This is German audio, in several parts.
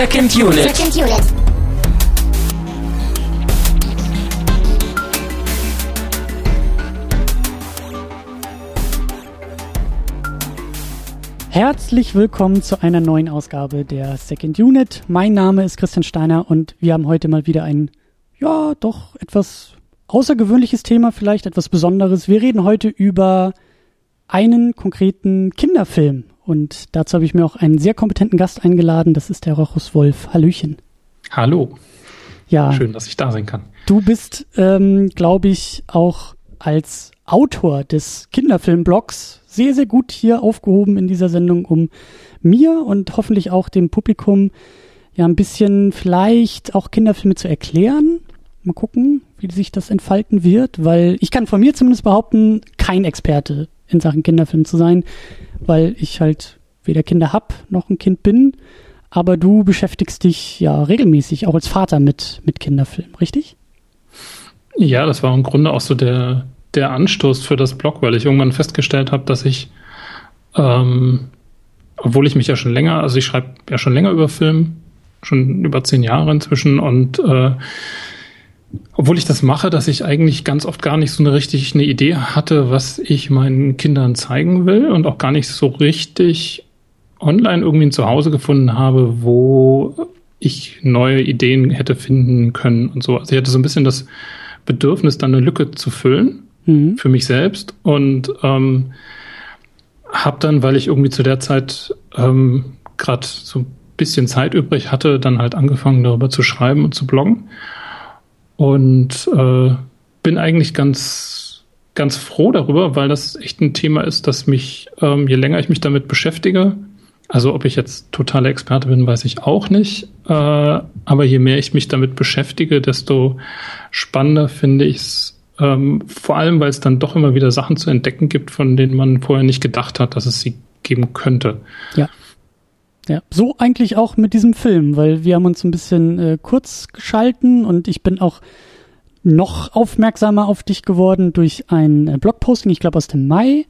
Second Unit. Second Unit. Herzlich willkommen zu einer neuen Ausgabe der Second Unit. Mein Name ist Christian Steiner und wir haben heute mal wieder ein, ja, doch etwas außergewöhnliches Thema, vielleicht etwas Besonderes. Wir reden heute über einen konkreten Kinderfilm und dazu habe ich mir auch einen sehr kompetenten Gast eingeladen. Das ist der Rochus Wolf. Hallöchen. Hallo. Ja. Schön, dass ich da sein kann. Du bist, ähm, glaube ich, auch als Autor des Kinderfilmblogs sehr, sehr gut hier aufgehoben in dieser Sendung, um mir und hoffentlich auch dem Publikum ja ein bisschen vielleicht auch Kinderfilme zu erklären. Mal gucken, wie sich das entfalten wird, weil ich kann von mir zumindest behaupten, kein Experte in Sachen Kinderfilm zu sein, weil ich halt weder Kinder hab noch ein Kind bin. Aber du beschäftigst dich ja regelmäßig auch als Vater mit, mit Kinderfilm, richtig? Ja, das war im Grunde auch so der, der Anstoß für das Blog, weil ich irgendwann festgestellt habe, dass ich, ähm, obwohl ich mich ja schon länger, also ich schreibe ja schon länger über Film, schon über zehn Jahre inzwischen und äh, obwohl ich das mache, dass ich eigentlich ganz oft gar nicht so eine richtig eine Idee hatte, was ich meinen Kindern zeigen will und auch gar nicht so richtig online irgendwie ein Zuhause gefunden habe, wo ich neue Ideen hätte finden können und so. Also ich hatte so ein bisschen das Bedürfnis, dann eine Lücke zu füllen mhm. für mich selbst und ähm, habe dann, weil ich irgendwie zu der Zeit ähm, gerade so ein bisschen Zeit übrig hatte, dann halt angefangen darüber zu schreiben und zu bloggen und äh, bin eigentlich ganz ganz froh darüber, weil das echt ein Thema ist, das mich, ähm, je länger ich mich damit beschäftige, also ob ich jetzt totale Experte bin, weiß ich auch nicht. Äh, aber je mehr ich mich damit beschäftige, desto spannender finde ich es. Ähm, vor allem, weil es dann doch immer wieder Sachen zu entdecken gibt, von denen man vorher nicht gedacht hat, dass es sie geben könnte. Ja. Ja, so eigentlich auch mit diesem Film, weil wir haben uns ein bisschen äh, kurz geschalten und ich bin auch noch aufmerksamer auf dich geworden durch ein äh, Blogposting, ich glaube aus dem Mai,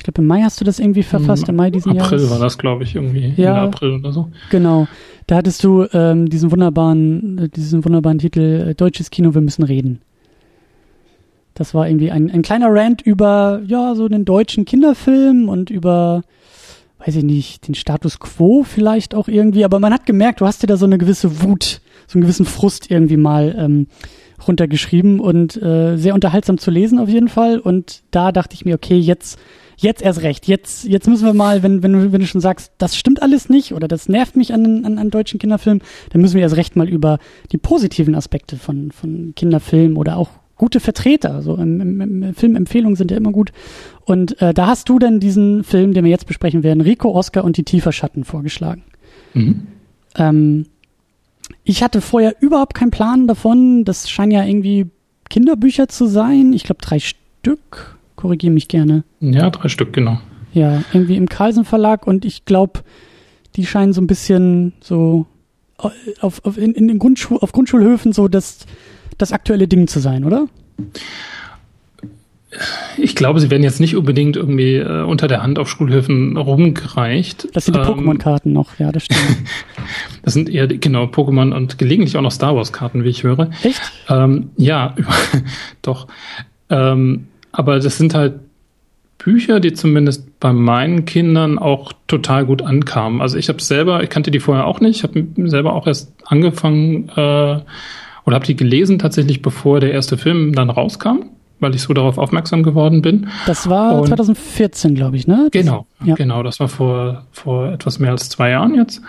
ich glaube, im Mai hast du das irgendwie verfasst, im, im Mai diesen April Jahres. April war das, glaube ich, irgendwie. Ja, April oder so. Genau. Da hattest du ähm, diesen wunderbaren, äh, diesen wunderbaren Titel äh, Deutsches Kino, wir müssen reden. Das war irgendwie ein, ein kleiner Rant über, ja, so den deutschen Kinderfilm und über, weiß ich nicht, den Status quo vielleicht auch irgendwie. Aber man hat gemerkt, du hast dir da so eine gewisse Wut, so einen gewissen Frust irgendwie mal ähm, runtergeschrieben und äh, sehr unterhaltsam zu lesen auf jeden Fall. Und da dachte ich mir, okay, jetzt jetzt erst recht. Jetzt, jetzt müssen wir mal, wenn, wenn, wenn du schon sagst, das stimmt alles nicht oder das nervt mich an, an, an deutschen Kinderfilmen, dann müssen wir erst recht mal über die positiven Aspekte von, von Kinderfilmen oder auch gute Vertreter. So im, im, im Filmempfehlungen sind ja immer gut. Und äh, da hast du dann diesen Film, den wir jetzt besprechen werden, Rico, Oscar und die Tieferschatten vorgeschlagen. Mhm. Ähm, ich hatte vorher überhaupt keinen Plan davon. Das scheinen ja irgendwie Kinderbücher zu sein. Ich glaube drei Stück Korrigiere mich gerne. Ja, drei Stück, genau. Ja, irgendwie im Carlsen Verlag und ich glaube, die scheinen so ein bisschen so äh, auf, auf, in, in den Grundschul auf Grundschulhöfen so das, das aktuelle Ding zu sein, oder? Ich glaube, sie werden jetzt nicht unbedingt irgendwie äh, unter der Hand auf Schulhöfen rumgereicht. Das sind die ähm, Pokémon-Karten noch, ja, das stimmt. das sind eher, genau, Pokémon und gelegentlich auch noch Star Wars-Karten, wie ich höre. Echt? Ähm, ja, doch. Ähm, aber das sind halt Bücher, die zumindest bei meinen Kindern auch total gut ankamen. Also ich habe selber, ich kannte die vorher auch nicht, ich habe selber auch erst angefangen äh, oder habe die gelesen tatsächlich, bevor der erste Film dann rauskam, weil ich so darauf aufmerksam geworden bin. Das war Und 2014, glaube ich, ne? Das, genau, ja. genau, das war vor vor etwas mehr als zwei Jahren jetzt.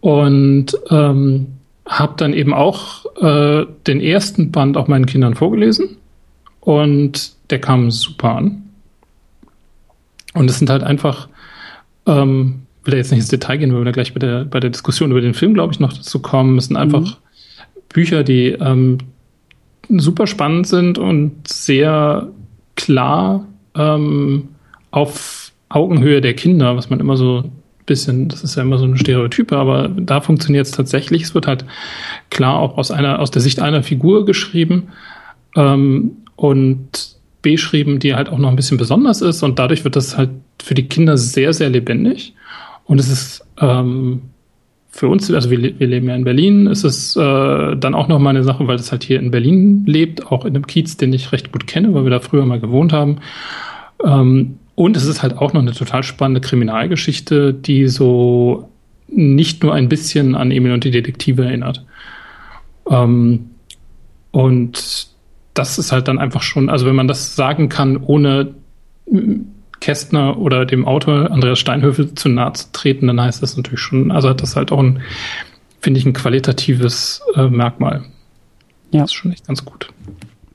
Und ähm, habe dann eben auch äh, den ersten Band auch meinen Kindern vorgelesen und der kam super an. Und es sind halt einfach, ähm, will da jetzt nicht ins Detail gehen, weil wir da gleich bei der, bei der Diskussion über den Film, glaube ich, noch dazu kommen. Es sind einfach mhm. Bücher, die ähm, super spannend sind und sehr klar ähm, auf Augenhöhe der Kinder, was man immer so ein bisschen, das ist ja immer so eine Stereotype, aber da funktioniert es tatsächlich. Es wird halt klar auch aus einer, aus der Sicht einer Figur geschrieben. Ähm, und beschrieben, die halt auch noch ein bisschen besonders ist und dadurch wird das halt für die Kinder sehr, sehr lebendig und es ist ähm, für uns, also wir, wir leben ja in Berlin, ist es äh, dann auch nochmal eine Sache, weil es halt hier in Berlin lebt, auch in einem Kiez, den ich recht gut kenne, weil wir da früher mal gewohnt haben. Ähm, und es ist halt auch noch eine total spannende Kriminalgeschichte, die so nicht nur ein bisschen an Emil und die Detektive erinnert. Ähm, und das ist halt dann einfach schon, also wenn man das sagen kann, ohne Kästner oder dem Autor Andreas Steinhöfel zu nahe zu treten, dann heißt das natürlich schon, also hat das halt auch ein, finde ich, ein qualitatives äh, Merkmal. Ja. Das ist schon echt ganz gut.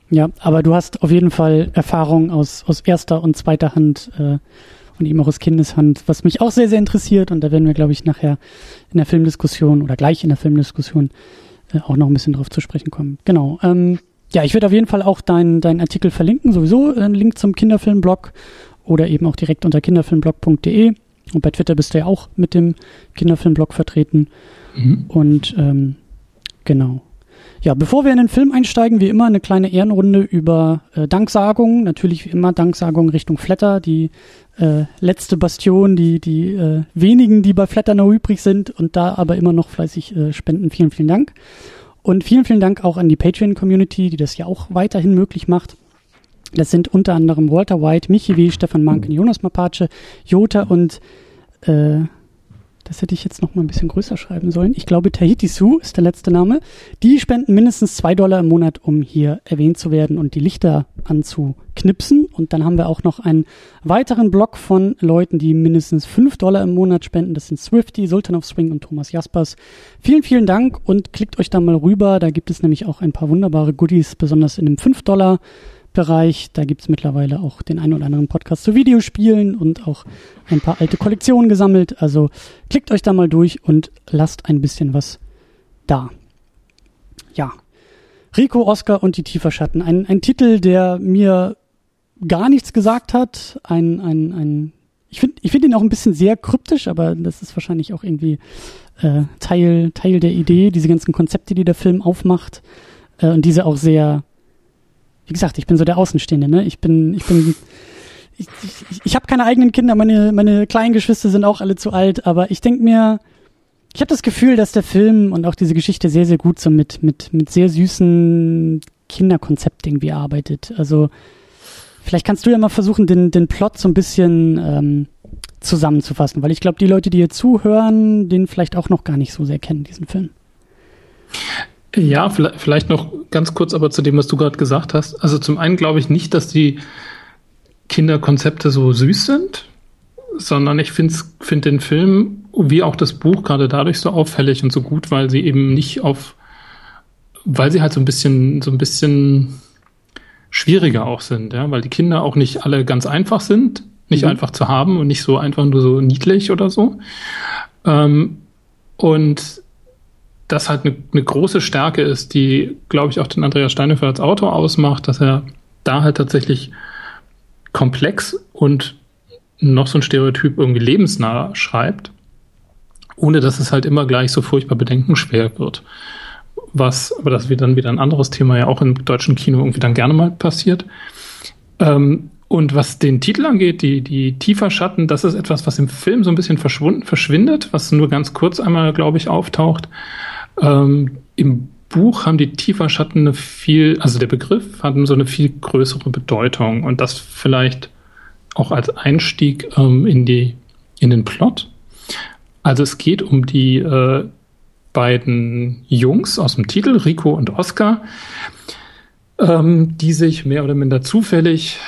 Ja, aber du hast auf jeden Fall Erfahrung aus, aus erster und zweiter Hand äh, und eben auch aus Kindeshand, was mich auch sehr, sehr interessiert. Und da werden wir, glaube ich, nachher in der Filmdiskussion oder gleich in der Filmdiskussion äh, auch noch ein bisschen drauf zu sprechen kommen. Genau. Ähm, ja, ich werde auf jeden Fall auch deinen dein Artikel verlinken, sowieso einen Link zum Kinderfilmblog oder eben auch direkt unter kinderfilmblog.de. Und bei Twitter bist du ja auch mit dem Kinderfilmblog vertreten. Mhm. Und ähm, genau. Ja, bevor wir in den Film einsteigen, wie immer eine kleine Ehrenrunde über äh, Danksagungen. Natürlich wie immer Danksagungen Richtung Flatter, die äh, letzte Bastion, die, die äh, wenigen, die bei Flatter noch übrig sind und da aber immer noch fleißig äh, spenden. Vielen, vielen Dank. Und vielen, vielen Dank auch an die Patreon-Community, die das ja auch weiterhin möglich macht. Das sind unter anderem Walter White, Michi W., Stefan Manken, Jonas Mapace, Jota und äh, das hätte ich jetzt noch mal ein bisschen größer schreiben sollen. Ich glaube, Tahiti Su ist der letzte Name. Die spenden mindestens zwei Dollar im Monat, um hier erwähnt zu werden und die Lichter anzuknipsen. Und dann haben wir auch noch einen weiteren Block von Leuten, die mindestens fünf Dollar im Monat spenden. Das sind Swifty, Sultan of Swing und Thomas Jaspers. Vielen, vielen Dank und klickt euch da mal rüber. Da gibt es nämlich auch ein paar wunderbare Goodies, besonders in dem 5 Dollar Bereich. Da gibt's mittlerweile auch den einen oder anderen Podcast zu Videospielen und auch ein paar alte Kollektionen gesammelt. Also klickt euch da mal durch und lasst ein bisschen was da. Ja. Rico, Oscar und die Tieferschatten. Ein, ein Titel, der mir gar nichts gesagt hat. Ein, ein, ein ich finde ich find ihn auch ein bisschen sehr kryptisch, aber das ist wahrscheinlich auch irgendwie äh, Teil, Teil der Idee, diese ganzen Konzepte, die der Film aufmacht. Äh, und diese auch sehr wie gesagt, ich bin so der Außenstehende, ne? Ich bin, ich bin, ich, ich, ich habe keine eigenen Kinder, meine, meine kleinen Geschwister sind auch alle zu alt, aber ich denke mir, ich habe das Gefühl, dass der Film und auch diese Geschichte sehr, sehr gut so mit, mit, mit sehr süßen Kinderkonzept irgendwie arbeitet. Also vielleicht kannst du ja mal versuchen, den, den Plot so ein bisschen ähm, zusammenzufassen, weil ich glaube, die Leute, die hier zuhören, den vielleicht auch noch gar nicht so sehr kennen, diesen Film. Ja, vielleicht noch ganz kurz aber zu dem, was du gerade gesagt hast. Also zum einen glaube ich nicht, dass die Kinderkonzepte so süß sind, sondern ich finde find den Film wie auch das Buch gerade dadurch so auffällig und so gut, weil sie eben nicht auf, weil sie halt so ein bisschen, so ein bisschen schwieriger auch sind, ja, weil die Kinder auch nicht alle ganz einfach sind, nicht mhm. einfach zu haben und nicht so einfach nur so niedlich oder so. Ähm, und das halt eine, eine große Stärke ist, die, glaube ich, auch den Andreas Steinhöfer als Autor ausmacht, dass er da halt tatsächlich komplex und noch so ein Stereotyp irgendwie lebensnah schreibt, ohne dass es halt immer gleich so furchtbar bedenkenschwer wird. Was, aber das wird dann wieder ein anderes Thema ja auch im deutschen Kino irgendwie dann gerne mal passiert. Ähm, und was den Titel angeht, die, die tiefer Schatten, das ist etwas, was im Film so ein bisschen verschwunden, verschwindet, was nur ganz kurz einmal, glaube ich, auftaucht. Ähm, Im Buch haben die Tieferschatten eine viel, also der Begriff hat so eine viel größere Bedeutung und das vielleicht auch als Einstieg ähm, in die in den Plot. Also es geht um die äh, beiden Jungs aus dem Titel, Rico und Oscar, ähm, die sich mehr oder minder zufällig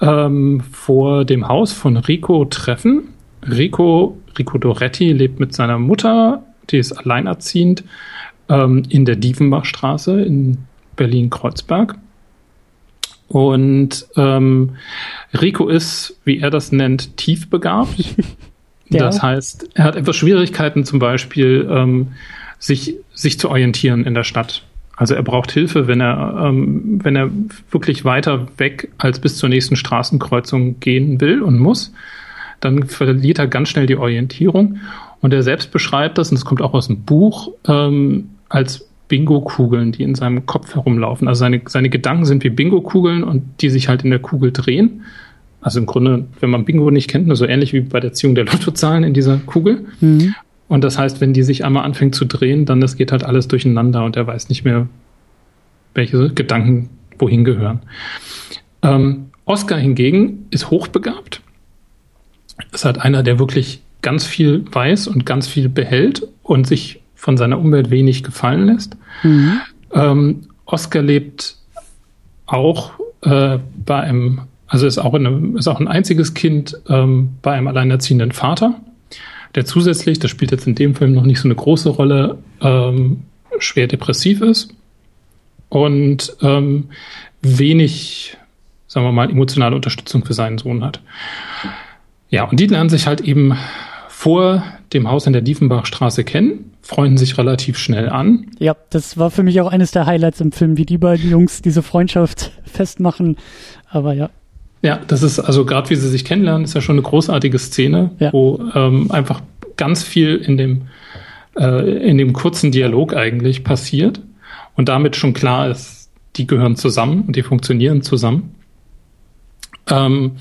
ähm, vor dem Haus von Rico treffen. Rico, Rico Doretti lebt mit seiner Mutter, die ist alleinerziehend ähm, in der Diefenbachstraße in Berlin-Kreuzberg. Und ähm, Rico ist, wie er das nennt, tiefbegabt. ja. Das heißt, er hat etwas Schwierigkeiten, zum Beispiel ähm, sich, sich zu orientieren in der Stadt. Also er braucht Hilfe, wenn er, ähm, wenn er wirklich weiter weg als bis zur nächsten Straßenkreuzung gehen will und muss. Dann verliert er ganz schnell die Orientierung. Und er selbst beschreibt das, und das kommt auch aus dem Buch, ähm, als Bingo-Kugeln, die in seinem Kopf herumlaufen. Also seine, seine Gedanken sind wie Bingo-Kugeln und die sich halt in der Kugel drehen. Also im Grunde, wenn man Bingo nicht kennt, nur so ähnlich wie bei der Ziehung der Lottozahlen in dieser Kugel. Mhm. Und das heißt, wenn die sich einmal anfängt zu drehen, dann das geht halt alles durcheinander und er weiß nicht mehr, welche Gedanken wohin gehören. Ähm, Oscar hingegen ist hochbegabt. Ist halt einer, der wirklich ganz viel weiß und ganz viel behält und sich von seiner Umwelt wenig gefallen lässt. Mhm. Ähm, Oscar lebt auch äh, bei einem, also ist auch, eine, ist auch ein einziges Kind ähm, bei einem alleinerziehenden Vater, der zusätzlich, das spielt jetzt in dem Film noch nicht so eine große Rolle, ähm, schwer depressiv ist und ähm, wenig, sagen wir mal, emotionale Unterstützung für seinen Sohn hat. Ja, und die lernen sich halt eben vor dem Haus in der Diefenbachstraße kennen, freunden sich relativ schnell an. Ja, das war für mich auch eines der Highlights im Film, wie die beiden Jungs diese Freundschaft festmachen. Aber ja. Ja, das ist also gerade wie sie sich kennenlernen, ist ja schon eine großartige Szene, ja. wo ähm, einfach ganz viel in dem äh, in dem kurzen Dialog eigentlich passiert und damit schon klar ist, die gehören zusammen und die funktionieren zusammen. Ähm,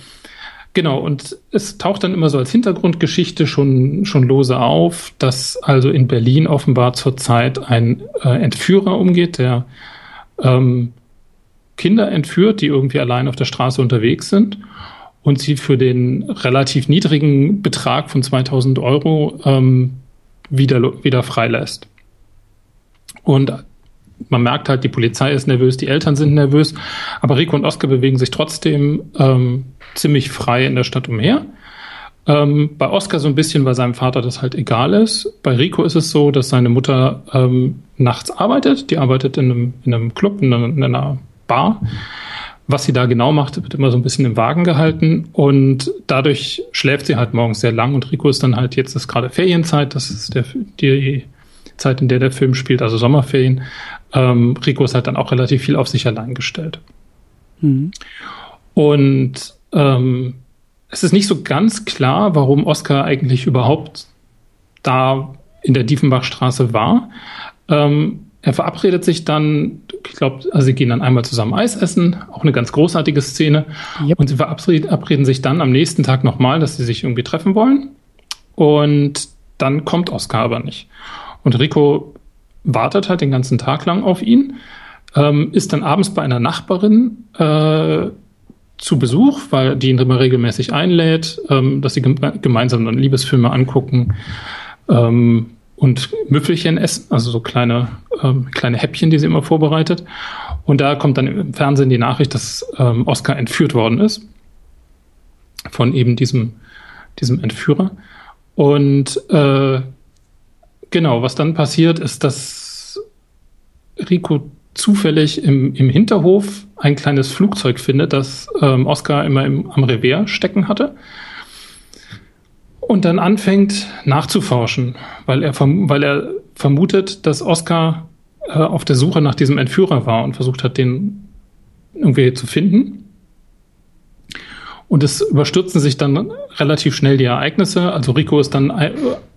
Genau, und es taucht dann immer so als Hintergrundgeschichte schon, schon lose auf, dass also in Berlin offenbar zurzeit ein äh, Entführer umgeht, der ähm, Kinder entführt, die irgendwie allein auf der Straße unterwegs sind und sie für den relativ niedrigen Betrag von 2000 Euro ähm, wieder, wieder freilässt. Und man merkt halt, die Polizei ist nervös, die Eltern sind nervös, aber Rico und Oskar bewegen sich trotzdem ähm, ziemlich frei in der Stadt umher. Ähm, bei Oskar so ein bisschen, weil seinem Vater das halt egal ist. Bei Rico ist es so, dass seine Mutter ähm, nachts arbeitet. Die arbeitet in einem, in einem Club, in einer, in einer Bar. Was sie da genau macht, wird immer so ein bisschen im Wagen gehalten und dadurch schläft sie halt morgens sehr lang und Rico ist dann halt, jetzt ist gerade Ferienzeit, das ist der, die Zeit, in der der Film spielt, also Sommerferien. Ähm, Rico ist halt dann auch relativ viel auf sich allein gestellt. Mhm. Und ähm, es ist nicht so ganz klar, warum Oscar eigentlich überhaupt da in der Diefenbachstraße war. Ähm, er verabredet sich dann, ich glaube, also sie gehen dann einmal zusammen Eis essen, auch eine ganz großartige Szene. Yep. Und sie verabreden sich dann am nächsten Tag nochmal, dass sie sich irgendwie treffen wollen. Und dann kommt Oscar aber nicht. Und Rico wartet halt den ganzen Tag lang auf ihn, ähm, ist dann abends bei einer Nachbarin äh, zu Besuch, weil die ihn immer regelmäßig einlädt, ähm, dass sie gemeinsam dann Liebesfilme angucken ähm, und Müffelchen essen, also so kleine, ähm, kleine Häppchen, die sie immer vorbereitet. Und da kommt dann im Fernsehen die Nachricht, dass ähm, Oscar entführt worden ist von eben diesem, diesem Entführer. Und äh, Genau, was dann passiert, ist, dass Rico zufällig im, im Hinterhof ein kleines Flugzeug findet, das ähm, Oscar immer im, am Revers stecken hatte. Und dann anfängt nachzuforschen, weil er, weil er vermutet, dass Oscar äh, auf der Suche nach diesem Entführer war und versucht hat, den irgendwie zu finden. Und es überstürzen sich dann relativ schnell die Ereignisse. Also Rico ist dann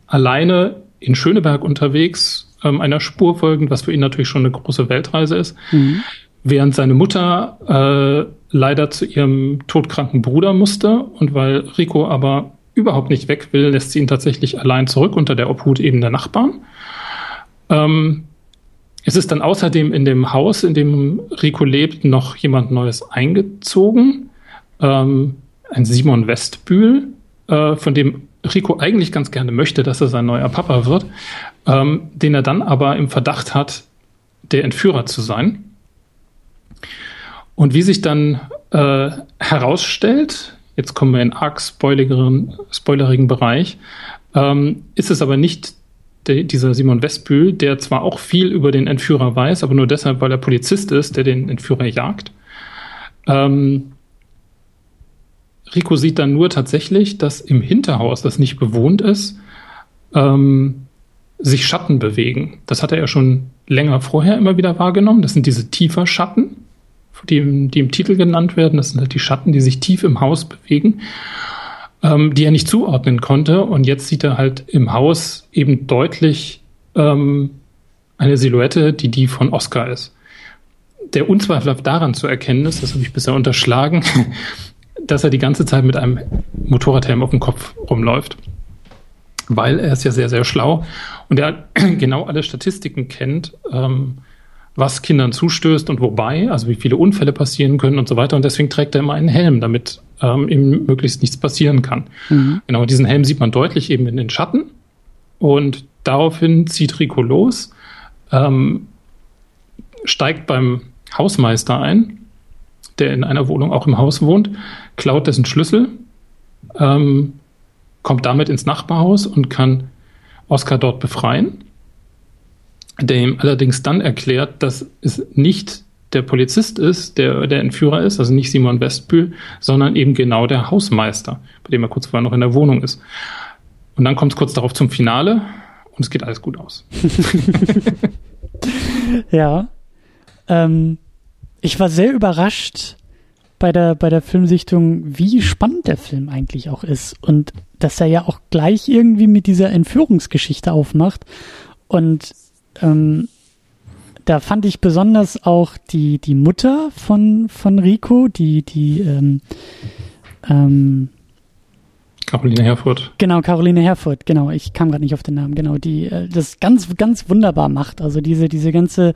alleine in Schöneberg unterwegs, ähm, einer Spur folgend, was für ihn natürlich schon eine große Weltreise ist. Mhm. Während seine Mutter äh, leider zu ihrem todkranken Bruder musste und weil Rico aber überhaupt nicht weg will, lässt sie ihn tatsächlich allein zurück unter der Obhut eben der Nachbarn. Ähm, es ist dann außerdem in dem Haus, in dem Rico lebt, noch jemand Neues eingezogen. Ähm, ein Simon Westbühl, äh, von dem Rico eigentlich ganz gerne möchte, dass er sein neuer Papa wird, ähm, den er dann aber im Verdacht hat, der Entführer zu sein. Und wie sich dann äh, herausstellt, jetzt kommen wir in arg spoilerigen, spoilerigen Bereich, ähm, ist es aber nicht der, dieser Simon Westbühl, der zwar auch viel über den Entführer weiß, aber nur deshalb, weil er Polizist ist, der den Entführer jagt. Ähm, Rico sieht dann nur tatsächlich, dass im Hinterhaus, das nicht bewohnt ist, ähm, sich Schatten bewegen. Das hat er ja schon länger vorher immer wieder wahrgenommen. Das sind diese tiefer Schatten, die, die im Titel genannt werden. Das sind halt die Schatten, die sich tief im Haus bewegen, ähm, die er nicht zuordnen konnte. Und jetzt sieht er halt im Haus eben deutlich ähm, eine Silhouette, die die von Oscar ist. Der unzweifelhaft daran zu erkennen ist, das habe ich bisher unterschlagen, dass er die ganze Zeit mit einem Motorradhelm auf dem Kopf rumläuft. weil er ist ja sehr, sehr schlau und er genau alle Statistiken kennt, ähm, was Kindern zustößt und wobei, also wie viele Unfälle passieren können und so weiter. Und deswegen trägt er immer einen Helm, damit ähm, ihm möglichst nichts passieren kann. Mhm. Genau, diesen Helm sieht man deutlich eben in den Schatten. Und daraufhin zieht Rico los, ähm, steigt beim Hausmeister ein, der in einer Wohnung auch im Haus wohnt, klaut dessen Schlüssel, ähm, kommt damit ins Nachbarhaus und kann Oscar dort befreien, der ihm allerdings dann erklärt, dass es nicht der Polizist ist, der der Entführer ist, also nicht Simon Westbühl, sondern eben genau der Hausmeister, bei dem er kurz vorher noch in der Wohnung ist. Und dann kommt es kurz darauf zum Finale und es geht alles gut aus. ja. Ähm, ich war sehr überrascht bei der, bei der Filmsichtung, wie spannend der Film eigentlich auch ist. Und dass er ja auch gleich irgendwie mit dieser Entführungsgeschichte aufmacht. Und ähm, da fand ich besonders auch die, die Mutter von, von Rico, die, die ähm, ähm, Caroline Herfurth. Genau, Caroline Herfurth, genau. Ich kam gerade nicht auf den Namen, genau, die äh, das ganz, ganz wunderbar macht. Also diese, diese ganze,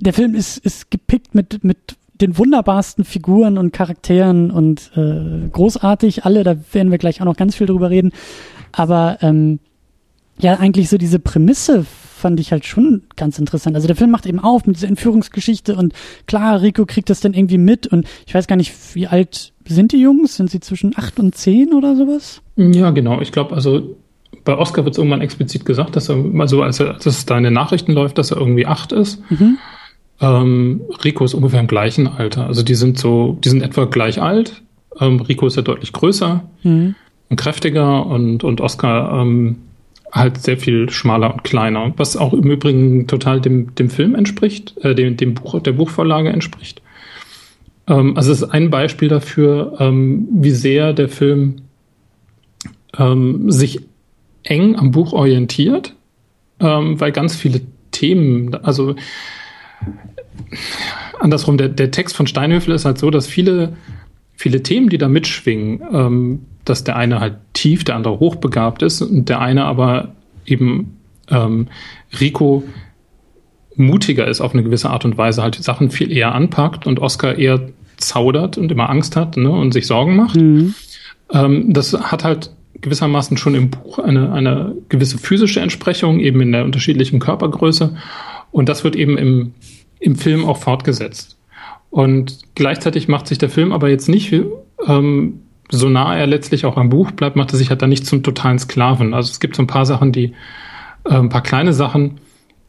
der Film ist, ist gepickt mit, mit den wunderbarsten Figuren und Charakteren und äh, großartig alle, da werden wir gleich auch noch ganz viel drüber reden. Aber ähm, ja, eigentlich so diese Prämisse fand ich halt schon ganz interessant. Also der Film macht eben auf mit dieser Entführungsgeschichte und klar, Rico kriegt das dann irgendwie mit und ich weiß gar nicht, wie alt sind die Jungs? Sind sie zwischen acht und zehn oder sowas? Ja, genau. Ich glaube, also bei Oscar wird es irgendwann explizit gesagt, dass er, also als, er, als es da in den Nachrichten läuft, dass er irgendwie acht ist. Mhm. Ähm, Rico ist ungefähr im gleichen Alter. Also die sind so, die sind etwa gleich alt. Ähm, Rico ist ja deutlich größer mhm. und kräftiger und, und Oscar ähm, halt sehr viel schmaler und kleiner, was auch im Übrigen total dem, dem Film entspricht, äh, dem, dem Buch, der Buchvorlage entspricht. Ähm, also es ist ein Beispiel dafür, ähm, wie sehr der Film ähm, sich eng am Buch orientiert, weil ganz viele Themen, also andersrum, der, der Text von Steinhöfel ist halt so, dass viele, viele Themen, die da mitschwingen, ähm, dass der eine halt tief, der andere hochbegabt ist und der eine aber eben ähm, Rico mutiger ist auf eine gewisse Art und Weise, halt Sachen viel eher anpackt und Oscar eher zaudert und immer Angst hat ne, und sich Sorgen macht. Mhm. Ähm, das hat halt gewissermaßen schon im Buch eine, eine gewisse physische Entsprechung, eben in der unterschiedlichen Körpergröße. Und das wird eben im, im Film auch fortgesetzt. Und gleichzeitig macht sich der Film aber jetzt nicht, ähm, so nah er letztlich auch am Buch bleibt, macht er sich halt dann nicht zum totalen Sklaven. Also es gibt so ein paar Sachen, die, äh, ein paar kleine Sachen,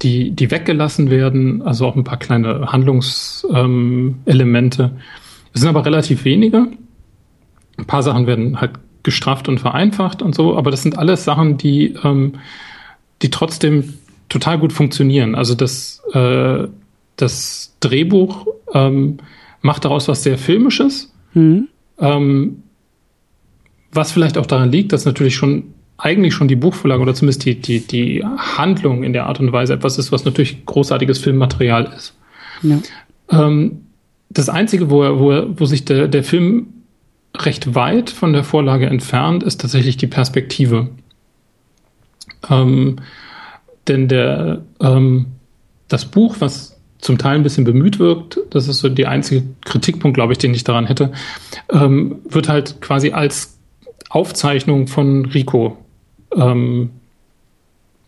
die, die weggelassen werden, also auch ein paar kleine Handlungselemente. Ähm, es sind aber relativ wenige. Ein paar Sachen werden halt gestrafft und vereinfacht und so, aber das sind alles Sachen, die, ähm, die trotzdem total gut funktionieren. Also das, äh, das Drehbuch ähm, macht daraus was sehr Filmisches, mhm. ähm, was vielleicht auch daran liegt, dass natürlich schon eigentlich schon die Buchvorlage oder zumindest die, die, die Handlung in der Art und Weise etwas ist, was natürlich großartiges Filmmaterial ist. Ja. Ähm, das Einzige, wo, er, wo, er, wo sich der, der Film recht weit von der Vorlage entfernt, ist tatsächlich die Perspektive. Ähm, denn der, ähm, das Buch, was zum Teil ein bisschen bemüht wirkt, das ist so der einzige Kritikpunkt, glaube ich, den ich daran hätte, ähm, wird halt quasi als Aufzeichnung von Rico ähm,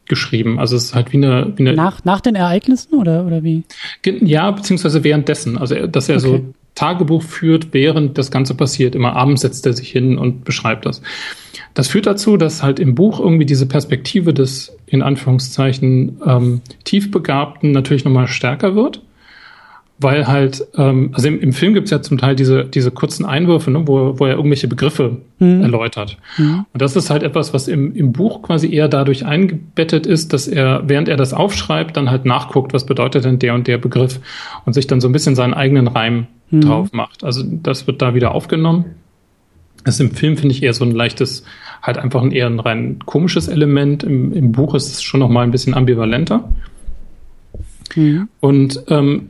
geschrieben. Also es ist halt wie eine, wie eine nach, nach den Ereignissen oder, oder wie? Ja, beziehungsweise währenddessen. Also dass er okay. so Tagebuch führt, während das Ganze passiert. Immer abends setzt er sich hin und beschreibt das. Das führt dazu, dass halt im Buch irgendwie diese Perspektive des in Anführungszeichen ähm, Tiefbegabten natürlich nochmal stärker wird weil halt, ähm, also im, im Film gibt's ja zum Teil diese, diese kurzen Einwürfe, ne, wo, wo er irgendwelche Begriffe mhm. erläutert. Mhm. Und das ist halt etwas, was im, im Buch quasi eher dadurch eingebettet ist, dass er, während er das aufschreibt, dann halt nachguckt, was bedeutet denn der und der Begriff und sich dann so ein bisschen seinen eigenen Reim mhm. drauf macht. Also das wird da wieder aufgenommen. Das ist im Film, finde ich, eher so ein leichtes, halt einfach ein eher ein rein komisches Element. Im, im Buch ist es schon noch mal ein bisschen ambivalenter. Mhm. Und ähm,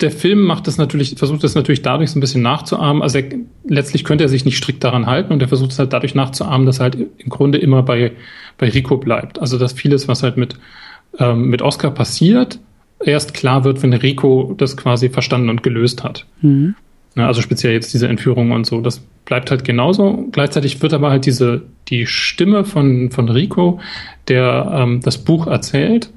der Film macht das natürlich, versucht das natürlich dadurch so ein bisschen nachzuahmen. Also er, letztlich könnte er sich nicht strikt daran halten und er versucht es halt dadurch nachzuahmen, dass er halt im Grunde immer bei, bei Rico bleibt. Also dass vieles, was halt mit, ähm, mit Oscar passiert, erst klar wird, wenn Rico das quasi verstanden und gelöst hat. Mhm. Ja, also speziell jetzt diese Entführung und so. Das bleibt halt genauso. Gleichzeitig wird aber halt diese, die Stimme von, von Rico, der ähm, das Buch erzählt,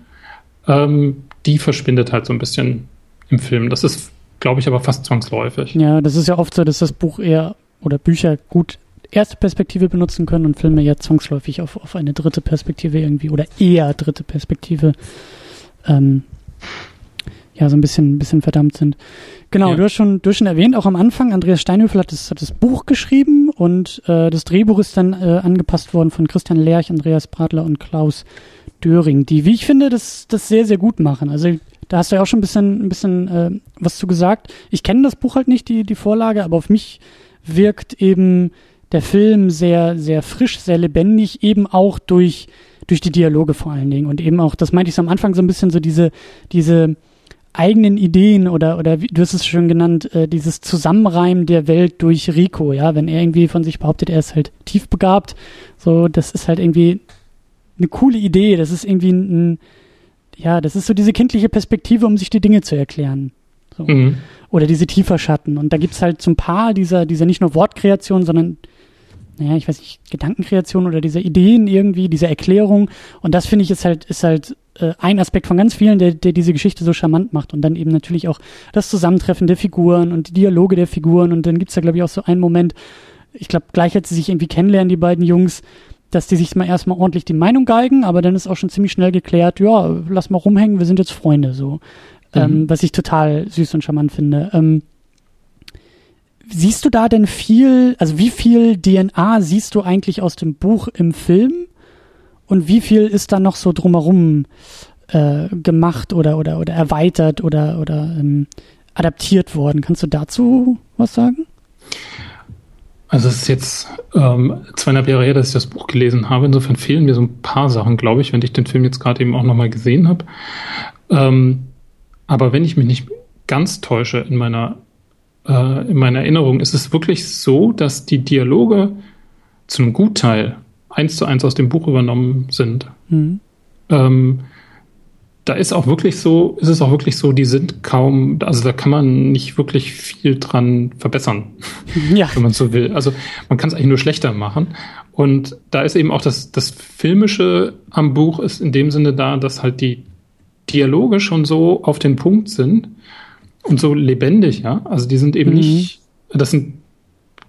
ähm, die verschwindet halt so ein bisschen im Film. Das ist, glaube ich, aber fast zwangsläufig. Ja, das ist ja oft so, dass das Buch eher oder Bücher gut erste Perspektive benutzen können und Filme ja zwangsläufig auf, auf eine dritte Perspektive irgendwie oder eher dritte Perspektive ähm, ja so ein bisschen, ein bisschen verdammt sind. Genau, ja. du, hast schon, du hast schon erwähnt, auch am Anfang, Andreas Steinhöfel hat das, hat das Buch geschrieben und äh, das Drehbuch ist dann äh, angepasst worden von Christian Lerch, Andreas Bradler und Klaus Döring, die, wie ich finde, das, das sehr, sehr gut machen. Also da hast du ja auch schon ein bisschen, ein bisschen äh, was zu gesagt. Ich kenne das Buch halt nicht, die, die Vorlage, aber auf mich wirkt eben der Film sehr, sehr frisch, sehr lebendig, eben auch durch, durch die Dialoge vor allen Dingen. Und eben auch, das meinte ich so am Anfang so ein bisschen so diese, diese eigenen Ideen oder, oder wie, du hast es schon genannt, äh, dieses Zusammenreimen der Welt durch Rico, ja, wenn er irgendwie von sich behauptet, er ist halt tiefbegabt, so, das ist halt irgendwie eine coole Idee, das ist irgendwie ein, ja, das ist so diese kindliche Perspektive, um sich die Dinge zu erklären. So. Mhm. Oder diese tiefer Schatten. Und da gibt's halt so ein paar dieser, dieser nicht nur Wortkreation, sondern, naja, ich weiß nicht, Gedankenkreation oder diese Ideen irgendwie, diese Erklärung. Und das finde ich ist halt, ist halt äh, ein Aspekt von ganz vielen, der, der diese Geschichte so charmant macht. Und dann eben natürlich auch das Zusammentreffen der Figuren und die Dialoge der Figuren. Und dann gibt's da, glaube ich, auch so einen Moment, ich glaube, gleich als sie sich irgendwie kennenlernen, die beiden Jungs, dass die sich mal erstmal ordentlich die Meinung geigen, aber dann ist auch schon ziemlich schnell geklärt, ja, lass mal rumhängen, wir sind jetzt Freunde, so. Mhm. Ähm, was ich total süß und charmant finde. Ähm, siehst du da denn viel, also wie viel DNA siehst du eigentlich aus dem Buch im Film? Und wie viel ist da noch so drumherum äh, gemacht oder, oder, oder erweitert oder, oder ähm, adaptiert worden? Kannst du dazu was sagen? Also es ist jetzt ähm, zweieinhalb Jahre her, dass ich das Buch gelesen habe. Insofern fehlen mir so ein paar Sachen, glaube ich, wenn ich den Film jetzt gerade eben auch nochmal gesehen habe. Ähm, aber wenn ich mich nicht ganz täusche in meiner, äh, in meiner Erinnerung, ist es wirklich so, dass die Dialoge zu einem Gutteil eins zu eins aus dem Buch übernommen sind. Mhm. Ähm, da ist auch wirklich so, ist es auch wirklich so, die sind kaum, also da kann man nicht wirklich viel dran verbessern, ja. wenn man so will. Also man kann es eigentlich nur schlechter machen. Und da ist eben auch das, das Filmische am Buch ist in dem Sinne da, dass halt die Dialoge schon so auf den Punkt sind und so lebendig, ja. Also die sind eben mhm. nicht, das sind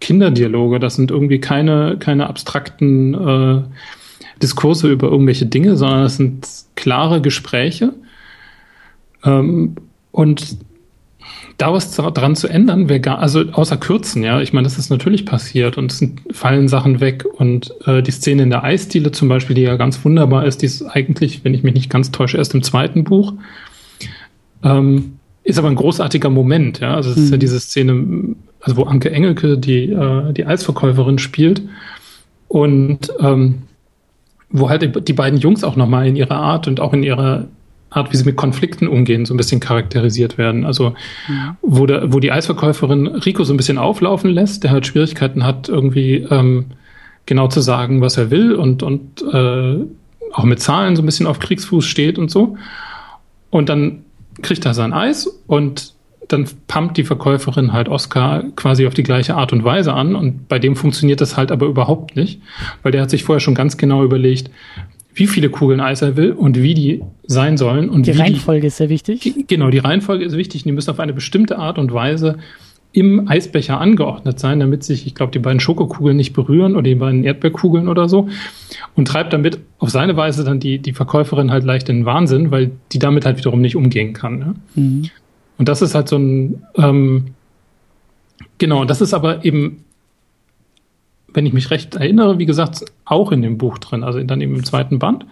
Kinderdialoge, das sind irgendwie keine, keine abstrakten äh, Diskurse über irgendwelche Dinge, sondern das sind klare Gespräche. Ähm, und da was dran zu ändern, wäre gar, also außer kürzen, ja, ich meine, das ist natürlich passiert und es sind, fallen Sachen weg und äh, die Szene in der Eisdiele zum Beispiel, die ja ganz wunderbar ist, die ist eigentlich, wenn ich mich nicht ganz täusche, erst im zweiten Buch, ähm, ist aber ein großartiger Moment, ja, also es mhm. ist ja mhm. diese Szene, also wo Anke Engelke die, äh, die Eisverkäuferin spielt und ähm, wo halt die beiden Jungs auch nochmal in ihrer Art und auch in ihrer Art, wie sie mit Konflikten umgehen, so ein bisschen charakterisiert werden. Also ja. wo, der, wo die Eisverkäuferin Rico so ein bisschen auflaufen lässt, der halt Schwierigkeiten hat, irgendwie ähm, genau zu sagen, was er will und, und äh, auch mit Zahlen so ein bisschen auf Kriegsfuß steht und so. Und dann kriegt er sein Eis und dann pumpt die Verkäuferin halt Oscar quasi auf die gleiche Art und Weise an und bei dem funktioniert das halt aber überhaupt nicht, weil der hat sich vorher schon ganz genau überlegt, wie viele Kugeln Eis er will und wie die sein sollen. Und die Reihenfolge die, ist sehr wichtig. Genau, die Reihenfolge ist wichtig. Die müssen auf eine bestimmte Art und Weise im Eisbecher angeordnet sein, damit sich, ich glaube, die beiden Schokokugeln nicht berühren oder die beiden Erdbeerkugeln oder so. Und treibt damit auf seine Weise dann die, die Verkäuferin halt leicht in den Wahnsinn, weil die damit halt wiederum nicht umgehen kann. Ne? Mhm. Und das ist halt so ein, ähm, genau, das ist aber eben, wenn ich mich recht erinnere, wie gesagt, auch in dem Buch drin, also dann eben im zweiten Band.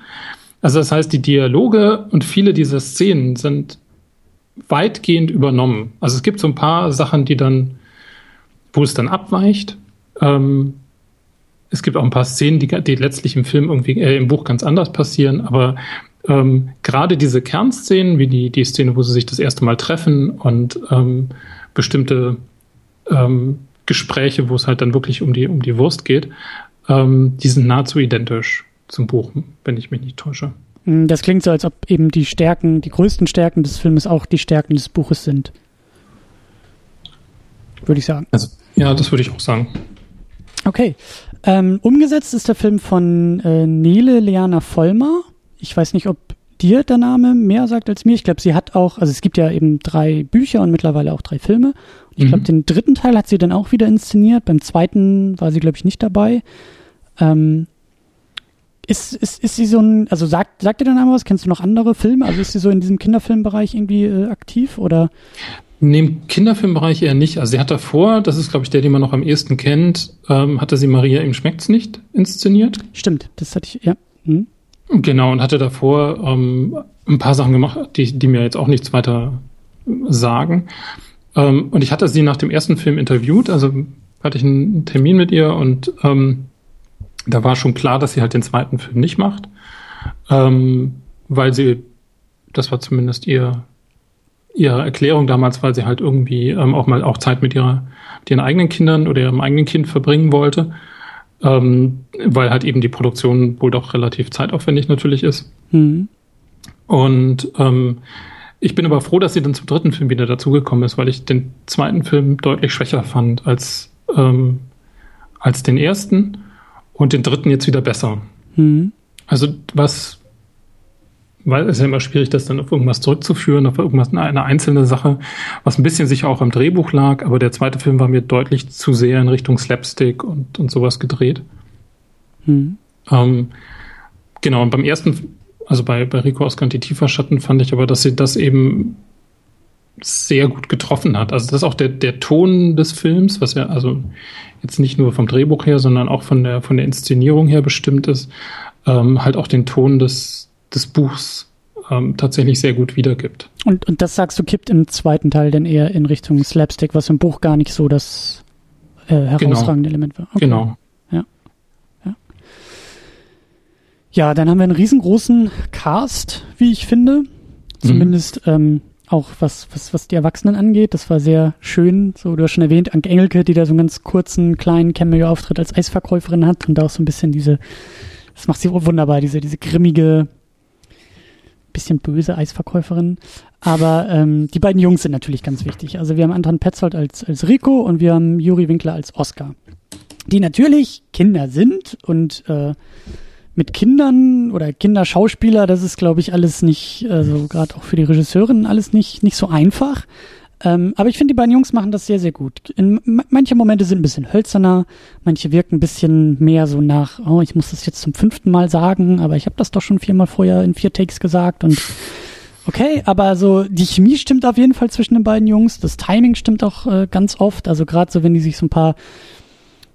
Also das heißt, die Dialoge und viele dieser Szenen sind weitgehend übernommen. Also es gibt so ein paar Sachen, die dann, wo es dann abweicht. Ähm, es gibt auch ein paar Szenen, die, die letztlich im Film irgendwie, äh, im Buch ganz anders passieren, aber ähm, gerade diese Kernszenen, wie die, die Szene, wo sie sich das erste Mal treffen und ähm, bestimmte ähm, Gespräche, wo es halt dann wirklich um die, um die Wurst geht, ähm, die sind nahezu identisch zum Buch, wenn ich mich nicht täusche. Mm, das klingt so, als ob eben die Stärken, die größten Stärken des Filmes auch die Stärken des Buches sind. Würde ich sagen. Also, ja, das würde ich auch sagen. Okay. Ähm, umgesetzt ist der Film von äh, Nele Leana Vollmer. Ich weiß nicht, ob dir der Name mehr sagt als mir. Ich glaube, sie hat auch, also es gibt ja eben drei Bücher und mittlerweile auch drei Filme. Ich glaube, mhm. den dritten Teil hat sie dann auch wieder inszeniert. Beim zweiten war sie, glaube ich, nicht dabei. Ähm, ist, ist, ist sie so ein, also sagt, sagt dir der Name was? Kennst du noch andere Filme? Also ist sie so in diesem Kinderfilmbereich irgendwie äh, aktiv oder? Nee, im Kinderfilmbereich eher nicht. Also sie hat davor, das ist glaube ich der, den man noch am ehesten kennt, ähm, hatte sie Maria im Schmeckt's nicht inszeniert. Stimmt, das hatte ich, ja. Hm. Genau, und hatte davor ähm, ein paar Sachen gemacht, die, die mir jetzt auch nichts weiter sagen. Ähm, und ich hatte sie nach dem ersten Film interviewt, also hatte ich einen Termin mit ihr und ähm, da war schon klar, dass sie halt den zweiten Film nicht macht, ähm, weil sie, das war zumindest ihr ihre Erklärung damals, weil sie halt irgendwie ähm, auch mal auch Zeit mit ihrer mit ihren eigenen Kindern oder ihrem eigenen Kind verbringen wollte, ähm, weil halt eben die Produktion wohl doch relativ zeitaufwendig natürlich ist. Mhm. Und ähm, ich bin aber froh, dass sie dann zum dritten Film wieder dazugekommen ist, weil ich den zweiten Film deutlich schwächer fand als, ähm, als den ersten und den dritten jetzt wieder besser. Mhm. Also was, weil es ist ja immer schwierig, das dann auf irgendwas zurückzuführen, auf irgendwas, eine einzelne Sache, was ein bisschen sicher auch im Drehbuch lag, aber der zweite Film war mir deutlich zu sehr in Richtung Slapstick und, und sowas gedreht. Mhm. Ähm, genau, und beim ersten also bei, bei Rico aus Ganti Tieferschatten fand ich aber, dass sie das eben sehr gut getroffen hat. Also das ist auch der, der Ton des Films, was ja also jetzt nicht nur vom Drehbuch her, sondern auch von der, von der Inszenierung her bestimmt ist, ähm, halt auch den Ton des, des Buchs ähm, tatsächlich sehr gut wiedergibt. Und, und das sagst du, kippt im zweiten Teil denn eher in Richtung Slapstick, was im Buch gar nicht so das äh, herausragende genau. Element war. Okay. Genau. Ja, dann haben wir einen riesengroßen Cast, wie ich finde. Zumindest mhm. ähm, auch was, was, was die Erwachsenen angeht. Das war sehr schön. So, du hast schon erwähnt, Anke Engelke, die da so einen ganz kurzen, kleinen Cameo-Auftritt als Eisverkäuferin hat und da auch so ein bisschen diese, das macht sie wunderbar, diese, diese grimmige, bisschen böse Eisverkäuferin. Aber ähm, die beiden Jungs sind natürlich ganz wichtig. Also wir haben Anton Petzold als, als Rico und wir haben Juri Winkler als Oscar. Die natürlich Kinder sind und äh, mit Kindern oder Kinderschauspieler, das ist, glaube ich, alles nicht, also gerade auch für die Regisseurin alles nicht, nicht so einfach. Ähm, aber ich finde, die beiden Jungs machen das sehr, sehr gut. In, manche Momente sind ein bisschen hölzerner, manche wirken ein bisschen mehr so nach, oh, ich muss das jetzt zum fünften Mal sagen, aber ich habe das doch schon viermal vorher in vier Takes gesagt und okay, aber so die Chemie stimmt auf jeden Fall zwischen den beiden Jungs, das Timing stimmt auch äh, ganz oft, also gerade so, wenn die sich so ein paar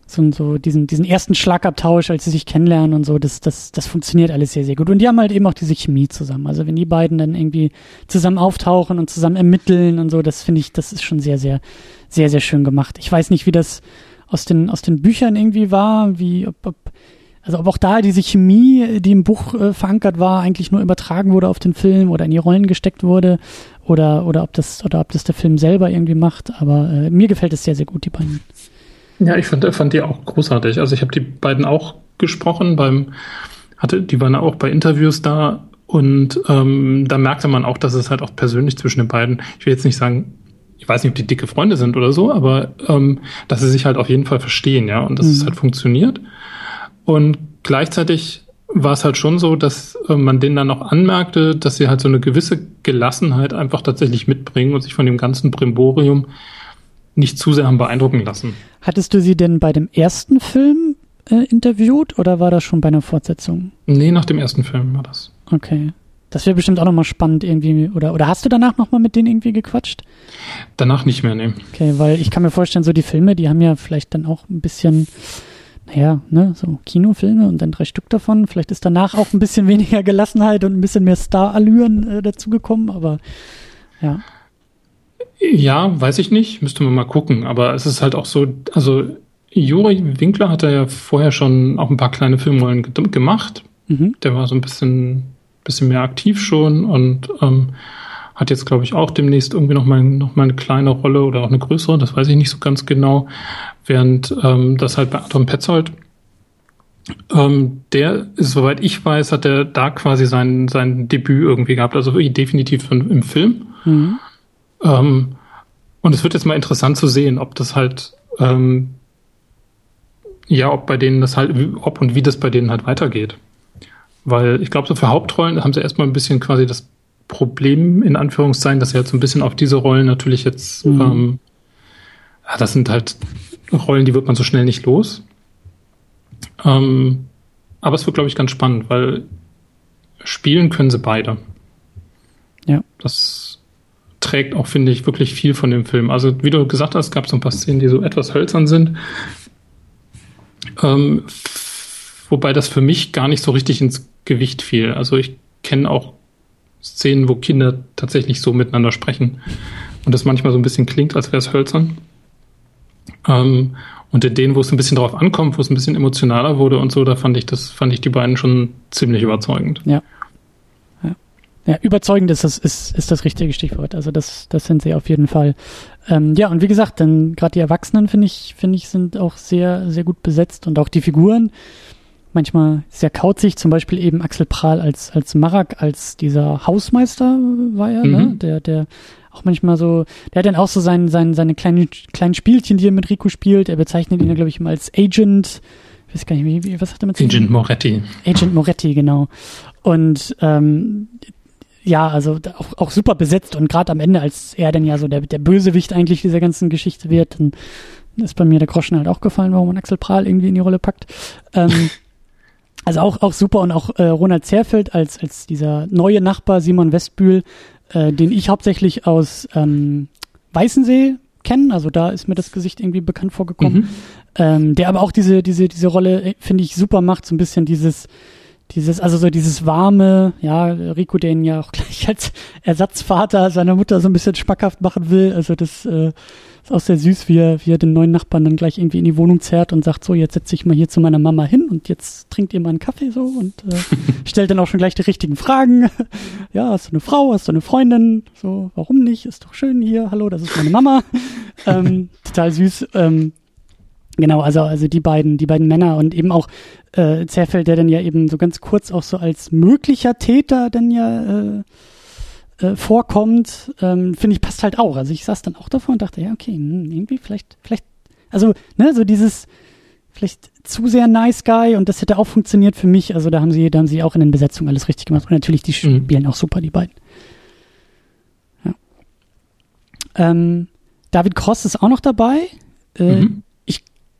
so, so diesen, diesen ersten Schlagabtausch, als sie sich kennenlernen und so, das, das, das funktioniert alles sehr, sehr gut. Und die haben halt eben auch diese Chemie zusammen. Also wenn die beiden dann irgendwie zusammen auftauchen und zusammen ermitteln und so, das finde ich, das ist schon sehr, sehr, sehr, sehr schön gemacht. Ich weiß nicht, wie das aus den, aus den Büchern irgendwie war, wie, ob, ob, also ob auch da diese Chemie, die im Buch äh, verankert war, eigentlich nur übertragen wurde auf den Film oder in die Rollen gesteckt wurde oder, oder ob das, oder ob das der Film selber irgendwie macht. Aber äh, mir gefällt es sehr, sehr gut, die beiden. Ja, ich fand, fand die auch großartig. Also ich habe die beiden auch gesprochen beim, hatte, die waren auch bei Interviews da und ähm, da merkte man auch, dass es halt auch persönlich zwischen den beiden, ich will jetzt nicht sagen, ich weiß nicht, ob die dicke Freunde sind oder so, aber ähm, dass sie sich halt auf jeden Fall verstehen, ja, und dass mhm. es halt funktioniert. Und gleichzeitig war es halt schon so, dass äh, man denen dann auch anmerkte, dass sie halt so eine gewisse Gelassenheit einfach tatsächlich mitbringen und sich von dem ganzen Brimborium nicht zu sehr haben beeindrucken lassen. Hattest du sie denn bei dem ersten Film äh, interviewt oder war das schon bei einer Fortsetzung? Nee, nach dem ersten Film war das. Okay. Das wäre bestimmt auch nochmal spannend irgendwie. Oder, oder hast du danach nochmal mit denen irgendwie gequatscht? Danach nicht mehr, nee. Okay, weil ich kann mir vorstellen, so die Filme, die haben ja vielleicht dann auch ein bisschen, naja, ne, so Kinofilme und dann drei Stück davon. Vielleicht ist danach auch ein bisschen weniger Gelassenheit und ein bisschen mehr Star-Allüren äh, dazugekommen, aber ja. Ja, weiß ich nicht, müsste man mal gucken. Aber es ist halt auch so, also Juri Winkler hat ja vorher schon auch ein paar kleine Filmrollen gemacht. Mhm. Der war so ein bisschen bisschen mehr aktiv schon und ähm, hat jetzt, glaube ich, auch demnächst irgendwie noch mal, noch mal eine kleine Rolle oder auch eine größere, das weiß ich nicht so ganz genau, während ähm, das halt bei Atom Petzold ähm, der, soweit ich weiß, hat er da quasi sein, sein Debüt irgendwie gehabt, also definitiv im Film. Mhm. Ähm, und es wird jetzt mal interessant zu sehen, ob das halt, ähm, ja, ob bei denen das halt, ob und wie das bei denen halt weitergeht. Weil ich glaube, so für Hauptrollen haben sie erstmal ein bisschen quasi das Problem, in Anführungszeichen, dass sie jetzt halt so ein bisschen auf diese Rollen natürlich jetzt, mhm. ähm, ja, das sind halt Rollen, die wird man so schnell nicht los. Ähm, aber es wird, glaube ich, ganz spannend, weil spielen können sie beide. Ja. Das trägt auch, finde ich, wirklich viel von dem Film. Also, wie du gesagt hast, gab es ein paar Szenen, die so etwas hölzern sind. Ähm, wobei das für mich gar nicht so richtig ins Gewicht fiel. Also ich kenne auch Szenen, wo Kinder tatsächlich so miteinander sprechen und das manchmal so ein bisschen klingt, als wäre es hölzern. Ähm, und in denen, wo es ein bisschen drauf ankommt, wo es ein bisschen emotionaler wurde und so, da fand ich das, fand ich die beiden schon ziemlich überzeugend. Ja. Ja, ja überzeugend ist das, ist, ist das richtige Stichwort. Also das, das sind sie auf jeden Fall. Ähm, ja, und wie gesagt, dann gerade die Erwachsenen, finde ich, finde ich, sind auch sehr, sehr gut besetzt und auch die Figuren manchmal sehr kauzig, zum Beispiel eben Axel Prahl als, als Marak, als dieser Hausmeister war er, ne? mhm. ne? der, der auch manchmal so, der hat dann auch so sein, sein, seine kleinen, kleinen Spielchen, die er mit Rico spielt. Er bezeichnet ihn, glaube ich, immer als Agent. Ich weiß gar nicht, wie, was hat er mit Agent Moretti. Agent Moretti, genau. Und ähm, ja, also auch, auch super besetzt und gerade am Ende, als er dann ja so der, der Bösewicht eigentlich dieser ganzen Geschichte wird, dann ist bei mir der Groschen halt auch gefallen, warum man Axel Prahl irgendwie in die Rolle packt. Ähm, also auch, auch super und auch äh, Ronald Zerfeld als, als dieser neue Nachbar Simon Westbühl, äh, den ich hauptsächlich aus ähm, Weißensee kenne, also da ist mir das Gesicht irgendwie bekannt vorgekommen, mhm. ähm, der aber auch diese, diese, diese Rolle, äh, finde ich, super macht, so ein bisschen dieses, dieses, also so dieses warme, ja, Rico den ja auch gleich als Ersatzvater seiner Mutter so ein bisschen schmackhaft machen will, also das, äh, ist auch sehr süß, wie er, wie er den neuen Nachbarn dann gleich irgendwie in die Wohnung zerrt und sagt, so, jetzt setze ich mal hier zu meiner Mama hin und jetzt trinkt ihr mal einen Kaffee so und äh, stellt dann auch schon gleich die richtigen Fragen. ja, hast du eine Frau, hast du eine Freundin? So, warum nicht? Ist doch schön hier, hallo, das ist meine Mama. ähm, total süß. Ähm, Genau, also also die beiden, die beiden Männer und eben auch äh, Zerfeld, der dann ja eben so ganz kurz auch so als möglicher Täter dann ja äh, äh, vorkommt, ähm, finde ich, passt halt auch. Also ich saß dann auch davor und dachte, ja, okay, hm, irgendwie vielleicht, vielleicht, also, ne, so dieses, vielleicht zu sehr nice guy und das hätte auch funktioniert für mich. Also da haben sie, da haben sie auch in den Besetzungen alles richtig gemacht. Und natürlich, die mhm. spielen auch super, die beiden. Ja. Ähm, David Cross ist auch noch dabei. Äh, mhm.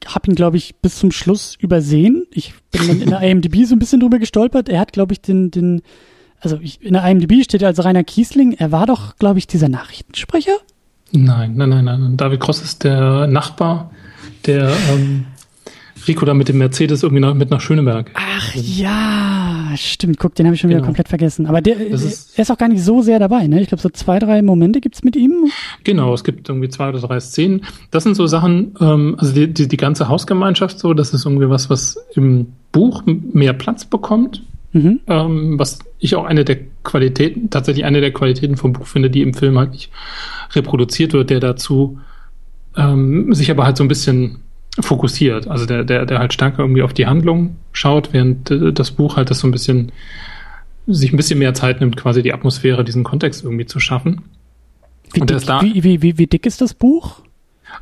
Ich habe ihn, glaube ich, bis zum Schluss übersehen. Ich bin dann in der IMDb so ein bisschen drüber gestolpert. Er hat, glaube ich, den, den also ich, in der IMDb steht als Rainer Kiesling, er war doch, glaube ich, dieser Nachrichtensprecher? Nein, nein, nein, nein. David Cross ist der Nachbar, der ähm, Rico da mit dem Mercedes irgendwie nach, mit nach Schöneberg. Ach ja, stimmt. Guck, den habe ich schon genau. wieder komplett vergessen. Aber der, ist, er ist auch gar nicht so sehr dabei, ne? Ich glaube, so zwei, drei Momente gibt's mit ihm. Genau, es gibt irgendwie zwei oder drei Szenen. Das sind so Sachen, ähm, also die, die, die ganze Hausgemeinschaft so, das ist irgendwie was, was im Buch mehr Platz bekommt. Mhm. Ähm, was ich auch eine der Qualitäten, tatsächlich eine der Qualitäten vom Buch finde, die im Film halt nicht reproduziert wird, der dazu ähm, sich aber halt so ein bisschen fokussiert. Also der, der, der halt stärker irgendwie auf die Handlung schaut, während äh, das Buch halt das so ein bisschen sich ein bisschen mehr Zeit nimmt, quasi die Atmosphäre, diesen Kontext irgendwie zu schaffen. Wie, Und dick, da, wie, wie, wie, wie dick ist das Buch?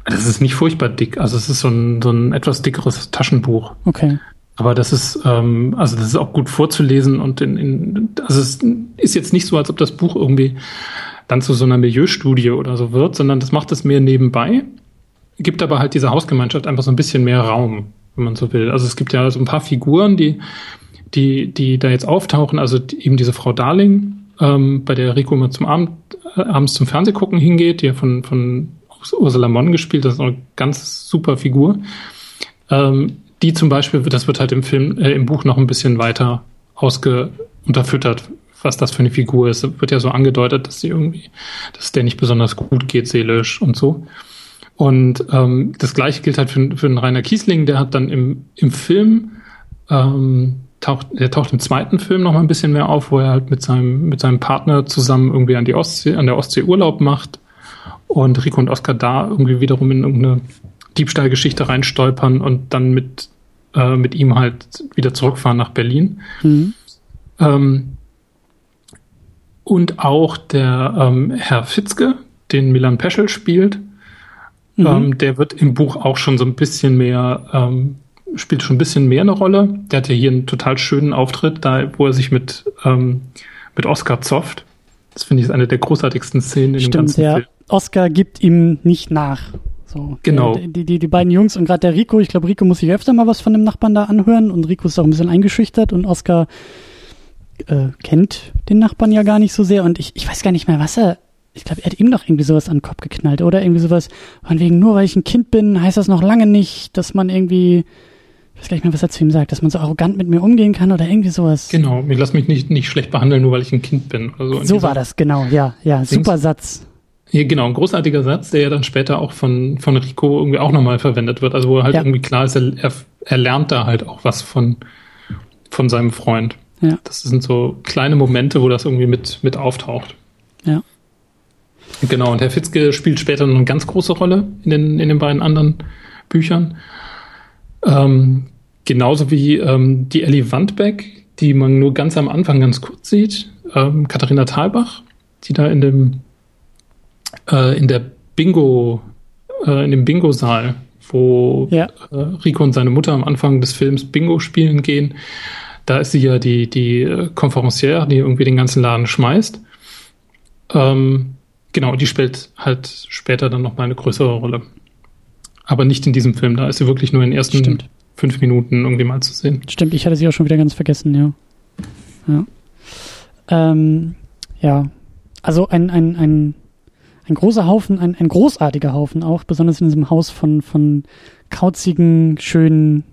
Das ist nicht furchtbar dick. Also es ist so ein, so ein etwas dickeres Taschenbuch. Okay. Aber das ist, ähm, also das ist auch gut vorzulesen und in, in, also es ist jetzt nicht so, als ob das Buch irgendwie dann zu so einer Milieustudie oder so wird, sondern das macht es mehr nebenbei, gibt aber halt dieser Hausgemeinschaft einfach so ein bisschen mehr Raum, wenn man so will. Also es gibt ja so ein paar Figuren, die, die, die da jetzt auftauchen, also eben diese Frau Darling, ähm, bei der Rico immer zum Abend, äh, abends zum Fernsehgucken hingeht, die ja von, von Ursula Monn gespielt, das ist eine ganz super Figur. Ähm, die zum Beispiel, das wird halt im Film, äh, im Buch noch ein bisschen weiter ausge unterfüttert, was das für eine Figur ist. Es wird ja so angedeutet, dass sie irgendwie, dass der nicht besonders gut geht, seelisch und so. Und ähm, das gleiche gilt halt für, für einen Rainer Kiesling, der hat dann im, im Film ähm, taucht, der taucht im zweiten Film noch mal ein bisschen mehr auf, wo er halt mit seinem, mit seinem Partner zusammen irgendwie an die Ostsee, an der Ostsee Urlaub macht und Rico und Oscar da irgendwie wiederum in irgendeine Diebstahlgeschichte reinstolpern und dann mit, äh, mit ihm halt wieder zurückfahren nach Berlin. Mhm. Ähm, und auch der ähm, Herr Fitzke, den Milan Peschel spielt, mhm. ähm, der wird im Buch auch schon so ein bisschen mehr, ähm, spielt schon ein bisschen mehr eine Rolle. Der hat ja hier einen total schönen Auftritt, da, wo er sich mit, ähm, mit Oscar zofft. Das finde ich ist eine der großartigsten Szenen in Stimmt, dem ganzen der Film. Oscar gibt ihm nicht nach. So, genau. Die, die, die beiden Jungs und gerade der Rico, ich glaube, Rico muss sich öfter mal was von dem Nachbarn da anhören und Rico ist auch ein bisschen eingeschüchtert und Oscar äh, kennt den Nachbarn ja gar nicht so sehr und ich, ich weiß gar nicht mehr, was er. Ich glaube, er hat ihm noch irgendwie sowas an den Kopf geknallt oder irgendwie sowas, von wegen, nur weil ich ein Kind bin, heißt das noch lange nicht, dass man irgendwie, ich weiß gar nicht mehr, was er zu ihm sagt, dass man so arrogant mit mir umgehen kann oder irgendwie sowas. Genau, ich lass mich nicht, nicht schlecht behandeln, nur weil ich ein Kind bin. Also so war das, genau, ja, ja, super Satz. Ja, genau, ein großartiger Satz, der ja dann später auch von, von Rico irgendwie auch nochmal verwendet wird. Also wo halt ja. irgendwie klar ist, er, er, er lernt da halt auch was von, von seinem Freund. Ja. Das sind so kleine Momente, wo das irgendwie mit, mit auftaucht. Ja. Genau, und Herr Fitzke spielt später noch eine ganz große Rolle in den, in den beiden anderen Büchern. Ähm, genauso wie ähm, die Ellie Wandbeck, die man nur ganz am Anfang ganz kurz sieht. Ähm, Katharina Thalbach, die da in dem äh, in der Bingo, äh, in dem Bingo-Saal, wo ja. äh, Rico und seine Mutter am Anfang des Films Bingo spielen gehen, da ist sie ja die, die äh, Konferencière, die irgendwie den ganzen Laden schmeißt. Ähm, genau, die spielt halt später dann noch mal eine größere Rolle. Aber nicht in diesem Film, da ist sie wirklich nur in den ersten Stimmt. fünf Minuten irgendwie mal zu sehen. Stimmt, ich hatte sie auch schon wieder ganz vergessen, ja. Ja, ähm, ja. also ein, ein, ein, ein großer Haufen, ein, ein großartiger Haufen auch, besonders in diesem Haus von, von kauzigen, schönen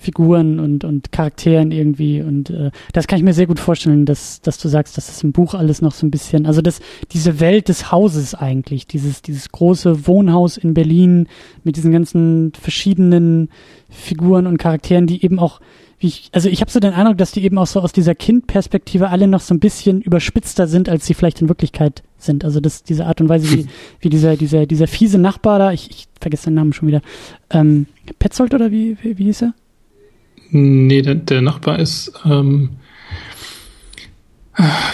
Figuren und, und Charakteren irgendwie. Und äh, das kann ich mir sehr gut vorstellen, dass, dass du sagst, dass das im Buch alles noch so ein bisschen, also das, diese Welt des Hauses eigentlich, dieses, dieses große Wohnhaus in Berlin mit diesen ganzen verschiedenen Figuren und Charakteren, die eben auch, wie ich, also ich habe so den Eindruck, dass die eben auch so aus dieser Kindperspektive alle noch so ein bisschen überspitzter sind, als sie vielleicht in Wirklichkeit sind. Also das, diese Art und Weise, wie, wie dieser, dieser, dieser fiese Nachbar da, ich, ich vergesse den Namen schon wieder, ähm, Petzold oder wie, wie, wie hieß er? Nee, der, der Nachbar ist ähm,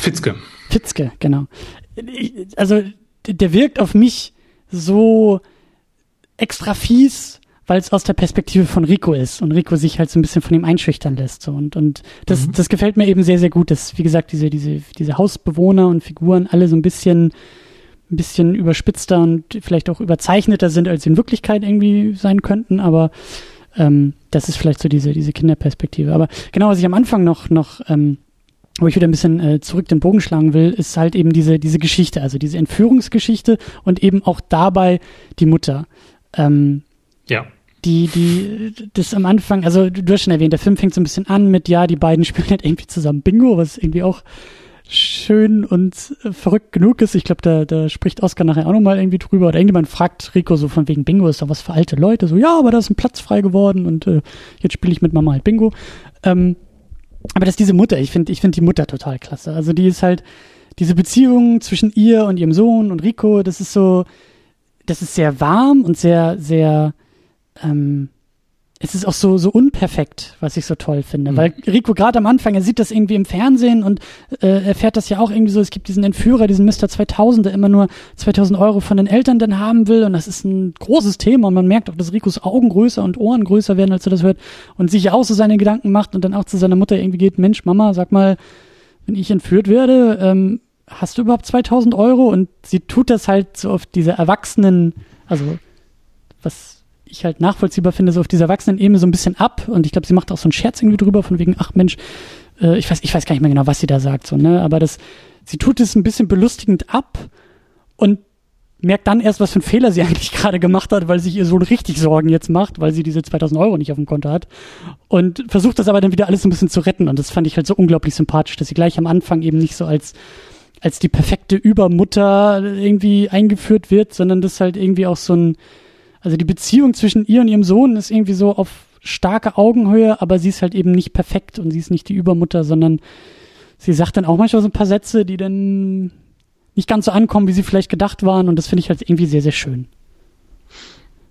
Fitzke. Fitzke, genau. Also der wirkt auf mich so extra fies, weil es aus der Perspektive von Rico ist und Rico sich halt so ein bisschen von ihm einschüchtern lässt. So. Und, und das, mhm. das gefällt mir eben sehr, sehr gut, dass, wie gesagt, diese, diese, diese Hausbewohner und Figuren alle so ein bisschen, ein bisschen überspitzter und vielleicht auch überzeichneter sind, als sie in Wirklichkeit irgendwie sein könnten, aber ähm, das ist vielleicht so diese, diese Kinderperspektive. Aber genau, was ich am Anfang noch, noch ähm, wo ich wieder ein bisschen äh, zurück den Bogen schlagen will, ist halt eben diese, diese Geschichte, also diese Entführungsgeschichte und eben auch dabei die Mutter. Ähm, ja. Die, die, das am Anfang, also du hast schon erwähnt, der Film fängt so ein bisschen an mit, ja, die beiden spielen halt irgendwie zusammen Bingo, was irgendwie auch schön und äh, verrückt genug ist. Ich glaube, da, da spricht Oscar nachher auch nochmal irgendwie drüber. Oder irgendjemand fragt Rico so von wegen Bingo ist doch was für alte Leute. So, ja, aber da ist ein Platz frei geworden und äh, jetzt spiele ich mit Mama halt Bingo. Ähm, aber das ist diese Mutter, ich finde ich finde die Mutter total klasse. Also die ist halt, diese Beziehung zwischen ihr und ihrem Sohn und Rico, das ist so, das ist sehr warm und sehr, sehr, ähm, es ist auch so, so unperfekt, was ich so toll finde. Mhm. Weil Rico gerade am Anfang, er sieht das irgendwie im Fernsehen und äh, er fährt das ja auch irgendwie so, es gibt diesen Entführer, diesen Mr. 2000, der immer nur 2000 Euro von den Eltern dann haben will und das ist ein großes Thema und man merkt auch, dass Ricos Augen größer und Ohren größer werden, als er das hört und sich auch so seine Gedanken macht und dann auch zu seiner Mutter irgendwie geht, Mensch, Mama, sag mal, wenn ich entführt werde, ähm, hast du überhaupt 2000 Euro? Und sie tut das halt so auf diese Erwachsenen, also was ich halt nachvollziehbar finde, so auf dieser Erwachsenen-Ebene so ein bisschen ab. Und ich glaube, sie macht auch so einen Scherz irgendwie drüber, von wegen, ach Mensch, äh, ich weiß, ich weiß gar nicht mehr genau, was sie da sagt, so, ne? Aber das, sie tut es ein bisschen belustigend ab und merkt dann erst, was für einen Fehler sie eigentlich gerade gemacht hat, weil sich ihr Sohn richtig Sorgen jetzt macht, weil sie diese 2000 Euro nicht auf dem Konto hat. Und versucht das aber dann wieder alles ein bisschen zu retten. Und das fand ich halt so unglaublich sympathisch, dass sie gleich am Anfang eben nicht so als als die perfekte Übermutter irgendwie eingeführt wird, sondern das halt irgendwie auch so ein, also die Beziehung zwischen ihr und ihrem Sohn ist irgendwie so auf starke Augenhöhe, aber sie ist halt eben nicht perfekt und sie ist nicht die Übermutter, sondern sie sagt dann auch manchmal so ein paar Sätze, die dann nicht ganz so ankommen, wie sie vielleicht gedacht waren und das finde ich halt irgendwie sehr, sehr schön.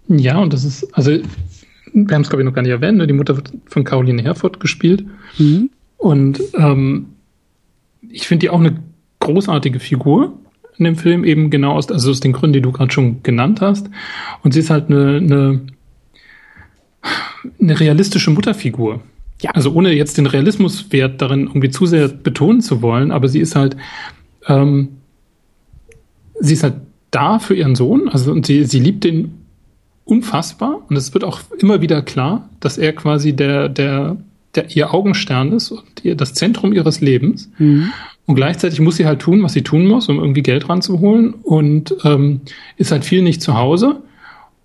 Ja, und das ist, also wir haben es glaube ich noch gar nicht erwähnt, ne? die Mutter wird von Caroline Herford gespielt mhm. und ähm, ich finde die auch eine großartige Figur in dem Film, eben genau aus, also aus den Gründen, die du gerade schon genannt hast. Und sie ist halt eine, eine, eine realistische Mutterfigur. Ja. Also ohne jetzt den Realismuswert darin irgendwie zu sehr betonen zu wollen, aber sie ist halt, ähm, sie ist halt da für ihren Sohn, also und sie, sie liebt den unfassbar und es wird auch immer wieder klar, dass er quasi der, der, der ihr Augenstern ist und ihr, das Zentrum ihres Lebens. Mhm. Und gleichzeitig muss sie halt tun, was sie tun muss, um irgendwie Geld ranzuholen und ähm, ist halt viel nicht zu Hause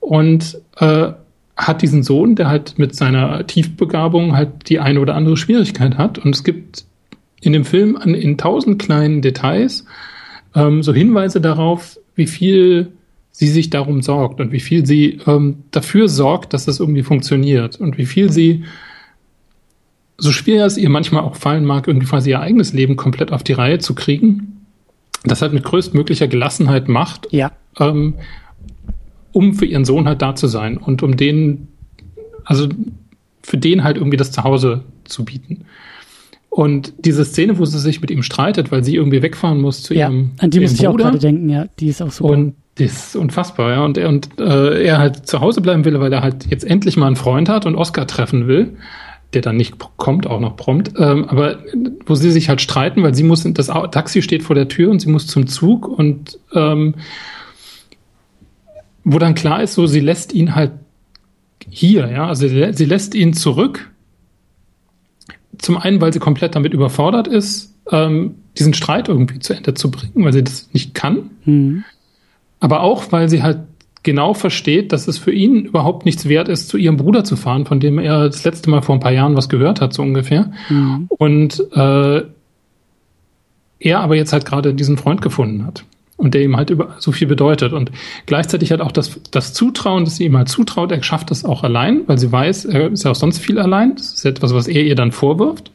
und äh, hat diesen Sohn, der halt mit seiner Tiefbegabung halt die eine oder andere Schwierigkeit hat. Und es gibt in dem Film an, in tausend kleinen Details ähm, so Hinweise darauf, wie viel sie sich darum sorgt und wie viel sie ähm, dafür sorgt, dass das irgendwie funktioniert und wie viel sie so schwer es ihr manchmal auch fallen mag, irgendwie quasi ihr eigenes Leben komplett auf die Reihe zu kriegen, das halt mit größtmöglicher Gelassenheit macht, ja. ähm, um für ihren Sohn halt da zu sein und um den, also für den halt irgendwie das Zuhause zu bieten. Und diese Szene, wo sie sich mit ihm streitet, weil sie irgendwie wegfahren muss zu ja, ihrem an die muss ich auch gerade denken, ja, die ist auch super. Und das ist unfassbar, ja. Und er, und äh, er halt zu Hause bleiben will, weil er halt jetzt endlich mal einen Freund hat und Oscar treffen will der dann nicht kommt, auch noch prompt, ähm, aber wo sie sich halt streiten, weil sie muss, das Taxi steht vor der Tür und sie muss zum Zug und ähm, wo dann klar ist, so sie lässt ihn halt hier, ja, also sie lässt ihn zurück. Zum einen, weil sie komplett damit überfordert ist, ähm, diesen Streit irgendwie zu Ende zu bringen, weil sie das nicht kann. Mhm. Aber auch, weil sie halt genau versteht, dass es für ihn überhaupt nichts wert ist, zu ihrem Bruder zu fahren, von dem er das letzte Mal vor ein paar Jahren was gehört hat, so ungefähr. Mhm. Und äh, er aber jetzt halt gerade diesen Freund gefunden hat und der ihm halt über so viel bedeutet und gleichzeitig halt auch das, das Zutrauen, dass sie ihm halt zutraut, er schafft das auch allein, weil sie weiß, er ist ja auch sonst viel allein. Das ist etwas, was er ihr dann vorwirft.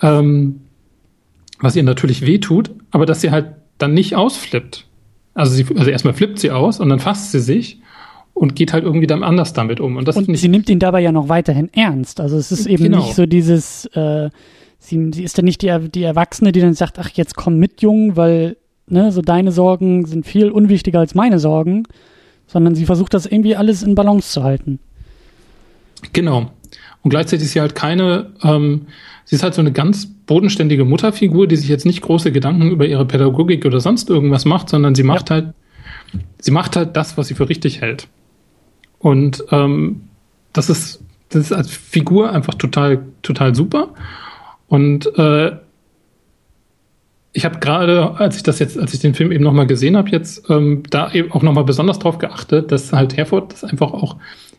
Ähm, was ihr natürlich wehtut, aber dass sie halt dann nicht ausflippt also, sie, also erstmal flippt sie aus und dann fasst sie sich und geht halt irgendwie dann anders damit um. Und, das und sie nimmt ihn dabei ja noch weiterhin ernst. Also es ist eben genau. nicht so dieses, äh, sie, sie ist dann nicht die, die Erwachsene, die dann sagt, ach, jetzt komm mit, Jung, weil ne, so deine Sorgen sind viel unwichtiger als meine Sorgen, sondern sie versucht das irgendwie alles in Balance zu halten. Genau. Und gleichzeitig ist sie halt keine, ähm, sie ist halt so eine ganz bodenständige Mutterfigur, die sich jetzt nicht große Gedanken über ihre Pädagogik oder sonst irgendwas macht, sondern sie macht ja. halt, sie macht halt das, was sie für richtig hält. Und ähm, das ist, das ist als Figur einfach total, total super. Und äh, ich habe gerade, als ich das jetzt, als ich den Film eben nochmal gesehen habe, jetzt ähm, da eben auch nochmal besonders drauf geachtet, dass halt Herford das einfach auch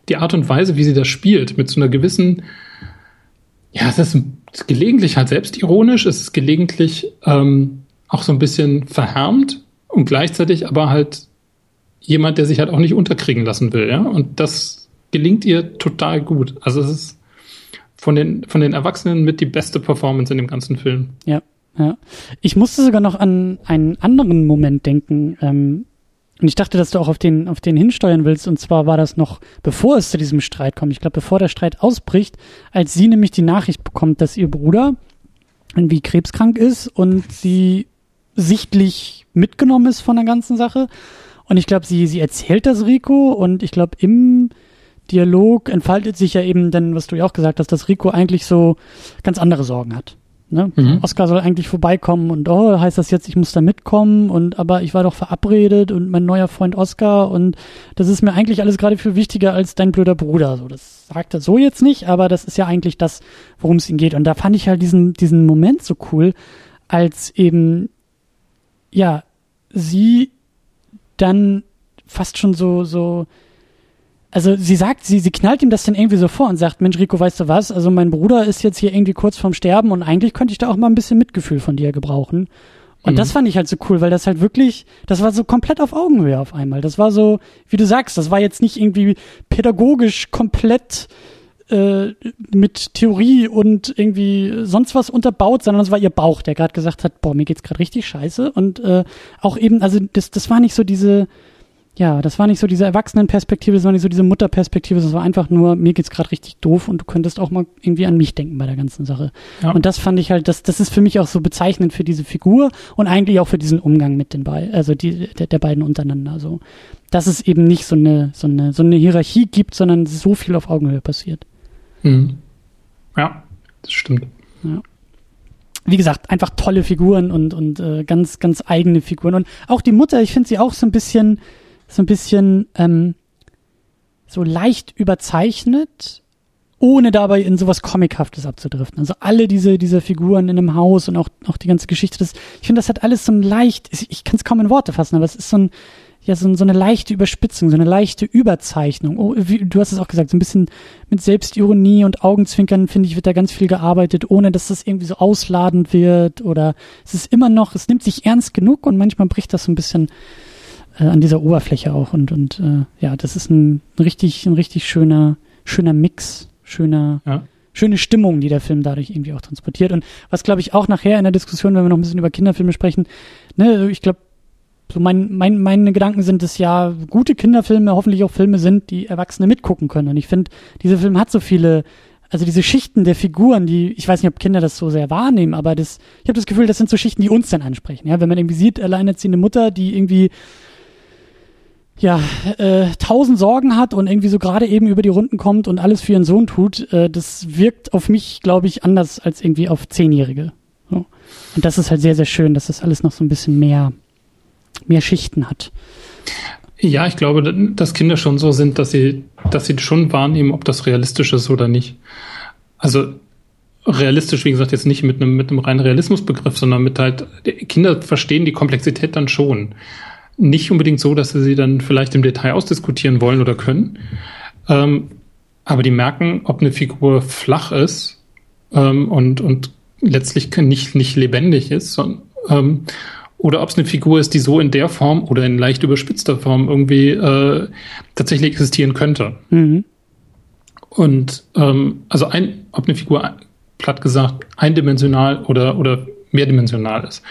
die Art und Weise, wie sie das spielt, mit so einer gewissen, ja, es ist, ist gelegentlich halt selbstironisch, es ist gelegentlich ähm, auch so ein bisschen verhärmt und gleichzeitig aber halt jemand, der sich halt auch nicht unterkriegen lassen will, ja. Und das gelingt ihr total gut. Also es ist von den, von den Erwachsenen mit die beste Performance in dem ganzen Film. Ja, ja. Ich musste sogar noch an einen anderen Moment denken, ähm, und ich dachte, dass du auch auf den, auf den hinsteuern willst. Und zwar war das noch, bevor es zu diesem Streit kommt. Ich glaube, bevor der Streit ausbricht, als sie nämlich die Nachricht bekommt, dass ihr Bruder irgendwie krebskrank ist und sie sichtlich mitgenommen ist von der ganzen Sache. Und ich glaube, sie, sie erzählt das Rico und ich glaube, im Dialog entfaltet sich ja eben dann, was du ja auch gesagt hast, dass Rico eigentlich so ganz andere Sorgen hat. Ne? Mhm. Oscar soll eigentlich vorbeikommen und oh, heißt das jetzt, ich muss da mitkommen und aber ich war doch verabredet und mein neuer Freund Oscar und das ist mir eigentlich alles gerade viel wichtiger als dein blöder Bruder. So, das sagt er so jetzt nicht, aber das ist ja eigentlich das, worum es ihm geht. Und da fand ich halt diesen, diesen Moment so cool, als eben, ja, sie dann fast schon so, so, also sie sagt, sie, sie knallt ihm das dann irgendwie so vor und sagt, Mensch, Rico, weißt du was? Also mein Bruder ist jetzt hier irgendwie kurz vorm Sterben und eigentlich könnte ich da auch mal ein bisschen Mitgefühl von dir gebrauchen. Und mhm. das fand ich halt so cool, weil das halt wirklich, das war so komplett auf Augenhöhe auf einmal. Das war so, wie du sagst, das war jetzt nicht irgendwie pädagogisch komplett äh, mit Theorie und irgendwie sonst was unterbaut, sondern es war ihr Bauch, der gerade gesagt hat, boah, mir geht's gerade richtig scheiße. Und äh, auch eben, also das, das war nicht so diese, ja, das war nicht so diese Erwachsenenperspektive, das war nicht so diese Mutterperspektive, das war einfach nur, mir geht's gerade richtig doof und du könntest auch mal irgendwie an mich denken bei der ganzen Sache. Ja. Und das fand ich halt, das, das ist für mich auch so bezeichnend für diese Figur und eigentlich auch für diesen Umgang mit den beiden, also die, der, der beiden untereinander. So, dass es eben nicht so eine, so eine, so eine Hierarchie gibt, sondern so viel auf Augenhöhe passiert. Mhm. Ja, das stimmt. Ja wie gesagt, einfach tolle Figuren und, und äh, ganz, ganz eigene Figuren. Und auch die Mutter, ich finde sie auch so ein bisschen, so ein bisschen ähm, so leicht überzeichnet, ohne dabei in sowas Comichaftes abzudriften. Also alle diese, diese Figuren in einem Haus und auch, auch die ganze Geschichte, das, ich finde, das hat alles so ein leicht, ich kann es kaum in Worte fassen, aber es ist so ein, ja, so, so eine leichte Überspitzung, so eine leichte Überzeichnung. Oh, wie, du hast es auch gesagt, so ein bisschen mit Selbstironie und Augenzwinkern, finde ich, wird da ganz viel gearbeitet, ohne dass das irgendwie so ausladend wird oder es ist immer noch, es nimmt sich ernst genug und manchmal bricht das so ein bisschen äh, an dieser Oberfläche auch und, und äh, ja, das ist ein, ein richtig, ein richtig schöner, schöner Mix, schöner, ja. schöne Stimmung, die der Film dadurch irgendwie auch transportiert. Und was, glaube ich, auch nachher in der Diskussion, wenn wir noch ein bisschen über Kinderfilme sprechen, ne, ich glaube, so mein, mein, meine Gedanken sind es ja, gute Kinderfilme hoffentlich auch Filme sind, die Erwachsene mitgucken können. Und ich finde, dieser Film hat so viele, also diese Schichten der Figuren, die, ich weiß nicht, ob Kinder das so sehr wahrnehmen, aber das, ich habe das Gefühl, das sind so Schichten, die uns dann ansprechen. Ja, wenn man irgendwie sieht, alleinerziehende Mutter, die irgendwie ja, äh, tausend Sorgen hat und irgendwie so gerade eben über die Runden kommt und alles für ihren Sohn tut, äh, das wirkt auf mich, glaube ich, anders als irgendwie auf Zehnjährige. So. Und das ist halt sehr, sehr schön, dass das alles noch so ein bisschen mehr, mehr Schichten hat. Ja, ich glaube, dass Kinder schon so sind, dass sie, dass sie schon wahrnehmen, ob das realistisch ist oder nicht. Also realistisch, wie gesagt, jetzt nicht mit einem, mit einem reinen Realismusbegriff, sondern mit halt, Kinder verstehen die Komplexität dann schon nicht unbedingt so, dass sie sie dann vielleicht im Detail ausdiskutieren wollen oder können. Ähm, aber die merken, ob eine Figur flach ist ähm, und, und letztlich nicht, nicht lebendig ist, sondern, ähm, oder ob es eine Figur ist, die so in der Form oder in leicht überspitzter Form irgendwie äh, tatsächlich existieren könnte. Mhm. Und ähm, also ein, ob eine Figur platt gesagt eindimensional oder, oder mehrdimensional ist.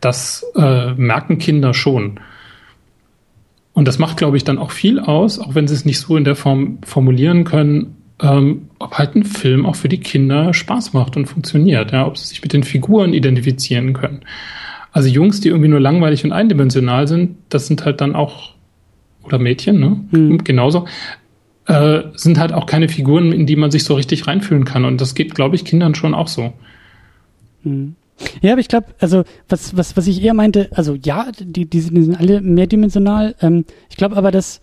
Das äh, merken Kinder schon. Und das macht, glaube ich, dann auch viel aus, auch wenn sie es nicht so in der Form formulieren können, ähm, ob halt ein Film auch für die Kinder Spaß macht und funktioniert, ja, ob sie sich mit den Figuren identifizieren können. Also Jungs, die irgendwie nur langweilig und eindimensional sind, das sind halt dann auch, oder Mädchen, ne? Mhm. Genauso, äh, sind halt auch keine Figuren, in die man sich so richtig reinfühlen kann. Und das geht, glaube ich, Kindern schon auch so. Mhm. Ja, aber ich glaube, also was, was, was ich eher meinte, also ja, die, die, sind, alle mehrdimensional. Ähm, ich glaube aber, dass,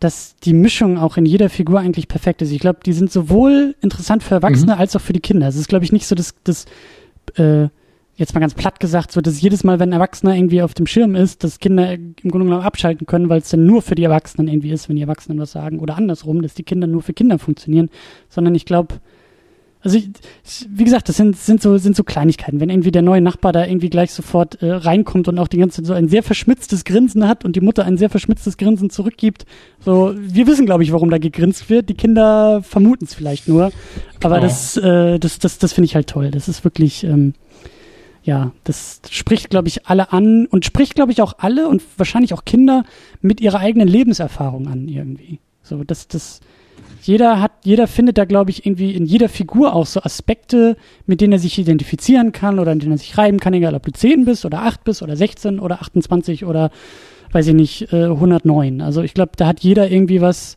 dass die Mischung auch in jeder Figur eigentlich perfekt ist. Ich glaube, die sind sowohl interessant für Erwachsene mhm. als auch für die Kinder. Es ist, glaube ich, nicht so, dass das äh, jetzt mal ganz platt gesagt, so dass jedes Mal, wenn ein Erwachsener irgendwie auf dem Schirm ist, dass Kinder im Grunde genommen abschalten können, weil es dann nur für die Erwachsenen irgendwie ist, wenn die Erwachsenen was sagen. Oder andersrum, dass die Kinder nur für Kinder funktionieren. Sondern ich glaube, also ich, wie gesagt, das sind, sind so sind so Kleinigkeiten. Wenn irgendwie der neue Nachbar da irgendwie gleich sofort äh, reinkommt und auch die ganze Zeit so ein sehr verschmitztes Grinsen hat und die Mutter ein sehr verschmitztes Grinsen zurückgibt, so wir wissen, glaube ich, warum da gegrinst wird. Die Kinder vermuten es vielleicht nur, aber oh. das äh, das das das finde ich halt toll. Das ist wirklich ähm, ja, das spricht, glaube ich, alle an und spricht, glaube ich, auch alle und wahrscheinlich auch Kinder mit ihrer eigenen Lebenserfahrung an irgendwie. So, das, das, jeder hat, jeder findet da, glaube ich, irgendwie in jeder Figur auch so Aspekte, mit denen er sich identifizieren kann oder in denen er sich reiben kann, egal ob du 10 bist oder 8 bist oder 16 oder 28 oder, weiß ich nicht, äh, 109. Also ich glaube, da hat jeder irgendwie was,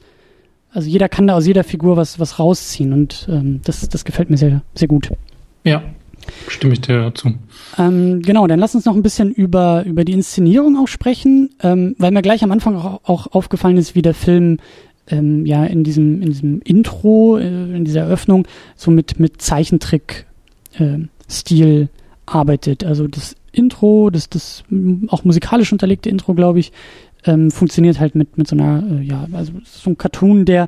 also jeder kann da aus jeder Figur was, was rausziehen und ähm, das, das gefällt mir sehr, sehr gut. Ja, stimme ich dir dazu. Ähm, genau, dann lass uns noch ein bisschen über, über die Inszenierung auch sprechen, ähm, weil mir gleich am Anfang auch, auch aufgefallen ist, wie der Film ähm, ja in diesem, in diesem Intro, äh, in dieser Eröffnung, so mit, mit Zeichentrick-Stil äh, arbeitet. Also das Intro, das, das auch musikalisch unterlegte Intro, glaube ich, ähm, funktioniert halt mit, mit so einer, äh, ja, also so ein Cartoon, der,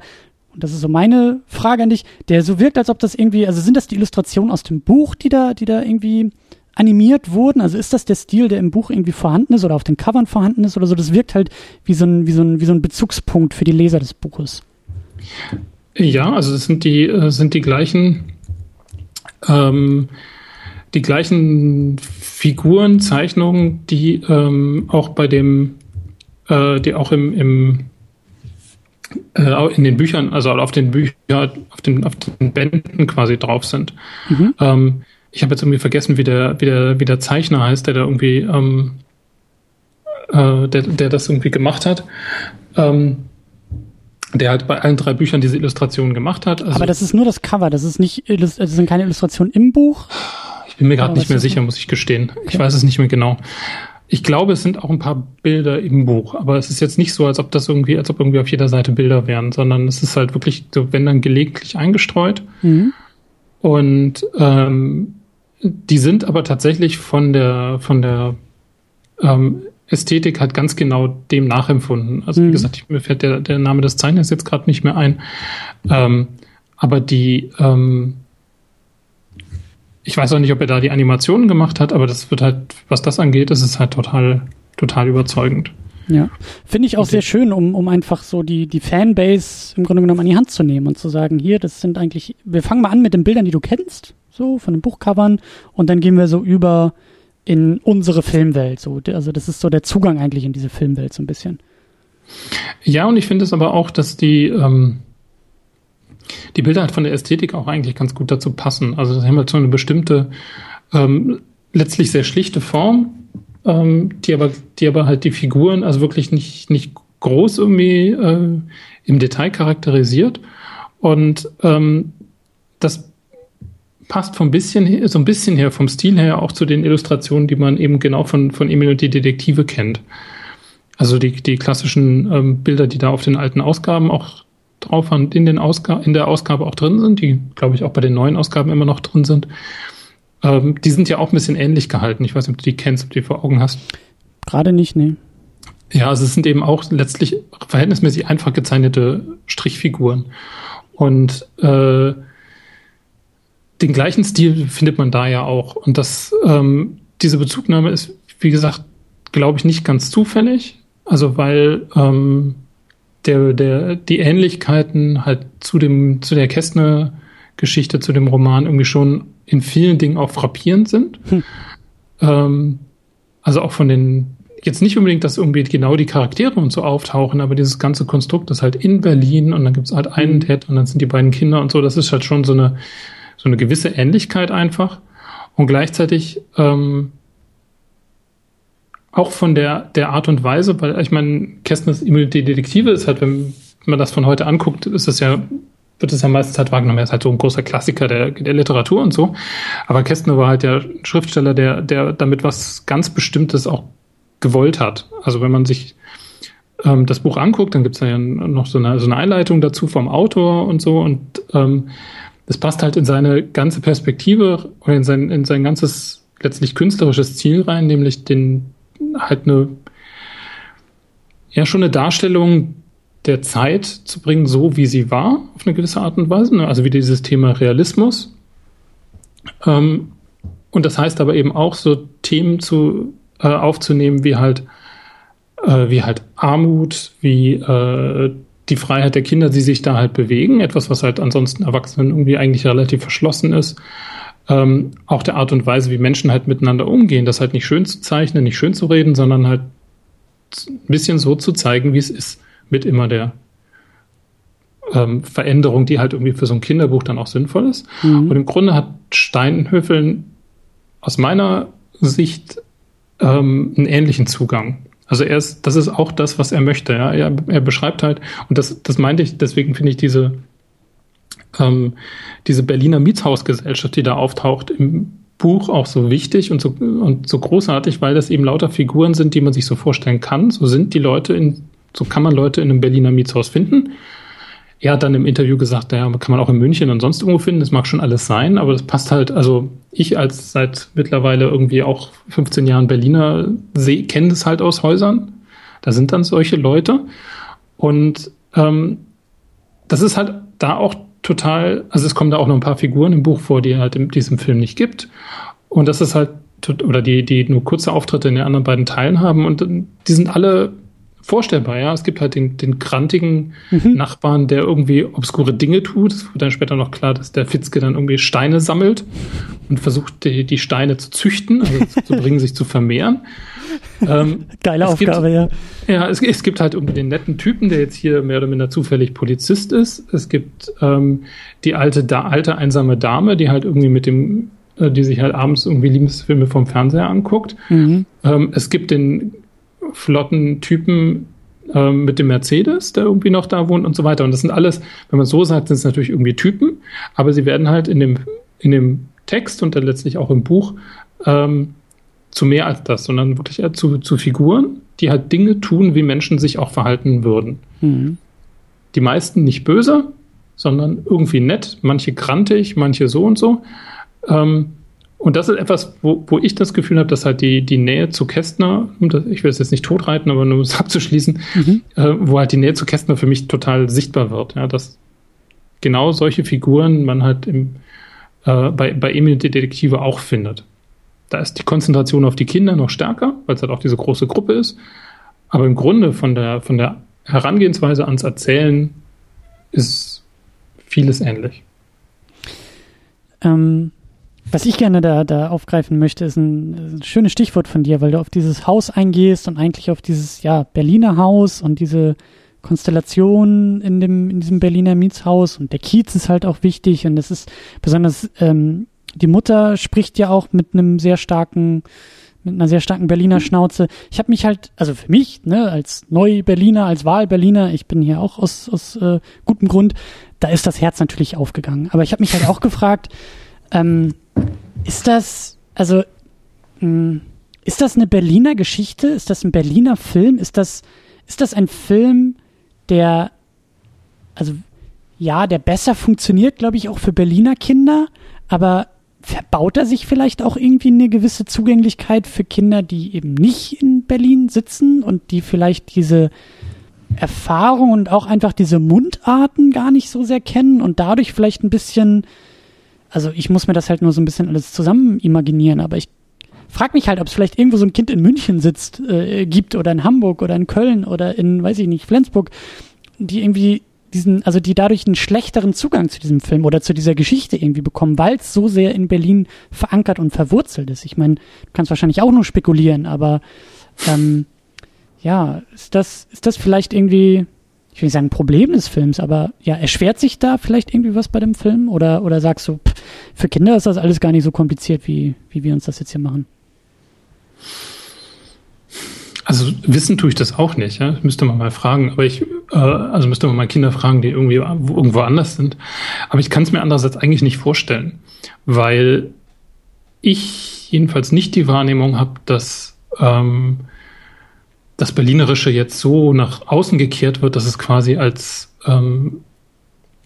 und das ist so meine Frage an dich, der so wirkt, als ob das irgendwie, also sind das die Illustrationen aus dem Buch, die da, die da irgendwie animiert wurden? Also ist das der Stil, der im Buch irgendwie vorhanden ist oder auf den Covern vorhanden ist oder so? Das wirkt halt wie so ein, wie so ein, wie so ein Bezugspunkt für die Leser des Buches. Ja, also es sind die, äh, sind die gleichen, ähm, die gleichen Figuren, Zeichnungen, die ähm, auch bei dem, äh, die auch im, im äh, in den Büchern, also auf den Büchern, auf den, auf den Bänden quasi drauf sind. Mhm. Ähm, ich habe jetzt irgendwie vergessen, wie der, wie der, wie der Zeichner heißt, der da irgendwie, ähm, äh, der, der das irgendwie gemacht hat. Ähm, der halt bei allen drei Büchern diese Illustrationen gemacht hat. Also Aber das ist nur das Cover, das ist nicht, das sind keine Illustrationen im Buch. Ich bin mir gerade nicht mehr sicher, muss ich gestehen. Okay. Ich weiß es nicht mehr genau. Ich glaube, es sind auch ein paar Bilder im Buch, aber es ist jetzt nicht so, als ob das irgendwie, als ob irgendwie auf jeder Seite Bilder wären, sondern es ist halt wirklich so, wenn dann gelegentlich eingestreut. Mhm. Und ähm, die sind aber tatsächlich von der von der ähm, Ästhetik halt ganz genau dem nachempfunden. Also mhm. wie gesagt, ich, mir fällt der, der Name des Zeichners jetzt gerade nicht mehr ein. Ähm, aber die, ähm, ich weiß auch nicht, ob er da die Animationen gemacht hat, aber das wird halt, was das angeht, ist es halt total, total überzeugend. Ja, finde ich auch sehr schön, um, um einfach so die, die Fanbase im Grunde genommen an die Hand zu nehmen und zu sagen, hier, das sind eigentlich, wir fangen mal an mit den Bildern, die du kennst, so von den Buchcovern und dann gehen wir so über in unsere Filmwelt. So, also das ist so der Zugang eigentlich in diese Filmwelt so ein bisschen. Ja, und ich finde es aber auch, dass die, ähm, die Bilder halt von der Ästhetik auch eigentlich ganz gut dazu passen. Also sie haben halt so eine bestimmte, ähm, letztlich sehr schlichte Form, ähm, die aber, die aber halt die Figuren also wirklich nicht, nicht groß irgendwie äh, im Detail charakterisiert. Und ähm, das passt vom bisschen, so ein bisschen her, vom Stil her auch zu den Illustrationen, die man eben genau von, von Emil und die Detektive kennt. Also die, die klassischen ähm, Bilder, die da auf den alten Ausgaben auch drauf waren, in, den Ausga in der Ausgabe auch drin sind, die, glaube ich, auch bei den neuen Ausgaben immer noch drin sind. Ähm, die sind ja auch ein bisschen ähnlich gehalten. Ich weiß nicht, ob du die kennst, ob du die vor Augen hast. Gerade nicht, nee. Ja, also es sind eben auch letztlich verhältnismäßig einfach gezeichnete Strichfiguren. Und äh, den gleichen Stil findet man da ja auch. Und das, ähm, diese Bezugnahme ist, wie gesagt, glaube ich, nicht ganz zufällig. Also weil ähm, der, der, die Ähnlichkeiten halt zu dem, zu der Kästner-Geschichte, zu dem Roman irgendwie schon in vielen Dingen auch frappierend sind. Hm. Ähm, also auch von den, jetzt nicht unbedingt, dass irgendwie genau die Charaktere und so auftauchen, aber dieses ganze Konstrukt ist halt in Berlin und dann gibt's halt einen Ted hm. und dann sind die beiden Kinder und so, das ist halt schon so eine, so eine gewisse Ähnlichkeit einfach und gleichzeitig ähm, auch von der, der Art und Weise, weil ich meine, Kästners Immunität Detektive ist halt, wenn man das von heute anguckt, ist es ja, wird es ja meistens halt wahrgenommen, er ist halt so ein großer Klassiker der, der Literatur und so. Aber Kästner war halt der Schriftsteller, der, der damit was ganz Bestimmtes auch gewollt hat. Also wenn man sich ähm, das Buch anguckt, dann gibt es ja noch so eine, so eine Einleitung dazu vom Autor und so und ähm, das passt halt in seine ganze Perspektive oder in sein, in sein ganzes letztlich künstlerisches Ziel rein, nämlich den halt eine ja schon eine Darstellung der Zeit zu bringen, so wie sie war, auf eine gewisse Art und Weise, ne? also wie dieses Thema Realismus. Ähm, und das heißt aber eben auch so Themen zu äh, aufzunehmen, wie halt äh, wie halt Armut, wie äh, die Freiheit der Kinder, die sich da halt bewegen, etwas, was halt ansonsten Erwachsenen irgendwie eigentlich relativ verschlossen ist. Ähm, auch der Art und Weise, wie Menschen halt miteinander umgehen, das halt nicht schön zu zeichnen, nicht schön zu reden, sondern halt ein bisschen so zu zeigen, wie es ist, mit immer der ähm, Veränderung, die halt irgendwie für so ein Kinderbuch dann auch sinnvoll ist. Mhm. Und im Grunde hat Steinhöfeln aus meiner Sicht ähm, einen ähnlichen Zugang. Also er ist, das ist auch das, was er möchte. Ja? Er, er beschreibt halt, und das, das meinte ich, deswegen finde ich diese, ähm, diese Berliner Mietshausgesellschaft, die da auftaucht, im Buch auch so wichtig und so, und so großartig, weil das eben lauter Figuren sind, die man sich so vorstellen kann. So sind die Leute in, so kann man Leute in einem Berliner Mietshaus finden. Er hat dann im Interview gesagt, naja, kann man auch in München und sonst irgendwo finden, das mag schon alles sein, aber das passt halt, also ich als seit mittlerweile irgendwie auch 15 Jahren Berliner kenne das halt aus Häusern. Da sind dann solche Leute. Und ähm, das ist halt da auch total, also es kommen da auch noch ein paar Figuren im Buch vor, die halt in diesem Film nicht gibt. Und das ist halt oder die, die nur kurze Auftritte in den anderen beiden Teilen haben und die sind alle vorstellbar, ja. Es gibt halt den, den krantigen mhm. Nachbarn, der irgendwie obskure Dinge tut. Es wird dann später noch klar, dass der Fitzke dann irgendwie Steine sammelt und versucht, die, die Steine zu züchten, also zu bringen, sich zu vermehren. Ähm, Geile Aufgabe, gibt, ja. Ja, es, es, gibt halt irgendwie den netten Typen, der jetzt hier mehr oder minder zufällig Polizist ist. Es gibt ähm, die alte, da, alte einsame Dame, die halt irgendwie mit dem äh, die sich halt abends irgendwie Liebesfilme vom Fernseher anguckt. Mhm. Ähm, es gibt den flotten Typen ähm, mit dem Mercedes, der irgendwie noch da wohnt und so weiter. Und das sind alles, wenn man so sagt, sind es natürlich irgendwie Typen, aber sie werden halt in dem, in dem Text und dann letztlich auch im Buch ähm, zu mehr als das, sondern wirklich zu, zu Figuren, die halt Dinge tun, wie Menschen sich auch verhalten würden. Mhm. Die meisten nicht böse, sondern irgendwie nett, manche grantig, manche so und so. Ähm, und das ist etwas, wo, wo ich das Gefühl habe, dass halt die, die Nähe zu Kästner, ich will es jetzt nicht totreiten, aber nur um es abzuschließen, mhm. äh, wo halt die Nähe zu Kästner für mich total sichtbar wird. Ja, dass genau solche Figuren man halt im, äh, bei, bei Emil die Detektive auch findet. Da ist die Konzentration auf die Kinder noch stärker, weil es halt auch diese große Gruppe ist. Aber im Grunde von der, von der Herangehensweise ans Erzählen ist vieles ähnlich. Ähm, was ich gerne da, da aufgreifen möchte, ist ein, ein, schönes Stichwort von dir, weil du auf dieses Haus eingehst und eigentlich auf dieses ja, Berliner Haus und diese Konstellation in, dem, in diesem Berliner Mietshaus und der Kiez ist halt auch wichtig und es ist besonders, ähm, die Mutter spricht ja auch mit einem sehr starken, mit einer sehr starken Berliner Schnauze. Ich habe mich halt, also für mich, ne, als Neu-Berliner, als Wahl-Berliner, ich bin hier auch aus, aus äh, gutem Grund, da ist das Herz natürlich aufgegangen. Aber ich habe mich halt auch gefragt, ähm, ist das, also, mh, hm, ist das eine Berliner Geschichte? Ist das ein Berliner Film? Ist das, ist das ein Film, der, also, ja, der besser funktioniert, glaube ich, auch für Berliner Kinder, aber verbaut er sich vielleicht auch irgendwie eine gewisse Zugänglichkeit für Kinder, die eben nicht in Berlin sitzen und die vielleicht diese Erfahrung und auch einfach diese Mundarten gar nicht so sehr kennen und dadurch vielleicht ein bisschen also ich muss mir das halt nur so ein bisschen alles zusammen imaginieren, aber ich frage mich halt, ob es vielleicht irgendwo so ein Kind in München sitzt, äh, gibt oder in Hamburg oder in Köln oder in, weiß ich nicht, Flensburg, die irgendwie diesen, also die dadurch einen schlechteren Zugang zu diesem Film oder zu dieser Geschichte irgendwie bekommen, weil es so sehr in Berlin verankert und verwurzelt ist. Ich meine, du kannst wahrscheinlich auch nur spekulieren, aber ähm, ja, ist das, ist das vielleicht irgendwie ich will nicht sagen Problem des Films, aber ja, erschwert sich da vielleicht irgendwie was bei dem Film? Oder, oder sagst du, pff, für Kinder ist das alles gar nicht so kompliziert, wie, wie wir uns das jetzt hier machen? Also wissen tue ich das auch nicht, ja. müsste man mal fragen. Aber ich, äh, also müsste man mal Kinder fragen, die irgendwie irgendwo anders sind. Aber ich kann es mir andererseits eigentlich nicht vorstellen, weil ich jedenfalls nicht die Wahrnehmung habe, dass ähm, das Berlinerische jetzt so nach außen gekehrt wird, dass es quasi als, ähm,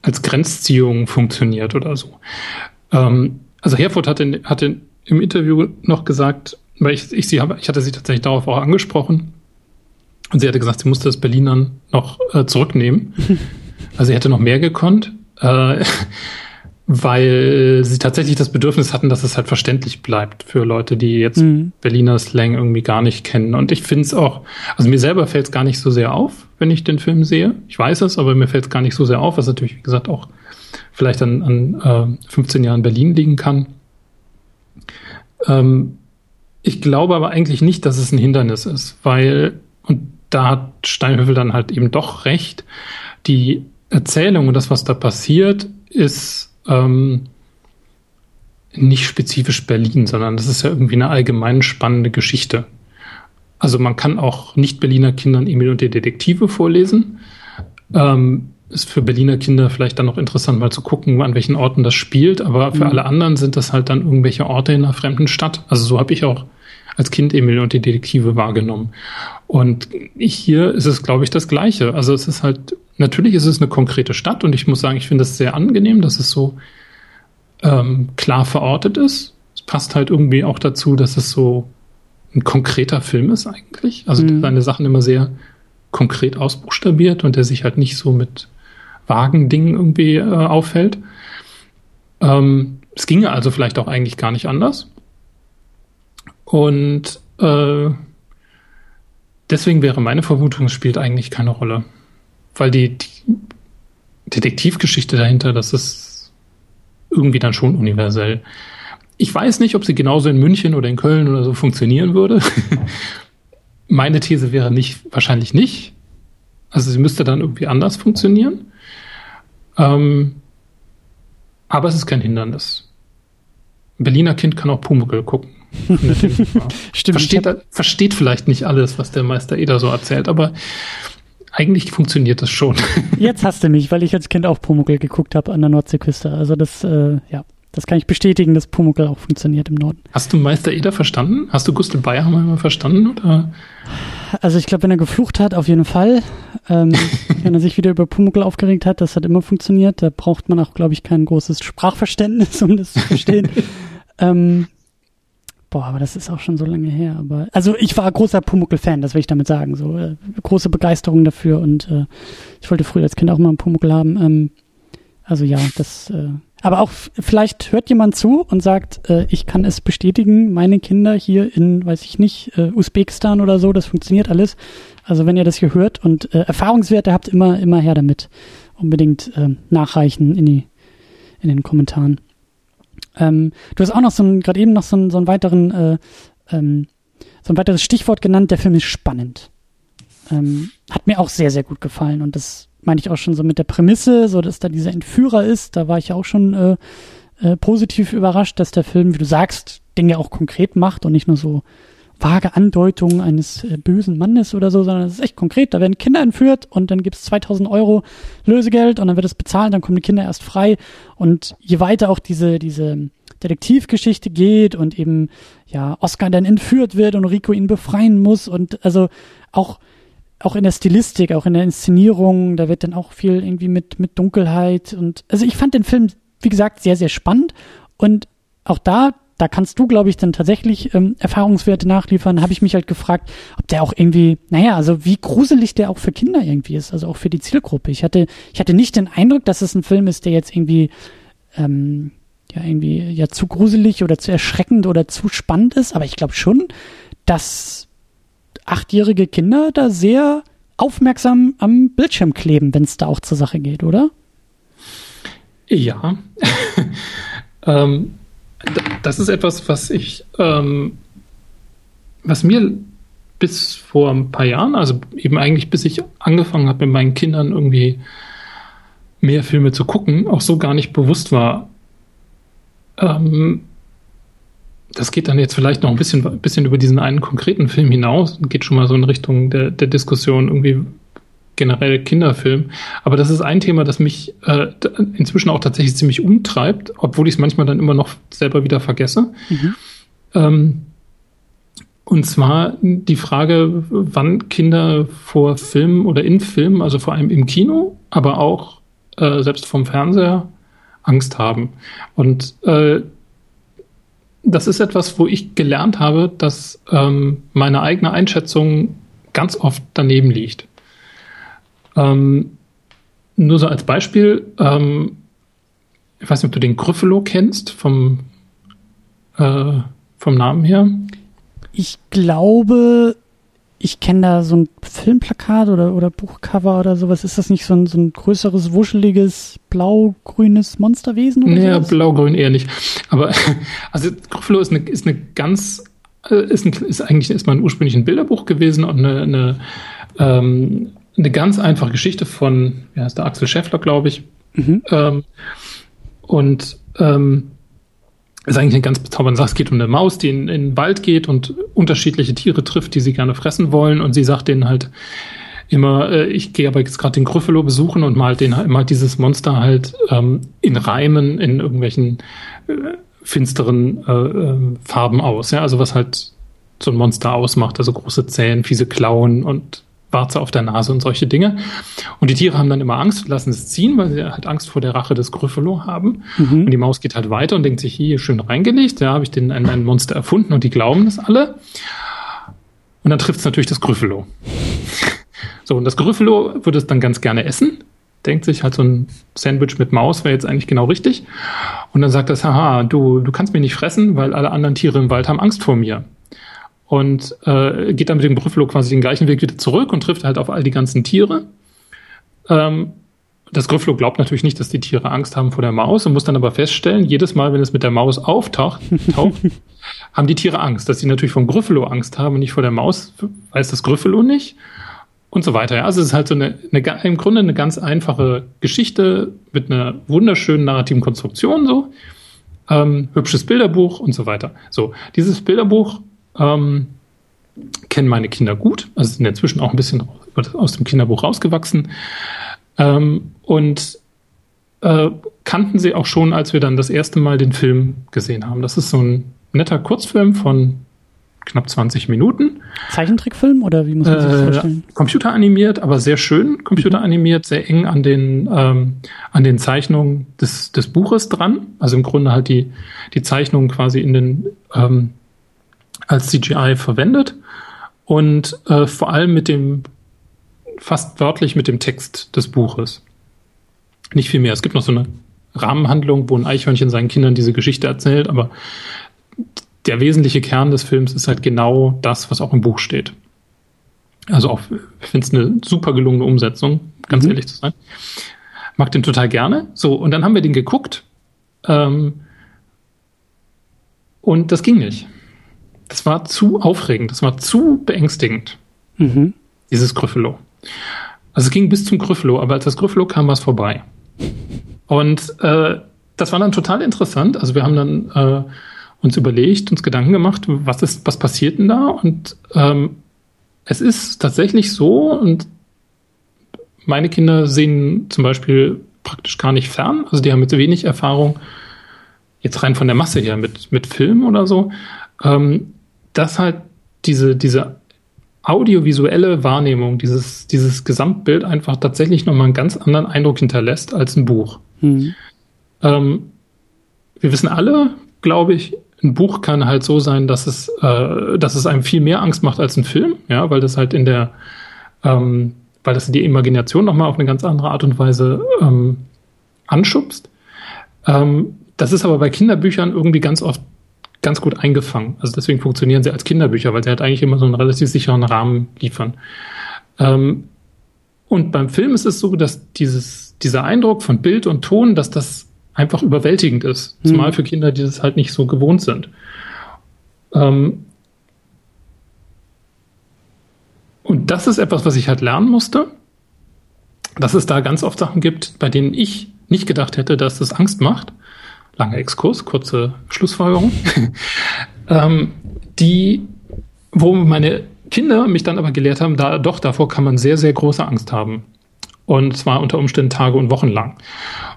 als Grenzziehung funktioniert oder so. Ähm, also Herford hatte, hatte im Interview noch gesagt, weil ich, ich sie habe, ich hatte sie tatsächlich darauf auch angesprochen. Und sie hatte gesagt, sie musste das Berlinern noch äh, zurücknehmen. Also sie hätte noch mehr gekonnt. Äh, weil sie tatsächlich das Bedürfnis hatten, dass es halt verständlich bleibt für Leute, die jetzt mhm. Berliner Slang irgendwie gar nicht kennen. Und ich finde es auch, also mir selber fällt es gar nicht so sehr auf, wenn ich den Film sehe. Ich weiß es, aber mir fällt es gar nicht so sehr auf, was natürlich, wie gesagt, auch vielleicht an, an äh, 15 Jahren Berlin liegen kann. Ähm, ich glaube aber eigentlich nicht, dass es ein Hindernis ist, weil, und da hat Steinhöfel dann halt eben doch recht, die Erzählung und das, was da passiert, ist ähm, nicht spezifisch Berlin, sondern das ist ja irgendwie eine allgemein spannende Geschichte. Also man kann auch nicht-Berliner Kindern Emil und die Detektive vorlesen. Ähm, ist für Berliner Kinder vielleicht dann noch interessant, mal zu gucken, an welchen Orten das spielt. Aber für mhm. alle anderen sind das halt dann irgendwelche Orte in einer fremden Stadt. Also so habe ich auch als Kind Emil und die Detektive wahrgenommen. Und hier ist es, glaube ich, das Gleiche. Also es ist halt, natürlich ist es eine konkrete Stadt und ich muss sagen, ich finde es sehr angenehm, dass es so ähm, klar verortet ist. Es passt halt irgendwie auch dazu, dass es so ein konkreter Film ist eigentlich. Also mhm. seine Sachen immer sehr konkret ausbuchstabiert und der sich halt nicht so mit vagen Dingen irgendwie äh, auffällt. Ähm, es ginge also vielleicht auch eigentlich gar nicht anders. Und äh, deswegen wäre meine Vermutung, es spielt eigentlich keine Rolle. Weil die, die Detektivgeschichte dahinter, das ist irgendwie dann schon universell. Ich weiß nicht, ob sie genauso in München oder in Köln oder so funktionieren würde. Meine These wäre nicht, wahrscheinlich nicht. Also sie müsste dann irgendwie anders funktionieren. Ähm, aber es ist kein Hindernis. Ein Berliner Kind kann auch Pumuckl gucken. Stimmt. Versteht, versteht vielleicht nicht alles, was der Meister Eder so erzählt, aber eigentlich funktioniert das schon. Jetzt hast du mich, weil ich als Kind auch Pumuckl geguckt habe an der Nordseeküste. Also das, äh, ja, das kann ich bestätigen, dass Pumuckl auch funktioniert im Norden. Hast du Meister Eder verstanden? Hast du Gustl Bayerhammer mal verstanden? Oder? Also ich glaube, wenn er geflucht hat, auf jeden Fall. Ähm, wenn er sich wieder über Pumuckl aufgeregt hat, das hat immer funktioniert. Da braucht man auch, glaube ich, kein großes Sprachverständnis, um das zu verstehen. ähm, Boah, aber das ist auch schon so lange her. Aber also ich war großer Pumuckl-Fan, das will ich damit sagen. So äh, große Begeisterung dafür und äh, ich wollte früher als Kind auch mal einen Pumuckl haben. Ähm, also ja, das. Äh, aber auch vielleicht hört jemand zu und sagt, äh, ich kann es bestätigen, meine Kinder hier in, weiß ich nicht, äh, Usbekistan oder so, das funktioniert alles. Also wenn ihr das hier hört und äh, Erfahrungswerte habt, immer immer her damit. Unbedingt äh, nachreichen in die in den Kommentaren. Ähm, du hast auch noch so ein, gerade eben noch so, ein, so einen weiteren, äh, ähm, so ein weiteres Stichwort genannt, der Film ist spannend. Ähm, hat mir auch sehr, sehr gut gefallen. Und das meine ich auch schon so mit der Prämisse, so dass da dieser Entführer ist, da war ich ja auch schon äh, äh, positiv überrascht, dass der Film, wie du sagst, Dinge auch konkret macht und nicht nur so vage Andeutungen eines äh, bösen Mannes oder so, sondern es ist echt konkret. Da werden Kinder entführt und dann gibt es 2000 Euro Lösegeld und dann wird es bezahlt, dann kommen die Kinder erst frei. Und je weiter auch diese, diese Detektivgeschichte geht und eben, ja, Oscar dann entführt wird und Rico ihn befreien muss und also auch, auch in der Stilistik, auch in der Inszenierung, da wird dann auch viel irgendwie mit, mit Dunkelheit und, also ich fand den Film, wie gesagt, sehr, sehr spannend und auch da da kannst du, glaube ich, dann tatsächlich ähm, Erfahrungswerte nachliefern. Habe ich mich halt gefragt, ob der auch irgendwie, naja, also wie gruselig der auch für Kinder irgendwie ist, also auch für die Zielgruppe. Ich hatte, ich hatte nicht den Eindruck, dass es ein Film ist, der jetzt irgendwie, ähm, ja, irgendwie ja zu gruselig oder zu erschreckend oder zu spannend ist, aber ich glaube schon, dass achtjährige Kinder da sehr aufmerksam am Bildschirm kleben, wenn es da auch zur Sache geht, oder? Ja. ähm, das ist etwas, was ich, ähm, was mir bis vor ein paar Jahren, also eben eigentlich bis ich angefangen habe, mit meinen Kindern irgendwie mehr Filme zu gucken, auch so gar nicht bewusst war. Ähm, das geht dann jetzt vielleicht noch ein bisschen, bisschen über diesen einen konkreten Film hinaus, geht schon mal so in Richtung der, der Diskussion irgendwie, generell Kinderfilm. Aber das ist ein Thema, das mich äh, inzwischen auch tatsächlich ziemlich umtreibt, obwohl ich es manchmal dann immer noch selber wieder vergesse. Mhm. Ähm, und zwar die Frage, wann Kinder vor Filmen oder in Filmen, also vor allem im Kino, aber auch äh, selbst vom Fernseher, Angst haben. Und äh, das ist etwas, wo ich gelernt habe, dass ähm, meine eigene Einschätzung ganz oft daneben liegt. Ähm, nur so als Beispiel, ähm, ich weiß nicht, ob du den Gryffalo kennst vom, äh, vom Namen her. Ich glaube, ich kenne da so ein Filmplakat oder, oder Buchcover oder sowas. Ist das nicht so ein, so ein größeres, wuscheliges, blau-grünes Monsterwesen? Oder nee, blau-grün eher nicht. Aber also Gryffalo ist eine, ist eine ganz, äh, ist, ein, ist eigentlich ist mal ursprünglich ein Bilderbuch gewesen und eine, eine ähm, eine ganz einfache Geschichte von, wie heißt der, Axel Scheffler, glaube ich. Mhm. Ähm, und ähm, ist eigentlich eine ganz bezaubernde Sache. Es geht um eine Maus, die in, in den Wald geht und unterschiedliche Tiere trifft, die sie gerne fressen wollen. Und sie sagt denen halt immer, äh, ich gehe aber jetzt gerade den Gryffalo besuchen und mal den mal dieses Monster halt ähm, in Reimen in irgendwelchen äh, finsteren äh, äh, Farben aus. Ja, also was halt so ein Monster ausmacht, also große Zähne, fiese Klauen und Warze auf der Nase und solche Dinge. Und die Tiere haben dann immer Angst, lassen es ziehen, weil sie halt Angst vor der Rache des Gryffalo haben. Mhm. Und die Maus geht halt weiter und denkt sich, hier schön reingelegt, da habe ich den ein, ein Monster erfunden und die glauben das alle. Und dann trifft es natürlich das Gryffalo. so, und das Gryffalo würde es dann ganz gerne essen. Denkt sich halt so ein Sandwich mit Maus wäre jetzt eigentlich genau richtig. Und dann sagt das, haha, du, du kannst mich nicht fressen, weil alle anderen Tiere im Wald haben Angst vor mir. Und äh, geht dann mit dem Gryffalo quasi den gleichen Weg wieder zurück und trifft halt auf all die ganzen Tiere. Ähm, das Gryffalo glaubt natürlich nicht, dass die Tiere Angst haben vor der Maus und muss dann aber feststellen, jedes Mal, wenn es mit der Maus auftaucht, taucht, haben die Tiere Angst. Dass sie natürlich vom Gryffalo Angst haben und nicht vor der Maus, weiß das Gryffalo nicht und so weiter. Also es ist halt so eine, eine, im Grunde eine ganz einfache Geschichte mit einer wunderschönen narrativen Konstruktion so. Ähm, hübsches Bilderbuch und so weiter. So, dieses Bilderbuch ähm, kennen meine Kinder gut, also sind inzwischen auch ein bisschen aus dem Kinderbuch rausgewachsen ähm, und äh, kannten sie auch schon, als wir dann das erste Mal den Film gesehen haben. Das ist so ein netter Kurzfilm von knapp 20 Minuten. Zeichentrickfilm oder wie muss man sich das äh, vorstellen? Computeranimiert, aber sehr schön computeranimiert, sehr eng an den, ähm, an den Zeichnungen des, des Buches dran. Also im Grunde halt die, die Zeichnungen quasi in den ähm, als CGI verwendet und äh, vor allem mit dem fast wörtlich mit dem Text des Buches. Nicht viel mehr. Es gibt noch so eine Rahmenhandlung, wo ein Eichhörnchen seinen Kindern diese Geschichte erzählt, aber der wesentliche Kern des Films ist halt genau das, was auch im Buch steht. Also auch, ich finde es eine super gelungene Umsetzung, ganz mhm. ehrlich zu sein. Mag den total gerne. So, und dann haben wir den geguckt. Ähm, und das ging nicht. Das war zu aufregend, das war zu beängstigend, mhm. dieses Gryffalo. Also es ging bis zum Gryffalo, aber als das Gryffalo kam, war es vorbei. Und äh, das war dann total interessant. Also wir haben dann äh, uns überlegt, uns Gedanken gemacht, was ist, was passiert denn da? Und ähm, es ist tatsächlich so, und meine Kinder sehen zum Beispiel praktisch gar nicht fern, also die haben mit wenig Erfahrung, jetzt rein von der Masse her, mit, mit Film oder so. Ähm, dass halt diese, diese audiovisuelle Wahrnehmung, dieses, dieses Gesamtbild einfach tatsächlich nochmal einen ganz anderen Eindruck hinterlässt als ein Buch. Mhm. Ähm, wir wissen alle, glaube ich, ein Buch kann halt so sein, dass es, äh, dass es einem viel mehr Angst macht als ein Film, ja, weil das halt in der, ähm, weil das die Imagination nochmal auf eine ganz andere Art und Weise ähm, anschubst. Ähm, das ist aber bei Kinderbüchern irgendwie ganz oft ganz gut eingefangen. Also deswegen funktionieren sie als Kinderbücher, weil sie halt eigentlich immer so einen relativ sicheren Rahmen liefern. Ähm, und beim Film ist es so, dass dieses, dieser Eindruck von Bild und Ton, dass das einfach überwältigend ist. Mhm. Zumal für Kinder, die das halt nicht so gewohnt sind. Ähm, und das ist etwas, was ich halt lernen musste, dass es da ganz oft Sachen gibt, bei denen ich nicht gedacht hätte, dass das Angst macht langer Exkurs, kurze Schlussfolgerung, ähm, die, wo meine Kinder mich dann aber gelehrt haben, da doch davor kann man sehr, sehr große Angst haben. Und zwar unter Umständen Tage und Wochen lang.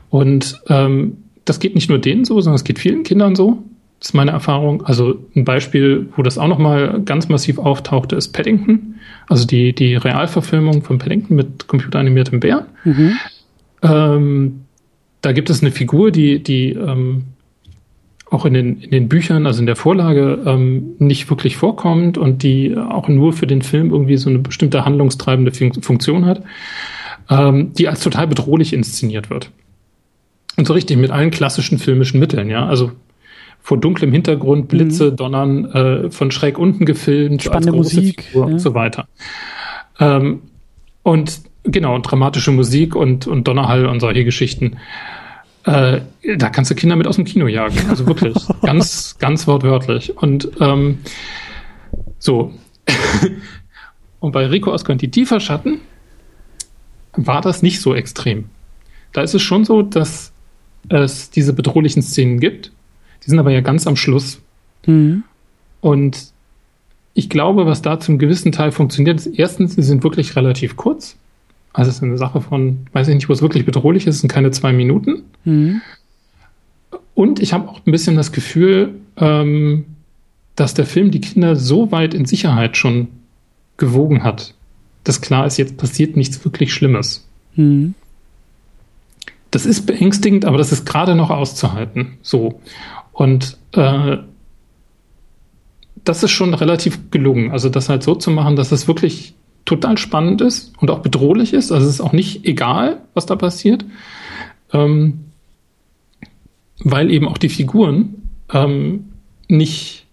Und ähm, das geht nicht nur denen so, sondern es geht vielen Kindern so. Das ist meine Erfahrung. Also ein Beispiel, wo das auch nochmal ganz massiv auftauchte, ist Paddington. Also die, die Realverfilmung von Paddington mit computeranimiertem Bär. Mhm. Ähm, da gibt es eine Figur, die, die ähm, auch in den, in den Büchern, also in der Vorlage, ähm, nicht wirklich vorkommt und die auch nur für den Film irgendwie so eine bestimmte handlungstreibende Funktion hat, ähm, die als total bedrohlich inszeniert wird. Und so richtig mit allen klassischen filmischen Mitteln, ja. Also vor dunklem Hintergrund, Blitze, mhm. Donnern, äh, von schräg unten gefilmt, Spannende Musik Figur ja. und so weiter. Ähm, und Genau, und dramatische Musik und, und Donnerhall und solche Geschichten. Äh, da kannst du Kinder mit aus dem Kino jagen. Also wirklich. ganz, ganz wortwörtlich. Und ähm, so. und bei Rico aus Quanti tiefer Schatten war das nicht so extrem. Da ist es schon so, dass es diese bedrohlichen Szenen gibt. Die sind aber ja ganz am Schluss. Mhm. Und ich glaube, was da zum gewissen Teil funktioniert, ist erstens, sie sind wirklich relativ kurz. Also es ist eine Sache von, weiß ich nicht, wo es wirklich bedrohlich ist, es sind keine zwei Minuten. Mhm. Und ich habe auch ein bisschen das Gefühl, ähm, dass der Film die Kinder so weit in Sicherheit schon gewogen hat, dass klar ist, jetzt passiert nichts wirklich Schlimmes. Mhm. Das ist beängstigend, aber das ist gerade noch auszuhalten. So. Und äh, das ist schon relativ gelungen. Also das halt so zu machen, dass es wirklich total spannend ist und auch bedrohlich ist. Also es ist auch nicht egal, was da passiert, ähm, weil eben auch die Figuren ähm, nicht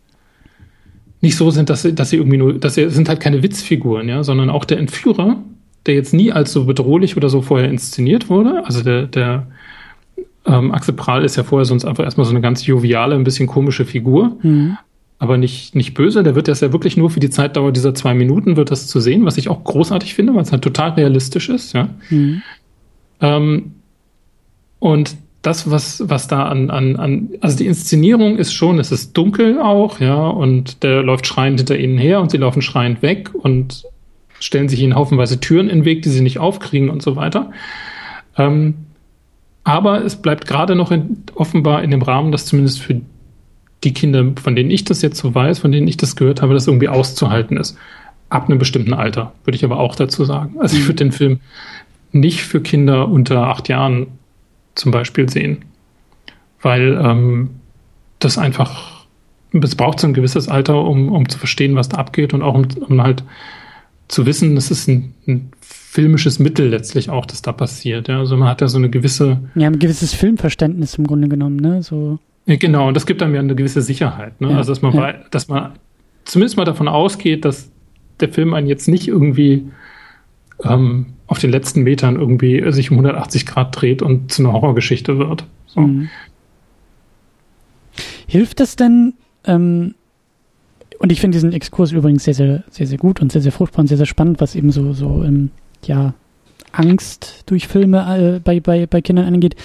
nicht so sind, dass sie, dass sie irgendwie nur, dass sie sind halt keine Witzfiguren, ja, sondern auch der Entführer, der jetzt nie als so bedrohlich oder so vorher inszeniert wurde. Also der, der ähm, Axel Prahl ist ja vorher sonst einfach erstmal so eine ganz joviale, ein bisschen komische Figur. Mhm. Aber nicht, nicht böse, der wird das ja wirklich nur für die Zeitdauer dieser zwei Minuten wird das zu sehen, was ich auch großartig finde, weil es halt total realistisch ist, ja. Mhm. Ähm, und das, was, was da an, an, an, also die Inszenierung ist schon, es ist dunkel auch, ja, und der läuft schreiend hinter ihnen her und sie laufen schreiend weg und stellen sich ihnen haufenweise Türen in den Weg, die sie nicht aufkriegen und so weiter. Ähm, aber es bleibt gerade noch in, offenbar in dem Rahmen, dass zumindest für die Kinder, von denen ich das jetzt so weiß, von denen ich das gehört habe, das irgendwie auszuhalten ist. Ab einem bestimmten Alter, würde ich aber auch dazu sagen. Also ich würde den Film nicht für Kinder unter acht Jahren zum Beispiel sehen. Weil ähm, das einfach, es braucht so ein gewisses Alter, um, um zu verstehen, was da abgeht und auch um, um halt zu wissen, das ist ein, ein filmisches Mittel letztlich auch, das da passiert. Ja? Also man hat ja so eine gewisse. Ja, ein gewisses Filmverständnis im Grunde genommen, ne? So. Genau, und das gibt einem ja eine gewisse Sicherheit. Ne? Ja, also dass man, ja. dass man zumindest mal davon ausgeht, dass der Film einen jetzt nicht irgendwie ähm, auf den letzten Metern irgendwie sich um 180 Grad dreht und zu einer Horrorgeschichte wird. So. Mhm. Hilft es denn, ähm, und ich finde diesen Exkurs übrigens sehr, sehr, sehr, sehr gut und sehr, sehr fruchtbar und sehr, sehr spannend, was eben so, so, ähm, ja, Angst durch Filme äh, bei, bei, bei Kindern angeht.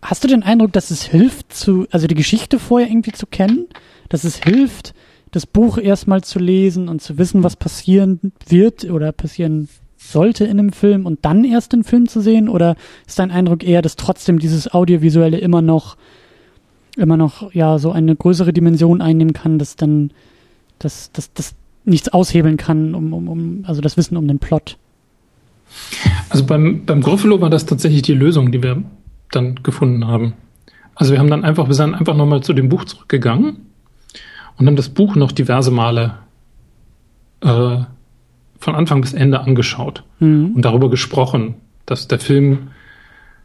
Hast du den Eindruck, dass es hilft, zu, also die Geschichte vorher irgendwie zu kennen? Dass es hilft, das Buch erstmal zu lesen und zu wissen, was passieren wird oder passieren sollte in einem Film und dann erst den Film zu sehen? Oder ist dein Eindruck eher, dass trotzdem dieses Audiovisuelle immer noch, immer noch, ja, so eine größere Dimension einnehmen kann, dass dann, dass, dass, dass nichts aushebeln kann, um, um, um, also das Wissen um den Plot? Also beim, beim Gruffalo war das tatsächlich die Lösung, die wir dann gefunden haben. Also wir haben dann einfach, wir sind einfach nochmal zu dem Buch zurückgegangen und haben das Buch noch diverse Male äh, von Anfang bis Ende angeschaut mhm. und darüber gesprochen, dass der Film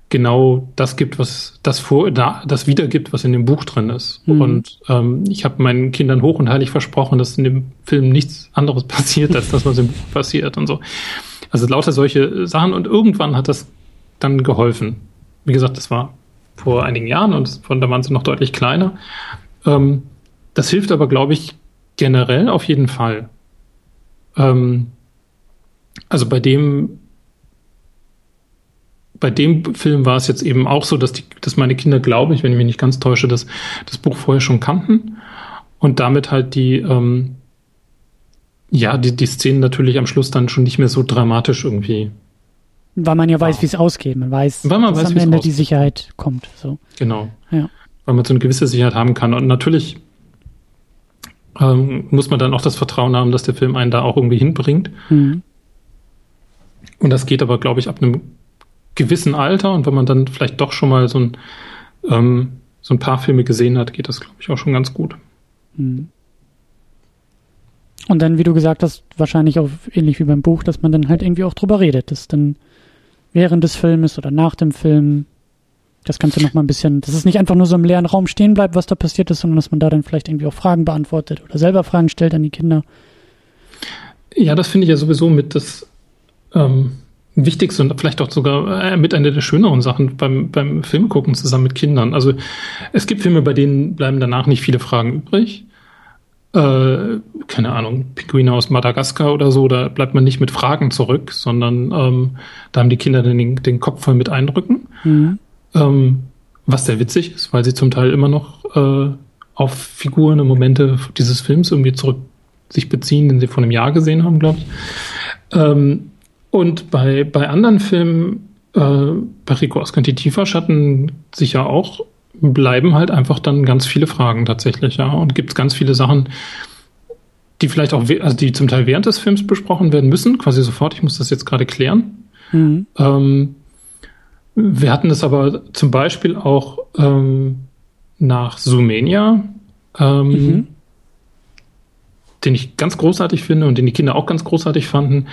genau das gibt, was das vor, da, das wiedergibt, was in dem Buch drin ist. Mhm. Und ähm, ich habe meinen Kindern hoch und heilig versprochen, dass in dem Film nichts anderes passiert, als das, was im Buch passiert und so. Also lauter solche Sachen und irgendwann hat das dann geholfen. Wie gesagt, das war vor einigen Jahren und von da waren sie noch deutlich kleiner. Ähm, das hilft aber, glaube ich, generell auf jeden Fall. Ähm, also bei dem, bei dem Film war es jetzt eben auch so, dass, die, dass meine Kinder, glaube ich, wenn ich mich nicht ganz täusche, das, das Buch vorher schon kannten und damit halt die, ähm, ja, die, die Szenen natürlich am Schluss dann schon nicht mehr so dramatisch irgendwie. Weil man ja weiß, wie es ausgeht. Man weiß, Weil man dass weiß, am Ende die Sicherheit kommt. So. Genau. Ja. Weil man so eine gewisse Sicherheit haben kann. Und natürlich ähm, muss man dann auch das Vertrauen haben, dass der Film einen da auch irgendwie hinbringt. Mhm. Und das geht aber, glaube ich, ab einem gewissen Alter. Und wenn man dann vielleicht doch schon mal so ein, ähm, so ein paar Filme gesehen hat, geht das, glaube ich, auch schon ganz gut. Mhm. Und dann, wie du gesagt hast, wahrscheinlich auch ähnlich wie beim Buch, dass man dann halt irgendwie auch drüber redet, dass dann während des Filmes oder nach dem Film das Ganze noch mal ein bisschen, dass es nicht einfach nur so im leeren Raum stehen bleibt, was da passiert ist, sondern dass man da dann vielleicht irgendwie auch Fragen beantwortet oder selber Fragen stellt an die Kinder. Ja, das finde ich ja sowieso mit das ähm, Wichtigste und vielleicht auch sogar äh, mit einer der schöneren Sachen beim, beim Film gucken zusammen mit Kindern. Also es gibt Filme, bei denen bleiben danach nicht viele Fragen übrig. Äh, keine Ahnung, Pinguine aus Madagaskar oder so, da bleibt man nicht mit Fragen zurück, sondern ähm, da haben die Kinder den, den Kopf voll mit Eindrücken. Mhm. Ähm, was sehr witzig ist, weil sie zum Teil immer noch äh, auf Figuren und Momente dieses Films irgendwie zurück sich beziehen, den sie vor einem Jahr gesehen haben, glaube ich. Ähm, und bei, bei anderen Filmen, äh, bei Rico Ascanti Tiefer Schatten sicher auch, bleiben halt einfach dann ganz viele Fragen tatsächlich, ja. Und gibt es ganz viele Sachen, die vielleicht auch, also die zum Teil während des Films besprochen werden müssen, quasi sofort, ich muss das jetzt gerade klären. Mhm. Ähm, wir hatten das aber zum Beispiel auch ähm, nach Sumenia, ähm, mhm. den ich ganz großartig finde und den die Kinder auch ganz großartig fanden.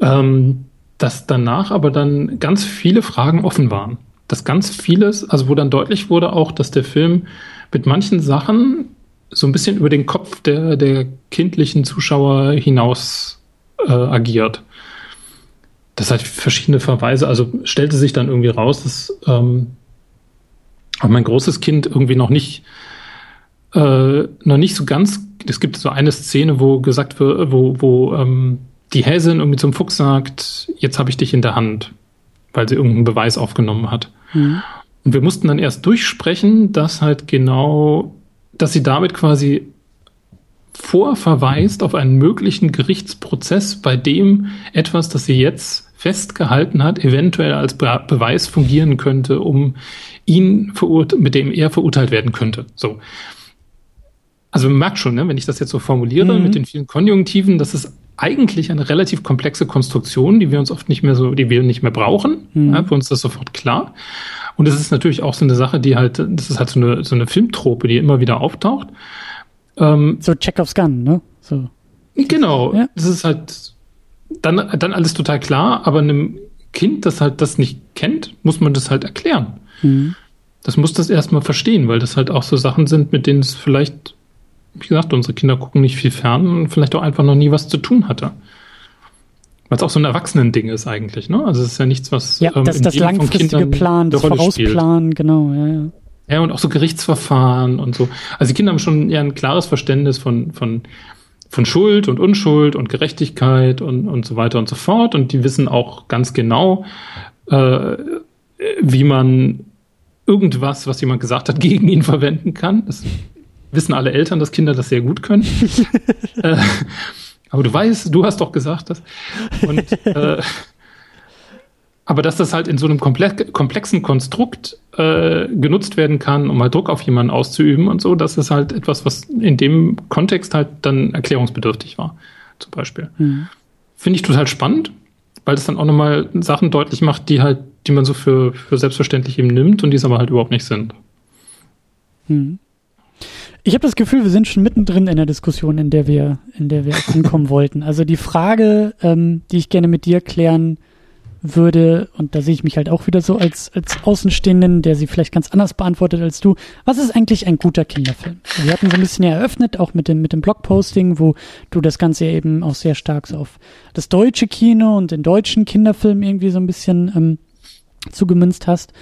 Ähm, dass danach aber dann ganz viele Fragen offen waren. Dass ganz vieles, also wo dann deutlich wurde auch, dass der Film mit manchen Sachen so ein bisschen über den Kopf der, der kindlichen Zuschauer hinaus äh, agiert. Das hat verschiedene Verweise, also stellte sich dann irgendwie raus, dass ähm, auch mein großes Kind irgendwie noch nicht äh, noch nicht so ganz. Es gibt so eine Szene, wo gesagt wird, wo, wo ähm, die Häsin irgendwie zum Fuchs sagt, jetzt habe ich dich in der Hand, weil sie irgendeinen Beweis aufgenommen hat. Mhm. Und wir mussten dann erst durchsprechen, dass halt genau, dass sie damit quasi vorverweist auf einen möglichen Gerichtsprozess, bei dem etwas, das sie jetzt festgehalten hat, eventuell als Be Beweis fungieren könnte, um ihn mit dem er verurteilt werden könnte. So. Also man merkt schon, ne, wenn ich das jetzt so formuliere mhm. mit den vielen Konjunktiven, das ist eigentlich eine relativ komplexe Konstruktion, die wir uns oft nicht mehr so, die wir nicht mehr brauchen. Mhm. Ja, für uns ist das sofort klar. Und es ist natürlich auch so eine Sache, die halt, das ist halt so eine, so eine Filmtrope, die immer wieder auftaucht. Ähm, so Chekhovs Gun, ne? So. Genau. Ja. Das ist halt dann, dann alles total klar, aber einem Kind, das halt das nicht kennt, muss man das halt erklären. Mhm. Das muss das erstmal verstehen, weil das halt auch so Sachen sind, mit denen es vielleicht, wie gesagt, unsere Kinder gucken nicht viel fern und vielleicht auch einfach noch nie was zu tun hatte. Weil es auch so ein Erwachsenending ist eigentlich, ne? Also es ist ja nichts, was ja, ähm, das, das langfristige Plan, das Vorausplanen, genau, ja, ja. Ja, und auch so Gerichtsverfahren und so. Also die Kinder haben schon eher ein klares Verständnis von, von, von Schuld und Unschuld und Gerechtigkeit und, und so weiter und so fort. Und die wissen auch ganz genau, äh, wie man irgendwas, was jemand gesagt hat, gegen ihn verwenden kann. Das wissen alle Eltern, dass Kinder das sehr gut können. äh, aber du weißt, du hast doch gesagt das. Und, äh, aber dass das halt in so einem komplexen Konstrukt äh, genutzt werden kann, um mal Druck auf jemanden auszuüben und so, das ist halt etwas, was in dem Kontext halt dann erklärungsbedürftig war, zum Beispiel. Mhm. Finde ich total spannend, weil das dann auch nochmal Sachen deutlich macht, die halt, die man so für, für selbstverständlich eben nimmt und die es aber halt überhaupt nicht sind. Mhm. Ich habe das Gefühl, wir sind schon mittendrin in der Diskussion, in der wir, in der wir ankommen wollten. Also die Frage, ähm, die ich gerne mit dir klären würde, und da sehe ich mich halt auch wieder so als, als Außenstehenden, der sie vielleicht ganz anders beantwortet als du. Was ist eigentlich ein guter Kinderfilm? Wir hatten so ein bisschen eröffnet, auch mit dem, mit dem Blogposting, wo du das Ganze eben auch sehr stark so auf das deutsche Kino und den deutschen Kinderfilm irgendwie so ein bisschen ähm, zugemünzt hast.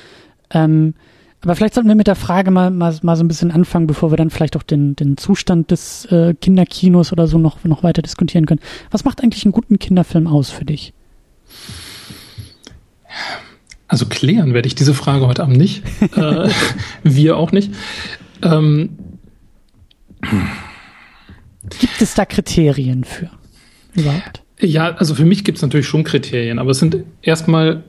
Ähm, aber vielleicht sollten wir mit der Frage mal, mal, mal so ein bisschen anfangen, bevor wir dann vielleicht auch den, den Zustand des äh, Kinderkinos oder so noch, noch weiter diskutieren können. Was macht eigentlich einen guten Kinderfilm aus für dich? Also klären werde ich diese Frage heute Abend nicht. äh, wir auch nicht. Ähm. Gibt es da Kriterien für überhaupt? Ja, also für mich gibt es natürlich schon Kriterien, aber es sind erstmal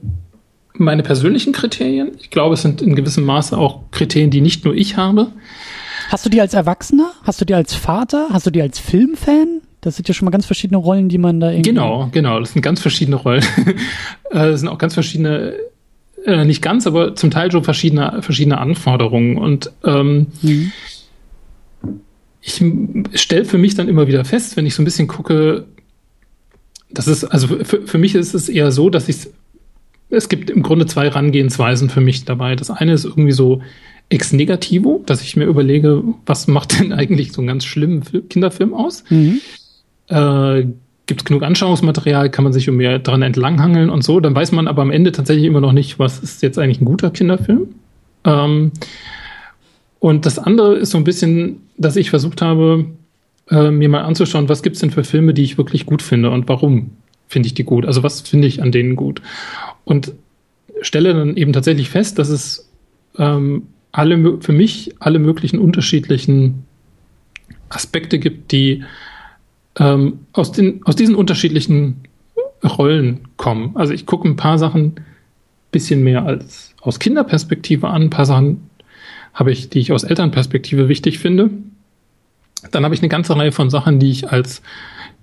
meine persönlichen Kriterien. Ich glaube, es sind in gewissem Maße auch Kriterien, die nicht nur ich habe. Hast du die als Erwachsener? Hast du die als Vater? Hast du die als Filmfan? Das sind ja schon mal ganz verschiedene Rollen, die man da irgendwie. Genau, genau. Das sind ganz verschiedene Rollen. Äh, das sind auch ganz verschiedene, äh, nicht ganz, aber zum Teil schon verschiedene, verschiedene Anforderungen. Und ähm, mhm. ich stelle für mich dann immer wieder fest, wenn ich so ein bisschen gucke, das ist, also für, für mich ist es eher so, dass ich es gibt im Grunde zwei Herangehensweisen für mich dabei. Das eine ist irgendwie so ex negativo, dass ich mir überlege, was macht denn eigentlich so einen ganz schlimmen Kinderfilm aus? Mhm. Äh, Gibt es genug Anschauungsmaterial, kann man sich um mehr dran entlanghangeln und so. Dann weiß man aber am Ende tatsächlich immer noch nicht, was ist jetzt eigentlich ein guter Kinderfilm. Ähm, und das andere ist so ein bisschen, dass ich versucht habe, äh, mir mal anzuschauen, was gibt's denn für Filme, die ich wirklich gut finde und warum finde ich die gut? Also was finde ich an denen gut? Und stelle dann eben tatsächlich fest, dass es ähm, alle für mich alle möglichen unterschiedlichen Aspekte gibt, die ähm, aus, den, aus diesen unterschiedlichen Rollen kommen. Also ich gucke ein paar Sachen bisschen mehr als aus Kinderperspektive an, ein paar Sachen habe ich, die ich aus Elternperspektive wichtig finde. Dann habe ich eine ganze Reihe von Sachen, die ich als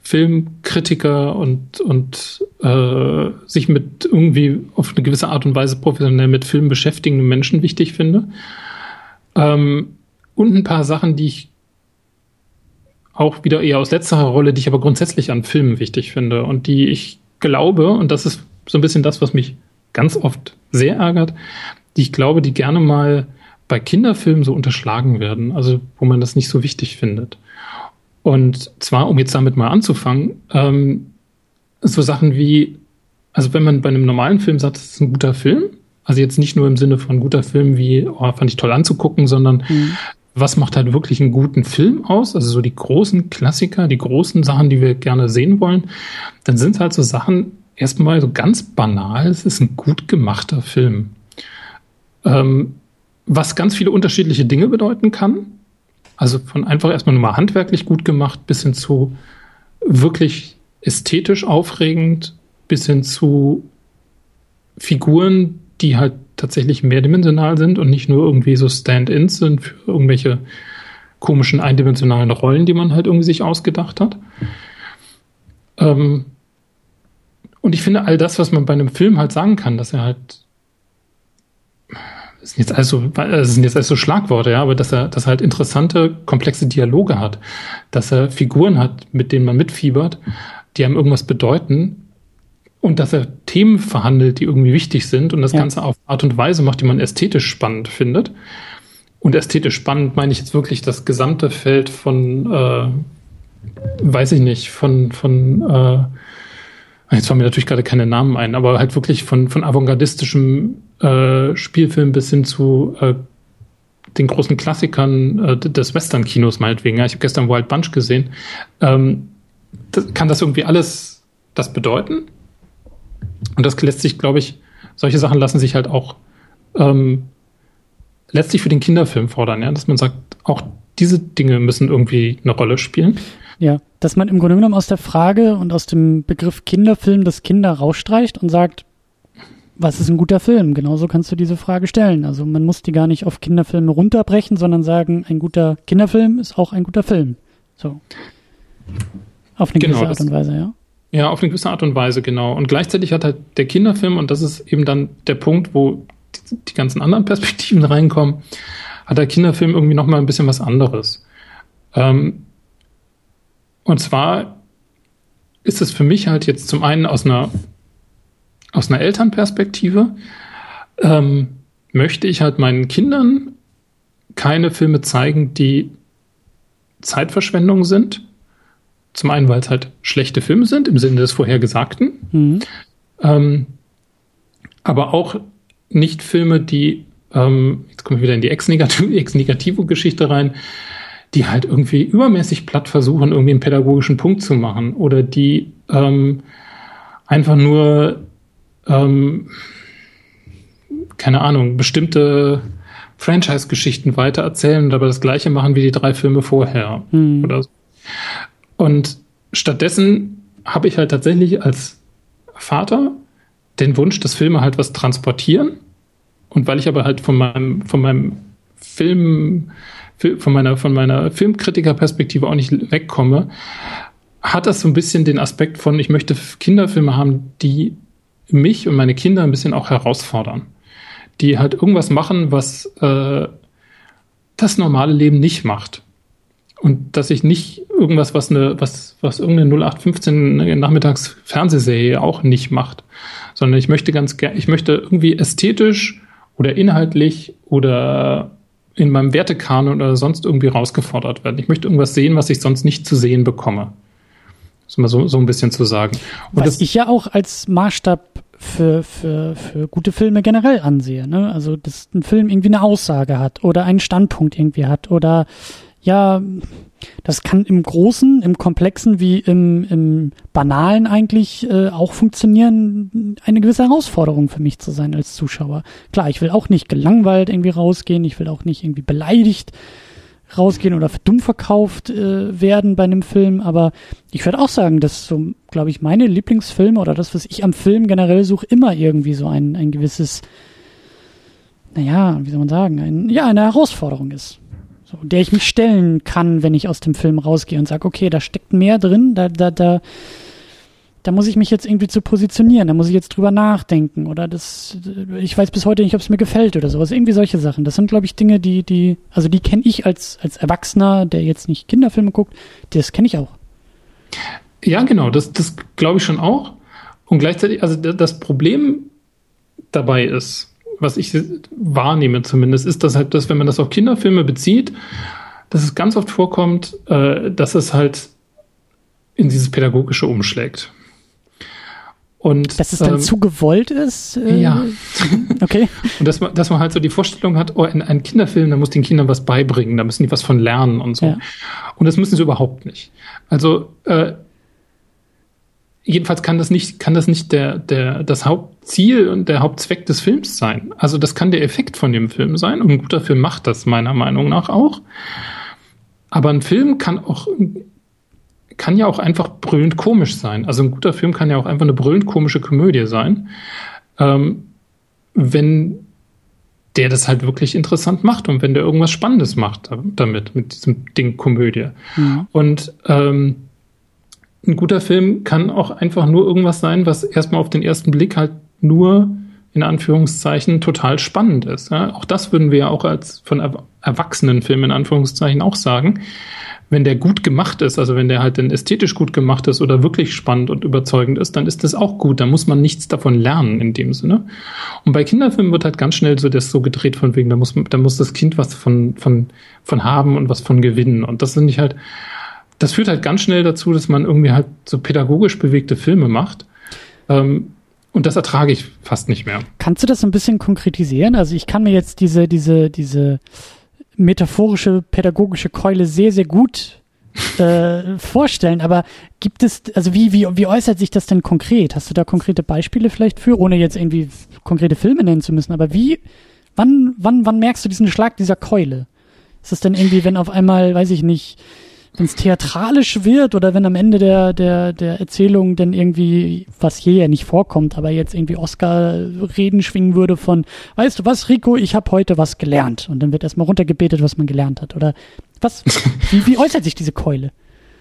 Filmkritiker und, und äh, sich mit irgendwie auf eine gewisse Art und Weise professionell mit Film beschäftigenden Menschen wichtig finde. Ähm, und ein paar Sachen, die ich auch wieder eher aus letzterer Rolle, die ich aber grundsätzlich an Filmen wichtig finde und die ich glaube, und das ist so ein bisschen das, was mich ganz oft sehr ärgert, die ich glaube, die gerne mal bei Kinderfilmen so unterschlagen werden, also wo man das nicht so wichtig findet. Und zwar, um jetzt damit mal anzufangen, ähm, so Sachen wie, also wenn man bei einem normalen Film sagt, es ist ein guter Film, also jetzt nicht nur im Sinne von guter Film wie, oh, fand ich toll anzugucken, sondern mhm. was macht halt wirklich einen guten Film aus? Also so die großen Klassiker, die großen Sachen, die wir gerne sehen wollen, dann sind halt so Sachen erstmal so ganz banal, es ist ein gut gemachter Film. Ähm, was ganz viele unterschiedliche Dinge bedeuten kann. Also von einfach erstmal nur mal handwerklich gut gemacht bis hin zu wirklich ästhetisch aufregend, bis hin zu Figuren, die halt tatsächlich mehrdimensional sind und nicht nur irgendwie so Stand-ins sind für irgendwelche komischen eindimensionalen Rollen, die man halt irgendwie sich ausgedacht hat. Ähm und ich finde all das, was man bei einem Film halt sagen kann, dass er halt das sind jetzt also das sind jetzt also Schlagworte, ja, aber dass er, dass er halt interessante, komplexe Dialoge hat, dass er Figuren hat, mit denen man mitfiebert, die einem irgendwas bedeuten und dass er Themen verhandelt, die irgendwie wichtig sind und das ja. Ganze auf Art und Weise macht, die man ästhetisch spannend findet. Und ästhetisch spannend meine ich jetzt wirklich das gesamte Feld von, äh, weiß ich nicht, von, von äh, Jetzt fallen mir natürlich gerade keine Namen ein, aber halt wirklich von, von avantgardistischem äh, Spielfilm bis hin zu äh, den großen Klassikern äh, des Western-Kinos meinetwegen. Ja, ich habe gestern Wild Bunch gesehen. Ähm, das, kann das irgendwie alles das bedeuten? Und das lässt sich, glaube ich, solche Sachen lassen sich halt auch ähm, letztlich für den Kinderfilm fordern, ja, dass man sagt, auch diese Dinge müssen irgendwie eine Rolle spielen. Ja, dass man im Grunde genommen aus der Frage und aus dem Begriff Kinderfilm das Kinder rausstreicht und sagt, was ist ein guter Film? Genauso kannst du diese Frage stellen. Also man muss die gar nicht auf Kinderfilme runterbrechen, sondern sagen, ein guter Kinderfilm ist auch ein guter Film. So. Auf eine genau, gewisse Art und Weise, ja. Ja, auf eine gewisse Art und Weise, genau. Und gleichzeitig hat halt der Kinderfilm, und das ist eben dann der Punkt, wo die, die ganzen anderen Perspektiven reinkommen, hat der Kinderfilm irgendwie nochmal ein bisschen was anderes. Ähm, und zwar ist es für mich halt jetzt zum einen aus einer, aus einer Elternperspektive, ähm, möchte ich halt meinen Kindern keine Filme zeigen, die Zeitverschwendung sind. Zum einen, weil es halt schlechte Filme sind, im Sinne des Vorhergesagten. Mhm. Ähm, aber auch nicht Filme, die, ähm, jetzt kommen wir wieder in die Ex-Negativo-Geschichte rein, die halt irgendwie übermäßig platt versuchen, irgendwie einen pädagogischen Punkt zu machen oder die ähm, einfach nur, ähm, keine Ahnung, bestimmte Franchise-Geschichten weitererzählen und aber das gleiche machen wie die drei Filme vorher mhm. oder so. Und stattdessen habe ich halt tatsächlich als Vater den Wunsch, dass Filme halt was transportieren. Und weil ich aber halt von meinem, von meinem Film, von meiner, von meiner Filmkritikerperspektive auch nicht wegkomme, hat das so ein bisschen den Aspekt von, ich möchte Kinderfilme haben, die mich und meine Kinder ein bisschen auch herausfordern. Die halt irgendwas machen, was äh, das normale Leben nicht macht. Und dass ich nicht irgendwas, was eine, was, was irgendeine 0815 Nachmittags Fernsehserie auch nicht macht, sondern ich möchte ganz gerne, ich möchte irgendwie ästhetisch oder inhaltlich oder in meinem Wertekanon oder sonst irgendwie rausgefordert werden. Ich möchte irgendwas sehen, was ich sonst nicht zu sehen bekomme. Das mal so, so ein bisschen zu sagen. Und was ich ja auch als Maßstab für, für, für gute Filme generell ansehe. Ne? Also, dass ein Film irgendwie eine Aussage hat oder einen Standpunkt irgendwie hat oder ja, das kann im Großen, im Komplexen wie im, im Banalen eigentlich äh, auch funktionieren, eine gewisse Herausforderung für mich zu sein als Zuschauer. Klar, ich will auch nicht gelangweilt irgendwie rausgehen, ich will auch nicht irgendwie beleidigt rausgehen oder für dumm verkauft äh, werden bei einem Film, aber ich würde auch sagen, dass so, glaube ich, meine Lieblingsfilme oder das, was ich am Film generell suche, immer irgendwie so ein, ein gewisses, naja, wie soll man sagen, ein, ja, eine Herausforderung ist so, der ich mich stellen kann, wenn ich aus dem Film rausgehe und sage, okay, da steckt mehr drin, da, da, da, da muss ich mich jetzt irgendwie zu positionieren, da muss ich jetzt drüber nachdenken oder das, ich weiß bis heute nicht, ob es mir gefällt oder sowas, irgendwie solche Sachen. Das sind, glaube ich, Dinge, die, die, also die kenne ich als, als Erwachsener, der jetzt nicht Kinderfilme guckt, das kenne ich auch. Ja, genau, das, das glaube ich schon auch. Und gleichzeitig, also das Problem dabei ist, was ich wahrnehme zumindest, ist das halt, dass wenn man das auf Kinderfilme bezieht, dass es ganz oft vorkommt, äh, dass es halt in dieses Pädagogische umschlägt. Und, dass es dann ähm, zu gewollt ist? Äh, ja. Okay. Und dass man, dass man halt so die Vorstellung hat, oh, in einem Kinderfilm, da muss den Kindern was beibringen, da müssen die was von lernen und so. Ja. Und das müssen sie überhaupt nicht. Also äh, jedenfalls kann das nicht, kann das nicht der, der, das Hauptziel und der Hauptzweck des Films sein. Also das kann der Effekt von dem Film sein. Und ein guter Film macht das meiner Meinung nach auch. Aber ein Film kann auch kann ja auch einfach brüllend komisch sein. Also ein guter Film kann ja auch einfach eine brüllend komische Komödie sein, ähm, wenn der das halt wirklich interessant macht und wenn der irgendwas Spannendes macht damit, mit diesem Ding Komödie. Mhm. Und ähm, ein guter Film kann auch einfach nur irgendwas sein, was erstmal auf den ersten Blick halt nur in Anführungszeichen total spannend ist. Ja? Auch das würden wir ja auch als von Erwachsenenfilmen in Anführungszeichen auch sagen wenn der gut gemacht ist, also wenn der halt dann ästhetisch gut gemacht ist oder wirklich spannend und überzeugend ist, dann ist das auch gut. Da muss man nichts davon lernen in dem Sinne. Und bei Kinderfilmen wird halt ganz schnell so das so gedreht von wegen, da muss, da muss das Kind was von, von, von haben und was von gewinnen. Und das sind ich halt, das führt halt ganz schnell dazu, dass man irgendwie halt so pädagogisch bewegte Filme macht. Ähm, und das ertrage ich fast nicht mehr. Kannst du das ein bisschen konkretisieren? Also ich kann mir jetzt diese, diese, diese metaphorische, pädagogische Keule sehr, sehr gut äh, vorstellen. Aber gibt es, also wie, wie, wie äußert sich das denn konkret? Hast du da konkrete Beispiele vielleicht für, ohne jetzt irgendwie konkrete Filme nennen zu müssen? Aber wie, wann, wann, wann merkst du diesen Schlag dieser Keule? Ist das denn irgendwie, wenn auf einmal, weiß ich nicht, wenn es theatralisch wird oder wenn am Ende der, der, der Erzählung dann irgendwie, was hier ja nicht vorkommt, aber jetzt irgendwie Oscar-Reden schwingen würde von, weißt du was, Rico, ich habe heute was gelernt. Und dann wird erstmal runtergebetet, was man gelernt hat. Oder was, wie, wie äußert sich diese Keule?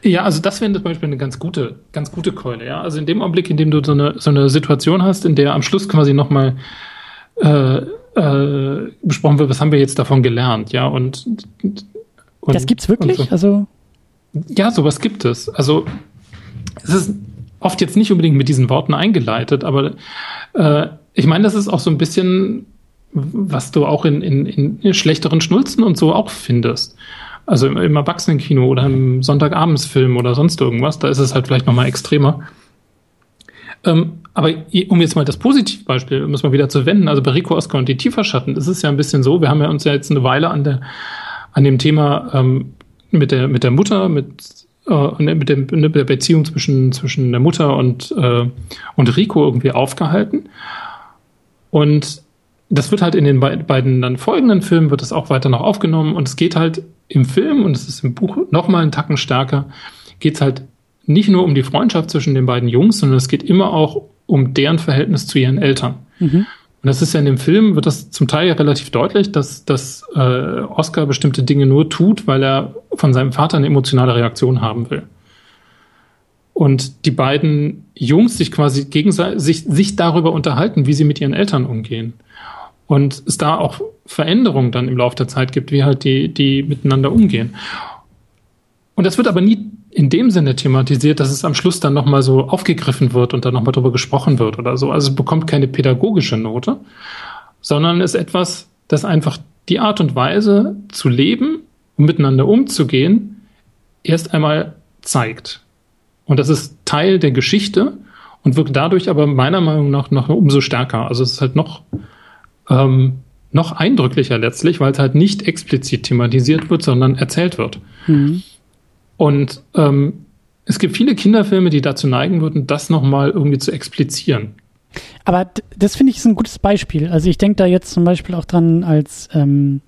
Ja, also das wäre zum Beispiel eine ganz gute, ganz gute Keule, ja. Also in dem Augenblick, in dem du so eine, so eine Situation hast, in der am Schluss quasi nochmal äh, äh, besprochen wird, was haben wir jetzt davon gelernt, ja, und, und das gibt's wirklich? So. Also ja, sowas gibt es. Also es ist oft jetzt nicht unbedingt mit diesen Worten eingeleitet, aber äh, ich meine, das ist auch so ein bisschen, was du auch in, in, in schlechteren Schnulzen und so auch findest. Also im, im Erwachsenenkino oder im Sonntagabendsfilm oder sonst irgendwas, da ist es halt vielleicht nochmal extremer. Ähm, aber um jetzt mal das Positivbeispiel, um es mal wieder zu wenden, also bei Rico Oscar und die Tieferschatten, ist es ja ein bisschen so, wir haben ja uns ja jetzt eine Weile an der an dem Thema ähm, mit der, mit der Mutter, mit, äh, mit, dem, mit der Beziehung zwischen, zwischen der Mutter und, äh, und Rico irgendwie aufgehalten. Und das wird halt in den beiden dann folgenden Filmen wird das auch weiter noch aufgenommen und es geht halt im Film und es ist im Buch noch mal einen Tacken stärker, geht es halt nicht nur um die Freundschaft zwischen den beiden Jungs, sondern es geht immer auch um deren Verhältnis zu ihren Eltern. Mhm. Und das ist ja in dem Film, wird das zum Teil ja relativ deutlich, dass, dass äh, Oscar bestimmte Dinge nur tut, weil er von seinem Vater eine emotionale Reaktion haben will. Und die beiden Jungs sich quasi gegenseitig sich, sich darüber unterhalten, wie sie mit ihren Eltern umgehen. Und es da auch Veränderungen dann im Laufe der Zeit gibt, wie halt die, die miteinander umgehen. Und das wird aber nie in dem Sinne thematisiert, dass es am Schluss dann nochmal so aufgegriffen wird und dann nochmal drüber gesprochen wird oder so. Also es bekommt keine pädagogische Note, sondern ist etwas, das einfach die Art und Weise zu leben und miteinander umzugehen erst einmal zeigt. Und das ist Teil der Geschichte und wirkt dadurch aber meiner Meinung nach noch umso stärker. Also es ist halt noch, ähm, noch eindrücklicher letztlich, weil es halt nicht explizit thematisiert wird, sondern erzählt wird. Mhm. Und ähm, es gibt viele Kinderfilme, die dazu neigen würden, das nochmal irgendwie zu explizieren. Aber das finde ich ist ein gutes Beispiel. Also ich denke da jetzt zum Beispiel auch dran, als ähm,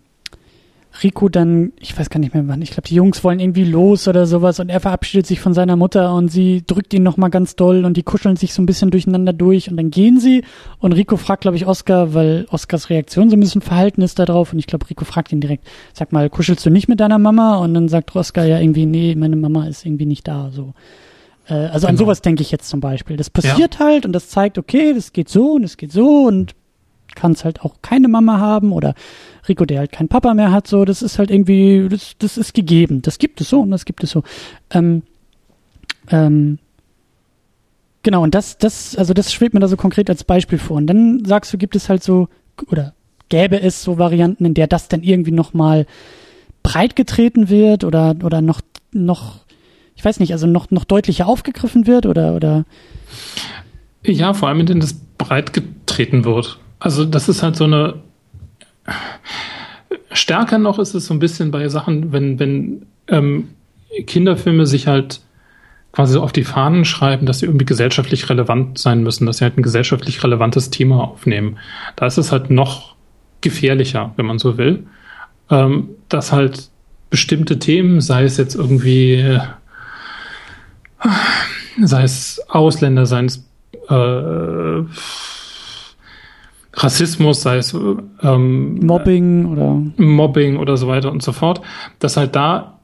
Rico dann, ich weiß gar nicht mehr wann, ich glaube, die Jungs wollen irgendwie los oder sowas und er verabschiedet sich von seiner Mutter und sie drückt ihn nochmal ganz doll und die kuscheln sich so ein bisschen durcheinander durch und dann gehen sie und Rico fragt, glaube ich, Oscar, weil Oscars Reaktion so ein bisschen verhalten ist darauf und ich glaube, Rico fragt ihn direkt, sag mal, kuschelst du nicht mit deiner Mama? Und dann sagt Oscar ja irgendwie, nee, meine Mama ist irgendwie nicht da, so. Äh, also genau. an sowas denke ich jetzt zum Beispiel. Das passiert ja. halt und das zeigt, okay, das geht so und es geht so und kann es halt auch keine Mama haben oder Rico, der halt keinen Papa mehr hat, so, das ist halt irgendwie, das, das ist gegeben. Das gibt es so und das gibt es so. Ähm, ähm, genau, und das, das, also das schwebt mir da so konkret als Beispiel vor. Und dann sagst du, gibt es halt so, oder gäbe es so Varianten, in der das dann irgendwie nochmal breit getreten wird oder, oder noch, noch, ich weiß nicht, also noch, noch deutlicher aufgegriffen wird oder, oder? Ja, vor allem, in denen das breit getreten wird. Also, das ist halt so eine, stärker noch ist es so ein bisschen bei Sachen, wenn, wenn ähm, Kinderfilme sich halt quasi so auf die Fahnen schreiben, dass sie irgendwie gesellschaftlich relevant sein müssen, dass sie halt ein gesellschaftlich relevantes Thema aufnehmen. Da ist es halt noch gefährlicher, wenn man so will, ähm, dass halt bestimmte Themen, sei es jetzt irgendwie, äh, sei es Ausländer, sei es äh, Rassismus, sei es ähm, Mobbing oder Mobbing oder so weiter und so fort, dass halt da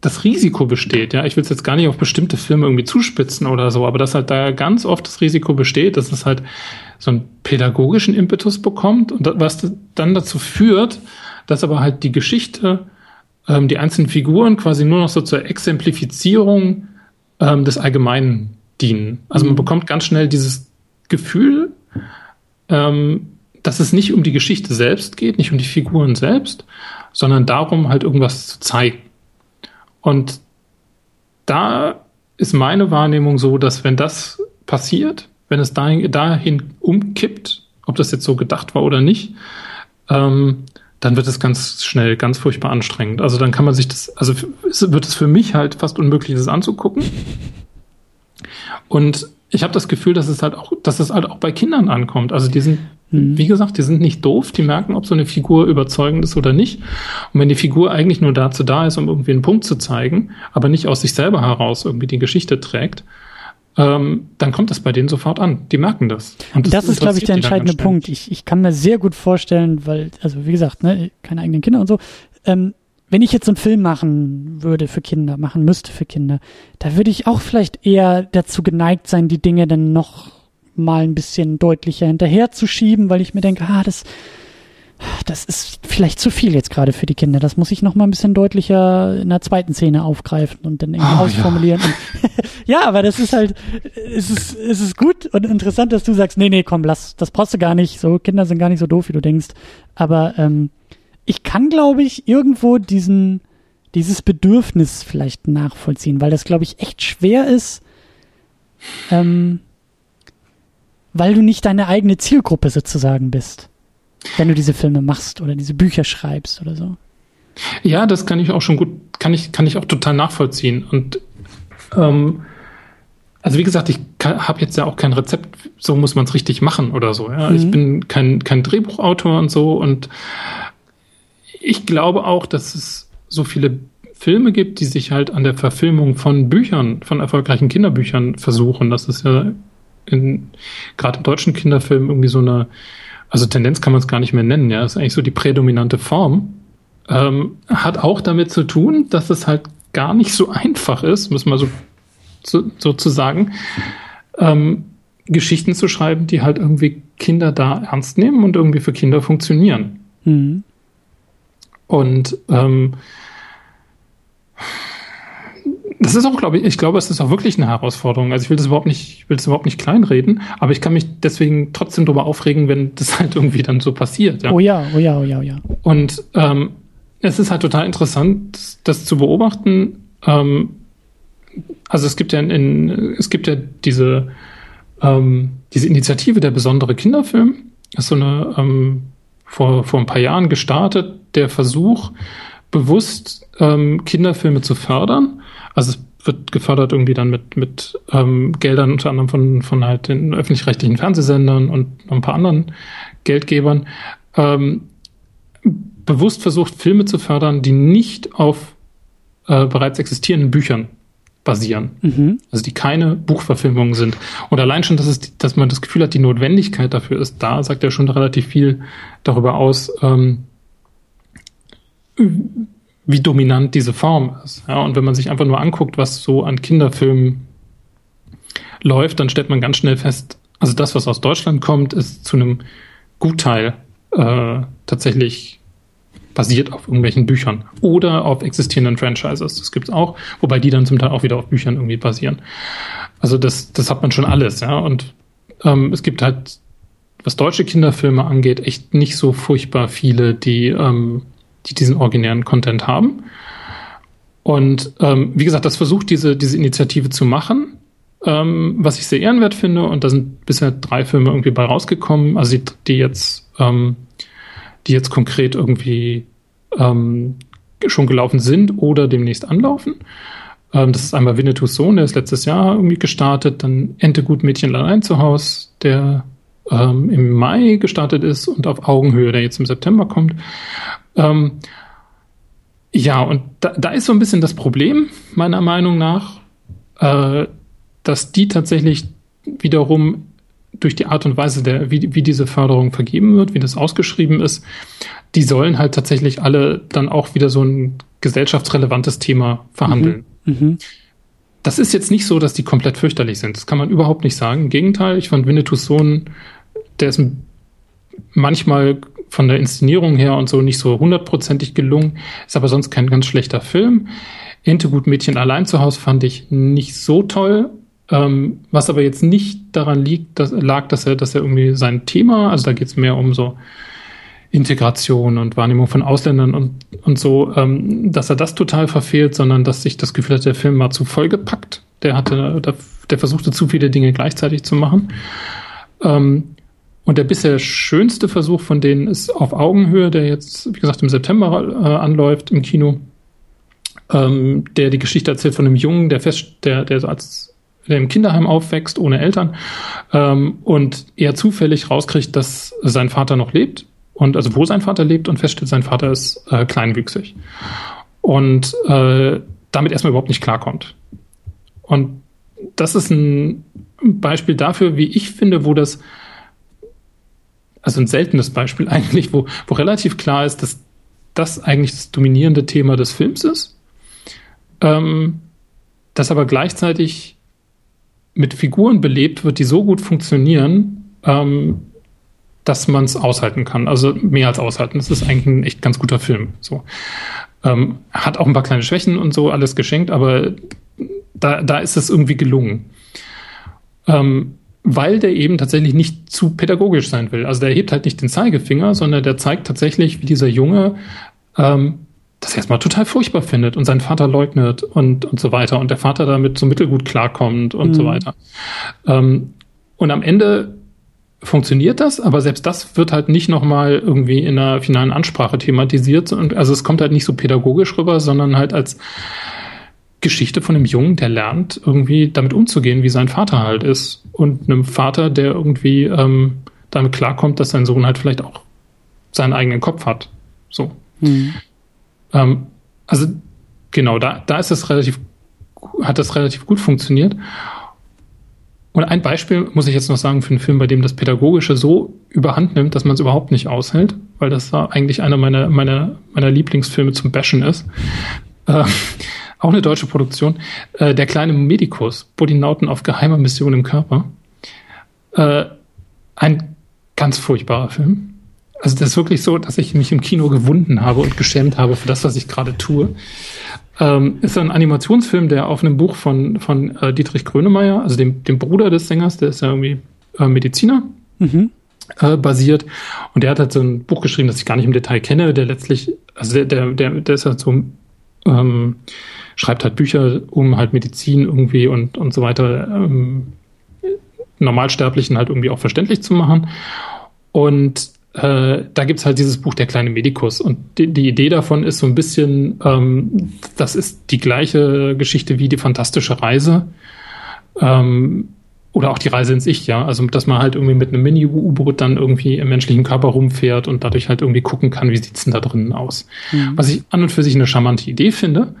das Risiko besteht, ja, ich will es jetzt gar nicht auf bestimmte Filme irgendwie zuspitzen oder so, aber dass halt da ganz oft das Risiko besteht, dass es halt so einen pädagogischen Impetus bekommt und was dann dazu führt, dass aber halt die Geschichte, ähm, die einzelnen Figuren quasi nur noch so zur Exemplifizierung ähm, des Allgemeinen dienen. Also man mhm. bekommt ganz schnell dieses Gefühl, ähm, dass es nicht um die Geschichte selbst geht, nicht um die Figuren selbst, sondern darum, halt irgendwas zu zeigen. Und da ist meine Wahrnehmung so, dass wenn das passiert, wenn es dahin, dahin umkippt, ob das jetzt so gedacht war oder nicht, ähm, dann wird es ganz schnell ganz furchtbar anstrengend. Also dann kann man sich das, also wird es für mich halt fast unmöglich, das anzugucken. Und ich habe das Gefühl, dass es halt auch, dass es halt auch bei Kindern ankommt. Also die sind Mhm. Wie gesagt, die sind nicht doof, die merken, ob so eine Figur überzeugend ist oder nicht. Und wenn die Figur eigentlich nur dazu da ist, um irgendwie einen Punkt zu zeigen, aber nicht aus sich selber heraus irgendwie die Geschichte trägt, ähm, dann kommt das bei denen sofort an. Die merken das. Und das, das ist, glaube ich, der entscheidende Punkt. Ich, ich kann mir sehr gut vorstellen, weil, also wie gesagt, ne, keine eigenen Kinder und so, ähm, wenn ich jetzt einen Film machen würde für Kinder, machen müsste für Kinder, da würde ich auch vielleicht eher dazu geneigt sein, die Dinge dann noch mal ein bisschen deutlicher hinterherzuschieben, weil ich mir denke, ah, das, das ist vielleicht zu viel jetzt gerade für die Kinder. Das muss ich noch mal ein bisschen deutlicher in der zweiten Szene aufgreifen und dann irgendwie oh, ausformulieren. Ja. ja, aber das ist halt, es ist, es ist gut und interessant, dass du sagst, nee, nee, komm, lass, das brauchst du gar nicht. So, Kinder sind gar nicht so doof, wie du denkst. Aber ähm, ich kann, glaube ich, irgendwo diesen, dieses Bedürfnis vielleicht nachvollziehen, weil das, glaube ich, echt schwer ist, ähm, weil du nicht deine eigene Zielgruppe sozusagen bist, wenn du diese Filme machst oder diese Bücher schreibst oder so. Ja, das kann ich auch schon gut, kann ich, kann ich auch total nachvollziehen. Und ähm, also wie gesagt, ich habe jetzt ja auch kein Rezept, so muss man es richtig machen oder so. Ja? Mhm. Ich bin kein, kein Drehbuchautor und so. Und ich glaube auch, dass es so viele Filme gibt, die sich halt an der Verfilmung von Büchern, von erfolgreichen Kinderbüchern versuchen. Das ist ja in, gerade im deutschen Kinderfilm irgendwie so eine, also Tendenz kann man es gar nicht mehr nennen, ja, das ist eigentlich so die prädominante Form, ähm, hat auch damit zu tun, dass es halt gar nicht so einfach ist, muss man so, so, so zu sagen, ähm, Geschichten zu schreiben, die halt irgendwie Kinder da ernst nehmen und irgendwie für Kinder funktionieren. Mhm. Und ähm, das ist auch, glaube ich, ich glaube, es ist auch wirklich eine Herausforderung. Also ich will das überhaupt nicht, ich will das überhaupt nicht kleinreden, aber ich kann mich deswegen trotzdem darüber aufregen, wenn das halt irgendwie dann so passiert. Ja? Oh ja, oh ja, oh ja, oh ja. Und ähm, es ist halt total interessant, das zu beobachten. Ähm, also es gibt ja in, es gibt ja diese ähm, diese Initiative der besondere Kinderfilm. Das ist so eine ähm, vor vor ein paar Jahren gestartet der Versuch bewusst ähm, Kinderfilme zu fördern also es wird gefördert irgendwie dann mit, mit ähm, Geldern unter anderem von, von halt den öffentlich-rechtlichen Fernsehsendern und noch ein paar anderen Geldgebern. Ähm, bewusst versucht, Filme zu fördern, die nicht auf äh, bereits existierenden Büchern basieren. Mhm. Also die keine Buchverfilmungen sind. Und allein schon, dass, es, dass man das Gefühl hat, die Notwendigkeit dafür ist da, sagt ja schon relativ viel darüber aus, ähm, wie dominant diese Form ist. Ja, und wenn man sich einfach nur anguckt, was so an Kinderfilmen läuft, dann stellt man ganz schnell fest, also das, was aus Deutschland kommt, ist zu einem Gutteil äh, tatsächlich basiert auf irgendwelchen Büchern oder auf existierenden Franchises. Das gibt's auch, wobei die dann zum Teil auch wieder auf Büchern irgendwie basieren. Also das, das hat man schon alles, ja. Und ähm, es gibt halt was deutsche Kinderfilme angeht, echt nicht so furchtbar viele, die, ähm, die diesen originären Content haben. Und ähm, wie gesagt, das versucht diese, diese Initiative zu machen, ähm, was ich sehr ehrenwert finde. Und da sind bisher drei Filme irgendwie bei rausgekommen, also die, die jetzt, ähm, die jetzt konkret irgendwie ähm, schon gelaufen sind oder demnächst anlaufen. Ähm, das ist einmal Winnetous Sohn, der ist letztes Jahr irgendwie gestartet, dann Ente gut Mädchen allein zu Haus, der ähm, im Mai gestartet ist und auf Augenhöhe, der jetzt im September kommt. Ähm, ja, und da, da ist so ein bisschen das Problem, meiner Meinung nach, äh, dass die tatsächlich wiederum durch die Art und Weise, der, wie, wie diese Förderung vergeben wird, wie das ausgeschrieben ist, die sollen halt tatsächlich alle dann auch wieder so ein gesellschaftsrelevantes Thema verhandeln. Mhm. Mhm. Das ist jetzt nicht so, dass die komplett fürchterlich sind. Das kann man überhaupt nicht sagen. Im Gegenteil, ich fand Winnetous Sohn, der ist manchmal von der Inszenierung her und so nicht so hundertprozentig gelungen, ist aber sonst kein ganz schlechter Film. Ente gut Mädchen allein zu Hause fand ich nicht so toll, ähm, was aber jetzt nicht daran liegt, dass, lag, dass er, dass er irgendwie sein Thema, also da geht es mehr um so Integration und Wahrnehmung von Ausländern und, und so, ähm, dass er das total verfehlt, sondern dass sich das Gefühl hat, der Film war zu vollgepackt. Der hatte, der, der versuchte zu viele Dinge gleichzeitig zu machen. Ähm, und der bisher schönste Versuch von denen ist auf Augenhöhe, der jetzt, wie gesagt, im September äh, anläuft im Kino, ähm, der die Geschichte erzählt von einem Jungen, der fest, der, der so als der im Kinderheim aufwächst, ohne Eltern, ähm, und er zufällig rauskriegt, dass sein Vater noch lebt und also wo sein Vater lebt und feststellt, sein Vater ist äh, kleinwüchsig und äh, damit erstmal überhaupt nicht klarkommt. Und das ist ein Beispiel dafür, wie ich finde, wo das, also ein seltenes Beispiel eigentlich, wo, wo relativ klar ist, dass das eigentlich das dominierende Thema des Films ist, ähm, das aber gleichzeitig mit Figuren belebt wird, die so gut funktionieren, ähm, dass man es aushalten kann. Also mehr als aushalten. Es ist eigentlich ein echt ganz guter Film. So. Ähm, hat auch ein paar kleine Schwächen und so alles geschenkt, aber da, da ist es irgendwie gelungen. Ähm, weil der eben tatsächlich nicht zu pädagogisch sein will. Also der hebt halt nicht den Zeigefinger, sondern der zeigt tatsächlich, wie dieser Junge ähm, das erstmal total furchtbar findet und seinen Vater leugnet und, und so weiter und der Vater damit so mittelgut klarkommt und mhm. so weiter. Ähm, und am Ende funktioniert das, aber selbst das wird halt nicht nochmal irgendwie in einer finalen Ansprache thematisiert. Und also es kommt halt nicht so pädagogisch rüber, sondern halt als Geschichte von einem Jungen, der lernt, irgendwie damit umzugehen, wie sein Vater halt ist. Und einem Vater, der irgendwie ähm, damit klarkommt, dass sein Sohn halt vielleicht auch seinen eigenen Kopf hat. So. Mhm. Ähm, also genau, da, da ist es relativ, hat das relativ gut funktioniert. Und ein Beispiel muss ich jetzt noch sagen für einen Film, bei dem das Pädagogische so überhand nimmt, dass man es überhaupt nicht aushält, weil das da eigentlich einer meiner, meiner, meiner Lieblingsfilme zum Bashen ist. Äh, auch eine deutsche Produktion. Äh, der kleine Medikus, Bodinauten auf geheimer Mission im Körper. Äh, ein ganz furchtbarer Film. Also das ist wirklich so, dass ich mich im Kino gewunden habe und geschämt habe für das, was ich gerade tue. Ähm, ist ein Animationsfilm, der auf einem Buch von, von äh, Dietrich Grönemeyer, also dem, dem Bruder des Sängers, der ist ja irgendwie äh, Mediziner, mhm. äh, basiert. Und der hat halt so ein Buch geschrieben, das ich gar nicht im Detail kenne, der letztlich, also der, der, der, der ist halt so, ähm, schreibt halt Bücher um halt Medizin irgendwie und, und so weiter, ähm, Normalsterblichen halt irgendwie auch verständlich zu machen. Und äh, da gibt's halt dieses Buch Der kleine Medikus. Und die, die Idee davon ist so ein bisschen, ähm, das ist die gleiche Geschichte wie die fantastische Reise. Ähm, oder auch die Reise ins Ich, ja. Also, dass man halt irgendwie mit einem Mini-U-Boot dann irgendwie im menschlichen Körper rumfährt und dadurch halt irgendwie gucken kann, wie sieht's denn da drinnen aus. Mhm. Was ich an und für sich eine charmante Idee finde.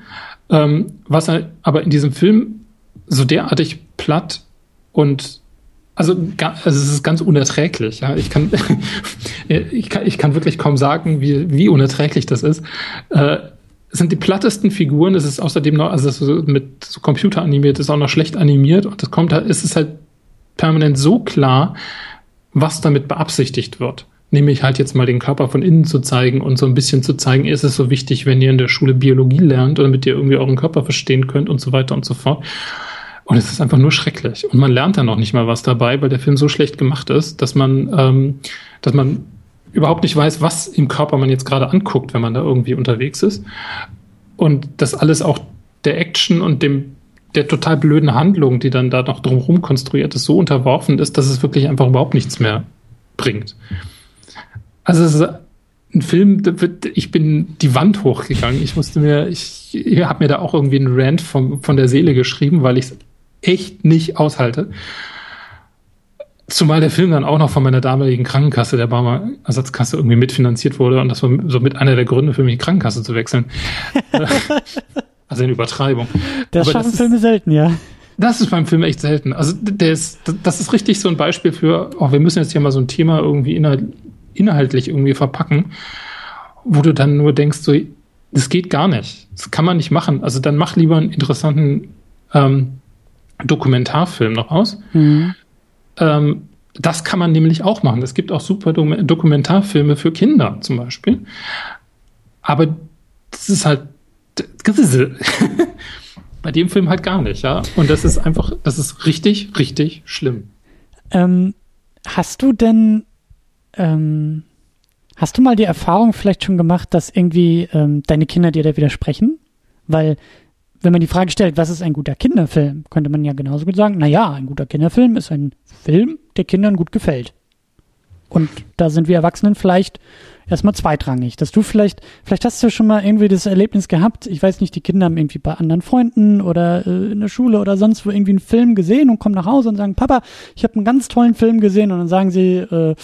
Ähm, was halt aber in diesem Film so derartig platt und also, also es ist ganz unerträglich. Ja. Ich, kann, ich, kann, ich kann wirklich kaum sagen, wie, wie unerträglich das ist. Äh, es sind die plattesten Figuren. Es ist außerdem noch, also so mit so Computer animiert, ist auch noch schlecht animiert. Und das kommt halt, ist es halt permanent so klar, was damit beabsichtigt wird. Nämlich halt jetzt mal den Körper von innen zu zeigen und so ein bisschen zu zeigen, ist es so wichtig, wenn ihr in der Schule Biologie lernt, damit ihr irgendwie euren Körper verstehen könnt und so weiter und so fort. Und es ist einfach nur schrecklich. Und man lernt dann auch nicht mal was dabei, weil der Film so schlecht gemacht ist, dass man, ähm, dass man überhaupt nicht weiß, was im Körper man jetzt gerade anguckt, wenn man da irgendwie unterwegs ist. Und das alles auch der Action und dem der total blöden Handlung, die dann da noch drumherum konstruiert ist, so unterworfen ist, dass es wirklich einfach überhaupt nichts mehr bringt. Also es ist ein Film, ich bin die Wand hochgegangen. Ich musste mir, ich, ich habe mir da auch irgendwie einen Rant vom, von der Seele geschrieben, weil ich echt nicht aushalte. Zumal der Film dann auch noch von meiner damaligen Krankenkasse, der Barmer Ersatzkasse, irgendwie mitfinanziert wurde und das war so mit einer der Gründe für mich, Krankenkasse zu wechseln. also in Übertreibung. Das Aber schaffen das Filme ist, selten, ja. Das ist beim Film echt selten. Also der ist, das ist richtig so ein Beispiel für, oh, wir müssen jetzt hier mal so ein Thema irgendwie inhaltlich irgendwie verpacken, wo du dann nur denkst, so, das geht gar nicht. Das kann man nicht machen. Also dann mach lieber einen interessanten ähm, Dokumentarfilm noch aus. Mhm. Ähm, das kann man nämlich auch machen. Es gibt auch super Dokumentarfilme für Kinder zum Beispiel. Aber das ist halt bei dem Film halt gar nicht, ja. Und das ist einfach, das ist richtig, richtig schlimm. Ähm, hast du denn, ähm, hast du mal die Erfahrung vielleicht schon gemacht, dass irgendwie ähm, deine Kinder dir da widersprechen? Weil wenn man die Frage stellt, was ist ein guter Kinderfilm, könnte man ja genauso gut sagen, na ja, ein guter Kinderfilm ist ein Film, der Kindern gut gefällt. Und da sind wir Erwachsenen vielleicht erstmal zweitrangig. Dass du vielleicht, vielleicht hast du schon mal irgendwie das Erlebnis gehabt, ich weiß nicht, die Kinder haben irgendwie bei anderen Freunden oder äh, in der Schule oder sonst wo irgendwie einen Film gesehen und kommen nach Hause und sagen, Papa, ich habe einen ganz tollen Film gesehen und dann sagen sie, äh,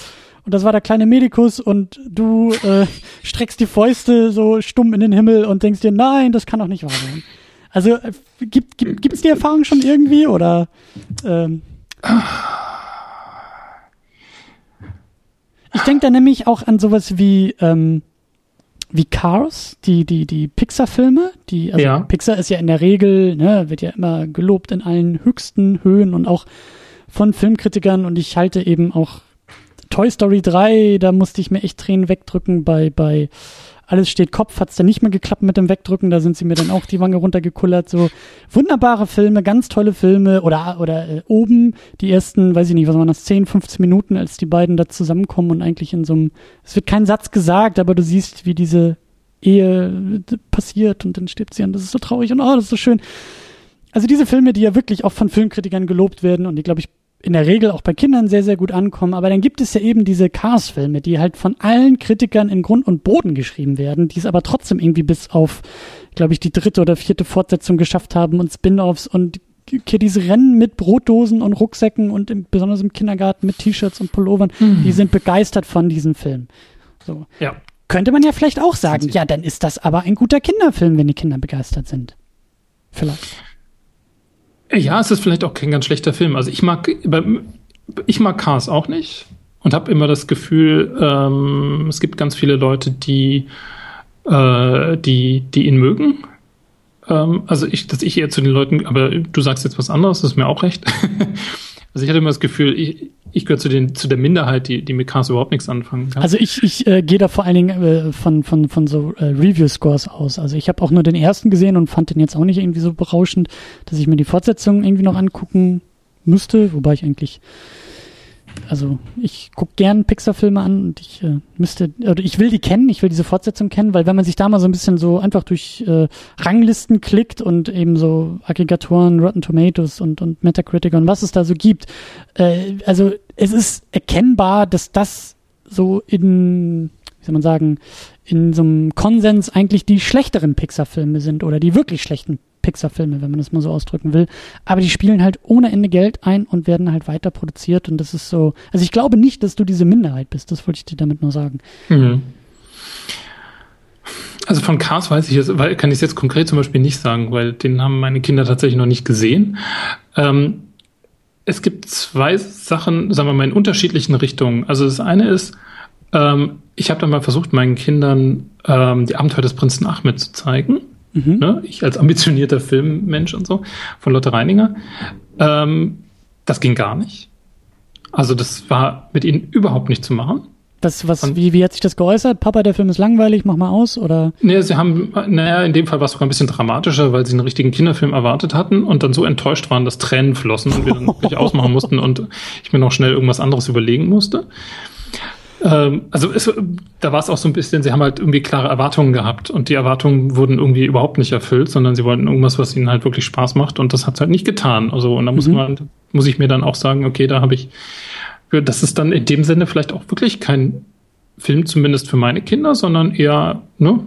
und das war der kleine Medikus und du äh, streckst die Fäuste so stumm in den Himmel und denkst dir, nein, das kann doch nicht wahr sein. Also äh, gibt, gibt, gibt's die Erfahrung schon irgendwie oder? Ähm, ich denke da nämlich auch an sowas wie ähm, wie Cars, die die die Pixar-Filme, die also ja. Pixar ist ja in der Regel, ne, wird ja immer gelobt in allen höchsten Höhen und auch von Filmkritikern und ich halte eben auch Toy Story 3, da musste ich mir echt Tränen wegdrücken bei bei alles steht Kopf, hat's dann nicht mehr geklappt mit dem Wegdrücken, da sind sie mir dann auch die Wange runtergekullert. So wunderbare Filme, ganz tolle Filme oder oder äh, oben die ersten, weiß ich nicht, was waren das, 10, 15 Minuten, als die beiden da zusammenkommen und eigentlich in so einem, es wird kein Satz gesagt, aber du siehst, wie diese Ehe passiert und dann stirbt sie an, das ist so traurig und oh, das ist so schön. Also diese Filme, die ja wirklich auch von Filmkritikern gelobt werden und die, glaube ich, in der Regel auch bei Kindern sehr, sehr gut ankommen. Aber dann gibt es ja eben diese Cars-Filme, die halt von allen Kritikern in Grund und Boden geschrieben werden, die es aber trotzdem irgendwie bis auf, glaube ich, die dritte oder vierte Fortsetzung geschafft haben und Spin-offs und Kiddies rennen mit Brotdosen und Rucksäcken und im, besonders im Kindergarten mit T-Shirts und Pullovern. Mhm. Die sind begeistert von diesem Film. So. Ja. Könnte man ja vielleicht auch sagen, ja, dann ist das aber ein guter Kinderfilm, wenn die Kinder begeistert sind. Vielleicht. Ja, es ist vielleicht auch kein ganz schlechter Film. Also ich mag, ich mag Cars auch nicht und habe immer das Gefühl, ähm, es gibt ganz viele Leute, die, äh, die, die ihn mögen. Ähm, also ich, dass ich eher zu den Leuten, aber du sagst jetzt was anderes, das ist mir auch recht. also ich hatte immer das Gefühl, ich, ich gehöre zu, den, zu der Minderheit, die, die mit Cars überhaupt nichts anfangen kann. Also ich, ich äh, gehe da vor allen Dingen äh, von, von, von so äh, Review-Scores aus. Also ich habe auch nur den ersten gesehen und fand den jetzt auch nicht irgendwie so berauschend, dass ich mir die Fortsetzung irgendwie noch angucken müsste, wobei ich eigentlich also ich gucke gern Pixar-Filme an und ich äh, müsste, oder ich will die kennen, ich will diese Fortsetzung kennen, weil wenn man sich da mal so ein bisschen so einfach durch äh, Ranglisten klickt und eben so Aggregatoren, Rotten Tomatoes und, und Metacritic und was es da so gibt, äh, also es ist erkennbar, dass das so in, wie soll man sagen, in so einem Konsens eigentlich die schlechteren Pixar-Filme sind oder die wirklich schlechten Pixar-Filme, wenn man das mal so ausdrücken will. Aber die spielen halt ohne Ende Geld ein und werden halt weiter produziert. Und das ist so. Also ich glaube nicht, dass du diese Minderheit bist. Das wollte ich dir damit nur sagen. Mhm. Also von Cars weiß ich jetzt, weil kann ich es jetzt konkret zum Beispiel nicht sagen, weil den haben meine Kinder tatsächlich noch nicht gesehen. Ähm, es gibt zwei Sachen, sagen wir mal, in unterschiedlichen Richtungen. Also das eine ist, ähm, ich habe dann mal versucht, meinen Kindern ähm, die Abenteuer des Prinzen Ahmed zu zeigen. Mhm. Ne? Ich als ambitionierter Filmmensch und so von Lotte Reininger. Ähm, das ging gar nicht. Also das war mit ihnen überhaupt nicht zu machen. Das, was, wie, wie hat sich das geäußert? Papa, der Film ist langweilig, mach mal aus, oder? Nee, sie haben, naja, in dem Fall war es sogar ein bisschen dramatischer, weil sie einen richtigen Kinderfilm erwartet hatten und dann so enttäuscht waren, dass Tränen flossen und wir dann wirklich ausmachen mussten und ich mir noch schnell irgendwas anderes überlegen musste. Ähm, also es, da war es auch so ein bisschen, sie haben halt irgendwie klare Erwartungen gehabt und die Erwartungen wurden irgendwie überhaupt nicht erfüllt, sondern sie wollten irgendwas, was ihnen halt wirklich Spaß macht und das hat halt nicht getan. Also und da muss mhm. man, muss ich mir dann auch sagen, okay, da habe ich das ist dann in dem Sinne vielleicht auch wirklich kein Film, zumindest für meine Kinder, sondern eher, ne,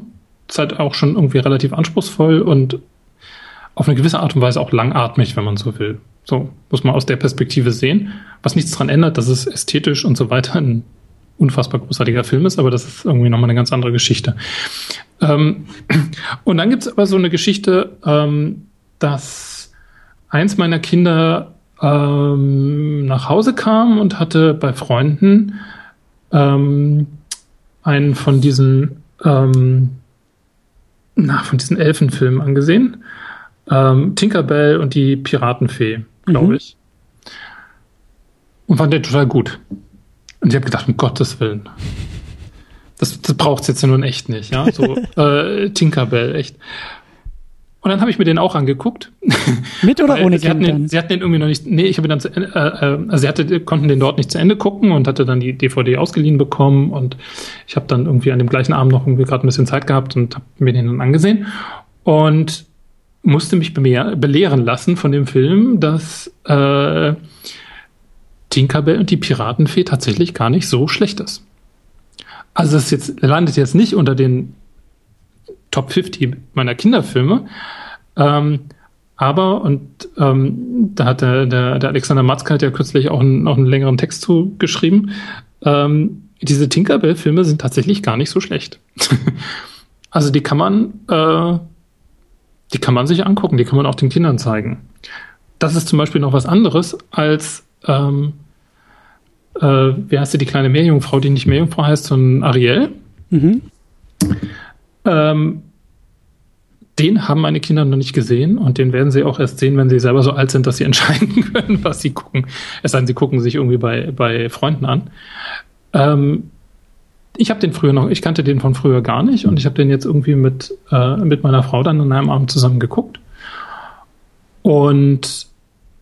ist halt auch schon irgendwie relativ anspruchsvoll und auf eine gewisse Art und Weise auch langatmig, wenn man so will. So muss man aus der Perspektive sehen, was nichts daran ändert, dass es ästhetisch und so weiter ein unfassbar großartiger Film ist, aber das ist irgendwie nochmal eine ganz andere Geschichte. Ähm, und dann gibt es aber so eine Geschichte, ähm, dass eins meiner Kinder ähm, nach Hause kam und hatte bei Freunden ähm, einen von diesen ähm, na, von diesen Elfenfilmen angesehen. Ähm, Tinkerbell und die Piratenfee, glaube mhm. ich. Und fand den total gut. Und ich habe gedacht, um Gottes Willen. Das, das braucht es jetzt nun echt nicht, ja. So äh, Tinkerbell, echt. Und dann habe ich mir den auch angeguckt. Mit oder ohne sie hatten, den, sie hatten den irgendwie noch nicht, nee, ich habe dann, zu, äh, äh, also sie hatte, konnten den dort nicht zu Ende gucken und hatte dann die DVD ausgeliehen bekommen und ich habe dann irgendwie an dem gleichen Abend noch irgendwie gerade ein bisschen Zeit gehabt und habe mir den dann angesehen und musste mich belehren lassen von dem Film, dass äh, Tinkerbell und die Piratenfee tatsächlich gar nicht so schlecht ist. Also es jetzt landet jetzt nicht unter den Top 50 meiner Kinderfilme. Ähm, aber, und ähm, da hat der, der, der Alexander Matzke hat ja kürzlich auch einen, auch einen längeren Text zu geschrieben. Ähm, diese Tinkerbell-Filme sind tatsächlich gar nicht so schlecht. also die kann man, äh, die kann man sich angucken, die kann man auch den Kindern zeigen. Das ist zum Beispiel noch was anderes als, ähm, äh, wie heißt sie, die kleine Meerjungfrau, die nicht Meerjungfrau heißt, sondern Ariel. Mhm. Ähm, den haben meine Kinder noch nicht gesehen und den werden sie auch erst sehen, wenn sie selber so alt sind, dass sie entscheiden können, was sie gucken. Es sei denn, sie gucken sich irgendwie bei, bei Freunden an. Ähm, ich habe den früher noch, ich kannte den von früher gar nicht und ich habe den jetzt irgendwie mit, äh, mit meiner Frau dann an einem Abend zusammen geguckt. Und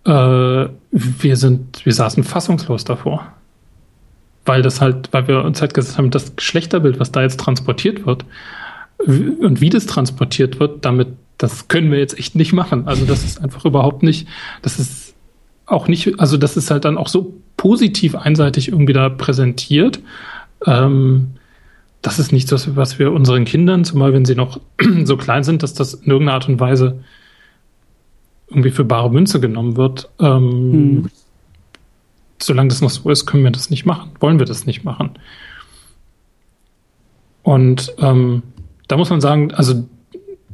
äh, wir sind, wir saßen fassungslos davor. Weil das halt, weil wir uns halt gesagt haben, das Geschlechterbild, was da jetzt transportiert wird, und wie das transportiert wird, damit, das können wir jetzt echt nicht machen. Also das ist einfach überhaupt nicht, das ist auch nicht, also das ist halt dann auch so positiv einseitig irgendwie da präsentiert. Ähm, das ist nichts, was, was wir unseren Kindern, zumal wenn sie noch so klein sind, dass das in irgendeiner Art und Weise irgendwie für bare Münze genommen wird. Ähm, hm. Solange das noch so ist, können wir das nicht machen, wollen wir das nicht machen. Und ähm, da muss man sagen, also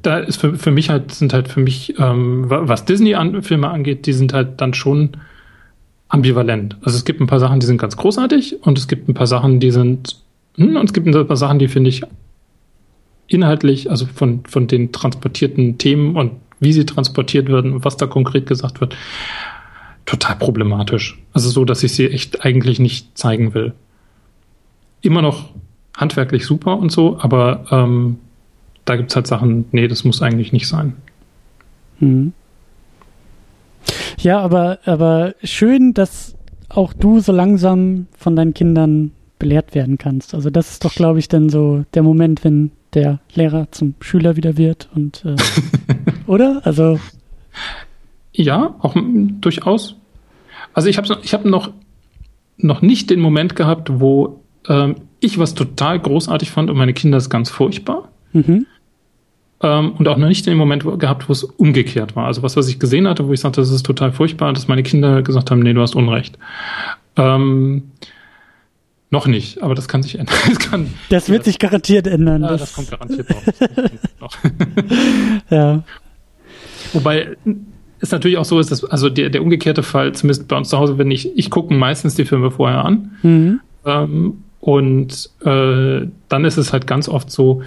da ist für, für mich halt, sind halt für mich, ähm, was Disney-Filme angeht, die sind halt dann schon ambivalent. Also es gibt ein paar Sachen, die sind ganz großartig und es gibt ein paar Sachen, die sind, hm, und es gibt ein paar Sachen, die finde ich inhaltlich, also von, von den transportierten Themen und wie sie transportiert werden und was da konkret gesagt wird, total problematisch. Also so, dass ich sie echt eigentlich nicht zeigen will. Immer noch handwerklich super und so, aber ähm, da gibt es halt Sachen, nee, das muss eigentlich nicht sein. Hm. Ja, aber, aber schön, dass auch du so langsam von deinen Kindern belehrt werden kannst. Also das ist doch, glaube ich, dann so der Moment, wenn der Lehrer zum Schüler wieder wird und äh, oder? Also ja, auch durchaus. Also ich habe ich hab noch noch nicht den Moment gehabt, wo ähm, ich was total großartig fand und meine Kinder ist ganz furchtbar. Mhm. Ähm, und auch noch nicht den Moment gehabt, wo es umgekehrt war. Also was, was ich gesehen hatte, wo ich sagte, das ist total furchtbar, dass meine Kinder gesagt haben, nee, du hast Unrecht. Ähm, noch nicht, aber das kann sich ändern. Das, kann, das wird das, sich garantiert ändern. Ja, das, das kommt garantiert noch. ja. Wobei es natürlich auch so ist, dass also der, der umgekehrte Fall, zumindest bei uns zu Hause, wenn ich, ich gucke meistens die Filme vorher an. Mhm. Ähm, und äh, dann ist es halt ganz oft so,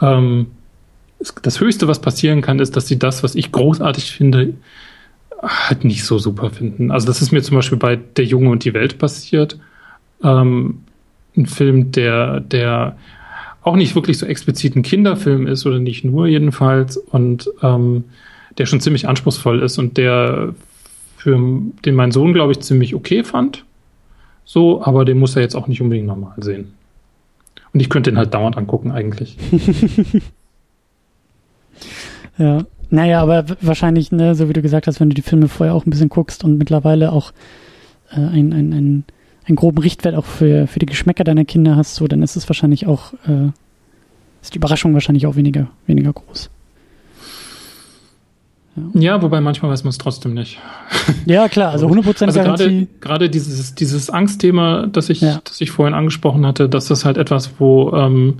ähm, das Höchste, was passieren kann, ist, dass sie das, was ich großartig finde, halt nicht so super finden. Also das ist mir zum Beispiel bei Der Junge und die Welt passiert. Ähm, ein Film, der, der auch nicht wirklich so explizit ein Kinderfilm ist oder nicht nur jedenfalls und ähm, der schon ziemlich anspruchsvoll ist und der für den mein Sohn, glaube ich, ziemlich okay fand. So, aber den muss er jetzt auch nicht unbedingt nochmal sehen. Und ich könnte ihn halt dauernd angucken, eigentlich. ja. Naja, aber wahrscheinlich, ne, so wie du gesagt hast, wenn du die Filme vorher auch ein bisschen guckst und mittlerweile auch äh, ein, ein, ein, einen groben Richtwert auch für, für die Geschmäcker deiner Kinder hast, so, dann ist es wahrscheinlich auch, äh, ist die Überraschung wahrscheinlich auch weniger, weniger groß. Ja. ja, wobei manchmal weiß man es trotzdem nicht. Ja, klar, also 100% also Garantie. Gerade dieses, dieses Angstthema, das ich, ja. das ich vorhin angesprochen hatte, dass das halt etwas, wo, ähm,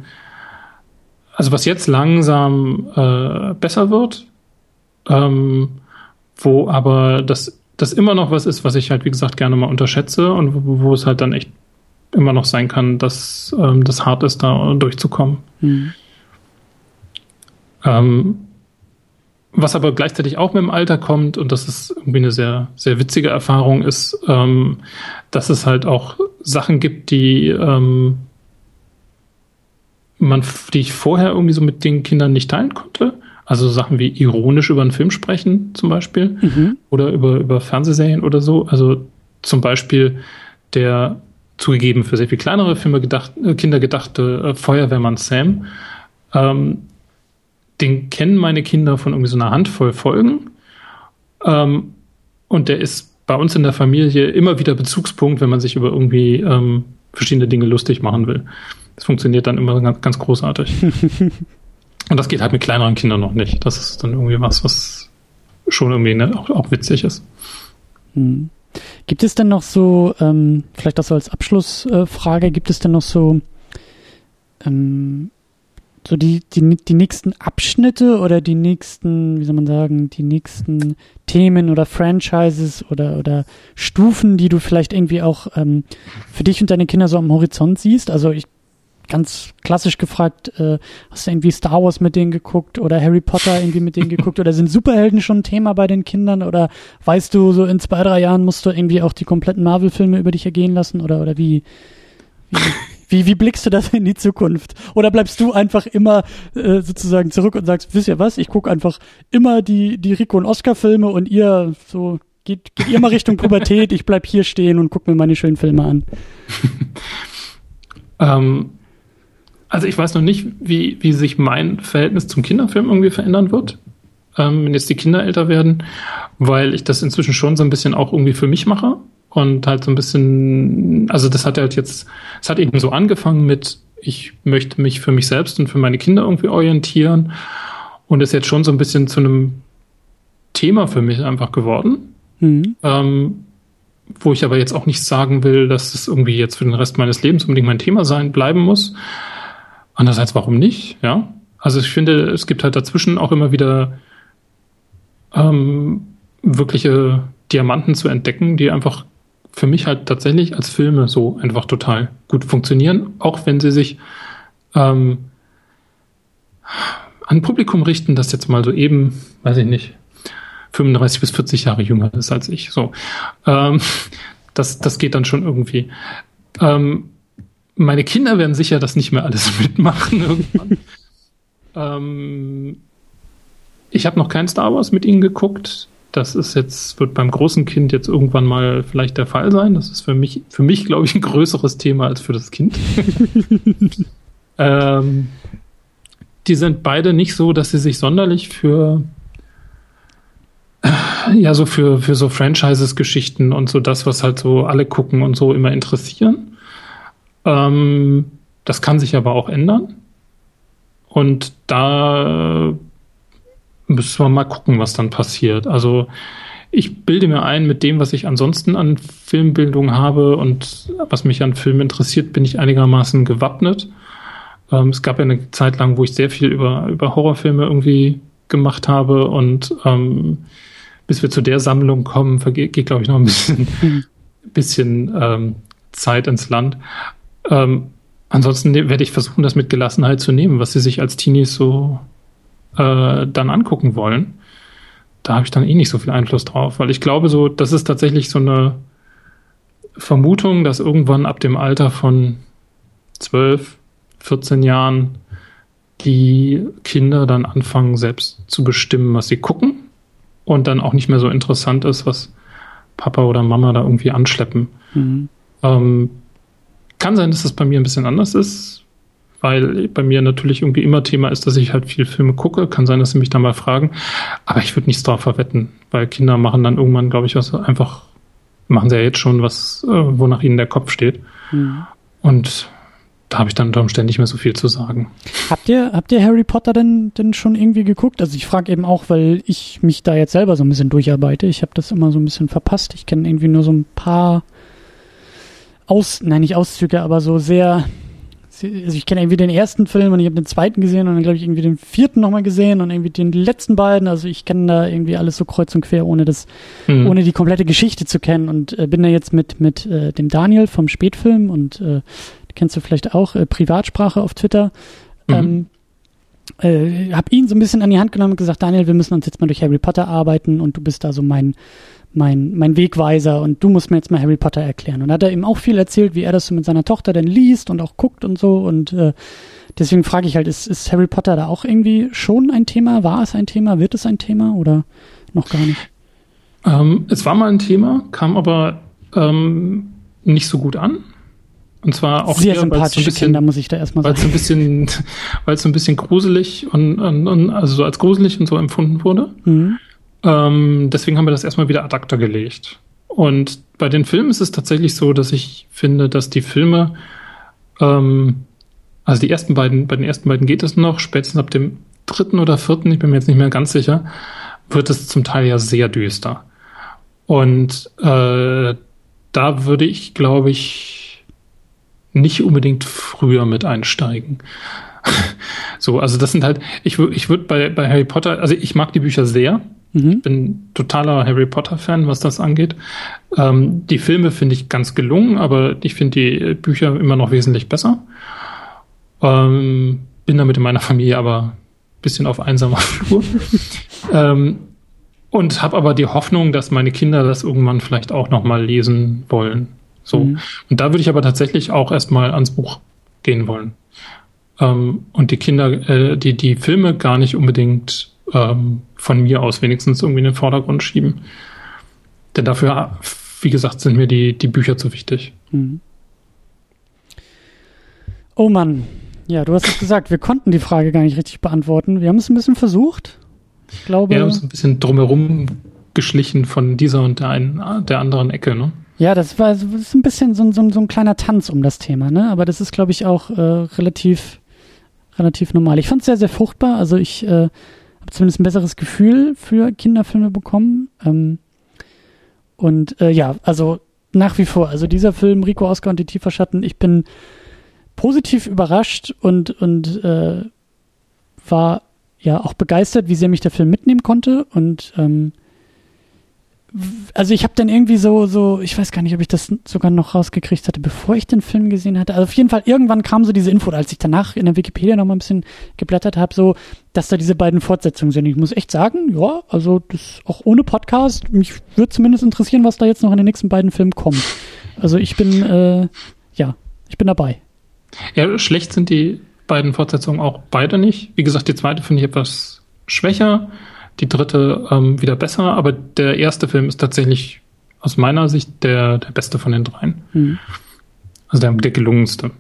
also was jetzt langsam äh, besser wird, ähm, wo aber das, das immer noch was ist, was ich halt, wie gesagt, gerne mal unterschätze und wo, wo es halt dann echt immer noch sein kann, dass ähm, das hart ist, da durchzukommen. Mhm. Ähm, was aber gleichzeitig auch mit dem Alter kommt, und das ist irgendwie eine sehr, sehr witzige Erfahrung, ist, ähm, dass es halt auch Sachen gibt, die ähm, man, die ich vorher irgendwie so mit den Kindern nicht teilen konnte. Also Sachen wie ironisch über einen Film sprechen, zum Beispiel, mhm. oder über, über Fernsehserien oder so. Also zum Beispiel der zugegeben für sehr viel kleinere Filme gedacht, äh, Kinder gedachte äh, Feuerwehrmann Sam. Ähm, den kennen meine Kinder von irgendwie so einer Handvoll Folgen. Ähm, und der ist bei uns in der Familie immer wieder Bezugspunkt, wenn man sich über irgendwie ähm, verschiedene Dinge lustig machen will. Das funktioniert dann immer ganz, ganz großartig. und das geht halt mit kleineren Kindern noch nicht. Das ist dann irgendwie was, was schon irgendwie ne, auch, auch witzig ist. Hm. Gibt es denn noch so, ähm, vielleicht das so als Abschlussfrage, äh, gibt es denn noch so ähm, so die, die, die nächsten Abschnitte oder die nächsten, wie soll man sagen, die nächsten Themen oder Franchises oder, oder Stufen, die du vielleicht irgendwie auch ähm, für dich und deine Kinder so am Horizont siehst? Also ich ganz klassisch gefragt, äh, hast du irgendwie Star Wars mit denen geguckt oder Harry Potter irgendwie mit denen geguckt oder sind Superhelden schon ein Thema bei den Kindern oder weißt du, so in zwei, drei Jahren musst du irgendwie auch die kompletten Marvel-Filme über dich ergehen lassen oder, oder wie, wie wie, wie blickst du das in die Zukunft? Oder bleibst du einfach immer äh, sozusagen zurück und sagst, wisst ihr was, ich gucke einfach immer die, die Rico und Oscar-Filme und ihr so geht, geht ihr mal Richtung Pubertät, ich bleib hier stehen und guck mir meine schönen Filme an. ähm, also ich weiß noch nicht, wie, wie sich mein Verhältnis zum Kinderfilm irgendwie verändern wird, ähm, wenn jetzt die Kinder älter werden, weil ich das inzwischen schon so ein bisschen auch irgendwie für mich mache und halt so ein bisschen, also das hat halt jetzt, es hat eben so angefangen mit, ich möchte mich für mich selbst und für meine Kinder irgendwie orientieren und ist jetzt schon so ein bisschen zu einem Thema für mich einfach geworden. Mhm. Ähm, wo ich aber jetzt auch nicht sagen will, dass es irgendwie jetzt für den Rest meines Lebens unbedingt mein Thema sein bleiben muss. Andererseits, warum nicht? Ja. Also ich finde, es gibt halt dazwischen auch immer wieder ähm, wirkliche Diamanten zu entdecken, die einfach für mich halt tatsächlich als Filme so einfach total gut funktionieren, auch wenn sie sich ähm, an Publikum richten, das jetzt mal so eben, weiß ich nicht, 35 bis 40 Jahre jünger ist als ich. So, ähm, das, das geht dann schon irgendwie. Ähm, meine Kinder werden sicher das nicht mehr alles mitmachen irgendwann. ähm, ich habe noch kein Star Wars mit ihnen geguckt. Das ist jetzt, wird beim großen Kind jetzt irgendwann mal vielleicht der Fall sein. Das ist für mich, für mich, glaube ich, ein größeres Thema als für das Kind. ähm, die sind beide nicht so, dass sie sich sonderlich für ja, so für, für so Franchises-Geschichten und so das, was halt so alle gucken und so immer interessieren. Ähm, das kann sich aber auch ändern. Und da müssen wir mal gucken, was dann passiert. Also ich bilde mir ein, mit dem, was ich ansonsten an Filmbildung habe und was mich an Filmen interessiert, bin ich einigermaßen gewappnet. Ähm, es gab ja eine Zeit lang, wo ich sehr viel über, über Horrorfilme irgendwie gemacht habe und ähm, bis wir zu der Sammlung kommen, vergeht, geht, glaube ich, noch ein bisschen, bisschen ähm, Zeit ins Land. Ähm, ansonsten werde ich versuchen, das mit Gelassenheit zu nehmen, was sie sich als Teenies so äh, dann angucken wollen. Da habe ich dann eh nicht so viel Einfluss drauf, weil ich glaube so, das ist tatsächlich so eine Vermutung, dass irgendwann ab dem Alter von 12, 14 Jahren die Kinder dann anfangen, selbst zu bestimmen, was sie gucken und dann auch nicht mehr so interessant ist, was Papa oder Mama da irgendwie anschleppen. Mhm. Ähm, kann sein, dass das bei mir ein bisschen anders ist, weil bei mir natürlich irgendwie immer Thema ist, dass ich halt viel Filme gucke. Kann sein, dass sie mich da mal fragen. Aber ich würde nichts drauf verwetten, weil Kinder machen dann irgendwann, glaube ich, was einfach, machen sie ja jetzt schon, was, äh, wonach ihnen der Kopf steht. Mhm. Und da habe ich dann unter Umständen nicht mehr so viel zu sagen. Habt ihr, habt ihr Harry Potter denn, denn schon irgendwie geguckt? Also ich frage eben auch, weil ich mich da jetzt selber so ein bisschen durcharbeite. Ich habe das immer so ein bisschen verpasst. Ich kenne irgendwie nur so ein paar Aus, nein, nicht Auszüge, aber so sehr, also ich kenne irgendwie den ersten Film und ich habe den zweiten gesehen und dann glaube ich irgendwie den vierten nochmal gesehen und irgendwie den letzten beiden. Also ich kenne da irgendwie alles so kreuz und quer, ohne das, mhm. ohne die komplette Geschichte zu kennen und äh, bin da jetzt mit mit äh, dem Daniel vom Spätfilm und äh, kennst du vielleicht auch, äh, Privatsprache auf Twitter. Mhm. Ähm, äh, hab ihn so ein bisschen an die Hand genommen und gesagt, Daniel, wir müssen uns jetzt mal durch Harry Potter arbeiten und du bist da so mein, mein, mein Wegweiser und du musst mir jetzt mal Harry Potter erklären. Und hat er ihm auch viel erzählt, wie er das so mit seiner Tochter denn liest und auch guckt und so. Und äh, deswegen frage ich halt, ist, ist Harry Potter da auch irgendwie schon ein Thema? War es ein Thema? Wird es ein Thema oder noch gar nicht? Ähm, es war mal ein Thema, kam aber ähm, nicht so gut an. Und zwar auch sehr hier, sympathische so bisschen, Kinder, muss ich da erstmal sagen. Weil es ein bisschen, weil es so ein bisschen gruselig und, und, und, also so als gruselig und so empfunden wurde. Mhm. Ähm, deswegen haben wir das erstmal wieder ad acta gelegt. Und bei den Filmen ist es tatsächlich so, dass ich finde, dass die Filme, ähm, also die ersten beiden, bei den ersten beiden geht es noch, spätestens ab dem dritten oder vierten, ich bin mir jetzt nicht mehr ganz sicher, wird es zum Teil ja sehr düster. Und äh, da würde ich, glaube ich, nicht unbedingt früher mit einsteigen. so, also das sind halt, ich, ich würde bei, bei Harry Potter, also ich mag die Bücher sehr. Mhm. Ich bin totaler Harry Potter-Fan, was das angeht. Ähm, die Filme finde ich ganz gelungen, aber ich finde die Bücher immer noch wesentlich besser. Ähm, bin damit in meiner Familie aber ein bisschen auf einsamer Flur. ähm, und habe aber die Hoffnung, dass meine Kinder das irgendwann vielleicht auch noch mal lesen wollen. So. Mhm. Und da würde ich aber tatsächlich auch erstmal ans Buch gehen wollen. Ähm, und die Kinder, äh, die, die Filme gar nicht unbedingt ähm, von mir aus wenigstens irgendwie in den Vordergrund schieben. Denn dafür, wie gesagt, sind mir die, die Bücher zu wichtig. Mhm. Oh Mann. Ja, du hast es gesagt, wir konnten die Frage gar nicht richtig beantworten. Wir haben es ein bisschen versucht. Ich glaube. Wir haben es ein bisschen drumherum geschlichen von dieser und der, einen, der anderen Ecke, ne? Ja, das war das ist ein bisschen so, so, so ein kleiner Tanz um das Thema, ne? Aber das ist, glaube ich, auch äh, relativ, relativ normal. Ich fand es sehr, sehr fruchtbar. Also ich äh, zumindest ein besseres Gefühl für Kinderfilme bekommen. Ähm, und äh, ja, also nach wie vor, also dieser Film, Rico Oscar und die Tieferschatten, ich bin positiv überrascht und, und äh, war ja auch begeistert, wie sehr mich der Film mitnehmen konnte. Und ähm, also ich habe dann irgendwie so, so, ich weiß gar nicht, ob ich das sogar noch rausgekriegt hatte, bevor ich den Film gesehen hatte. Also auf jeden Fall, irgendwann kam so diese Info, als ich danach in der Wikipedia noch mal ein bisschen geblättert habe, so, dass da diese beiden Fortsetzungen sind. Ich muss echt sagen, ja, also das auch ohne Podcast, mich würde zumindest interessieren, was da jetzt noch in den nächsten beiden Filmen kommt. Also ich bin, äh, ja, ich bin dabei. Ja, schlecht sind die beiden Fortsetzungen auch beide nicht. Wie gesagt, die zweite finde ich etwas schwächer die dritte ähm, wieder besser, aber der erste Film ist tatsächlich aus meiner Sicht der, der beste von den dreien. Mhm. Also der, der gelungenste.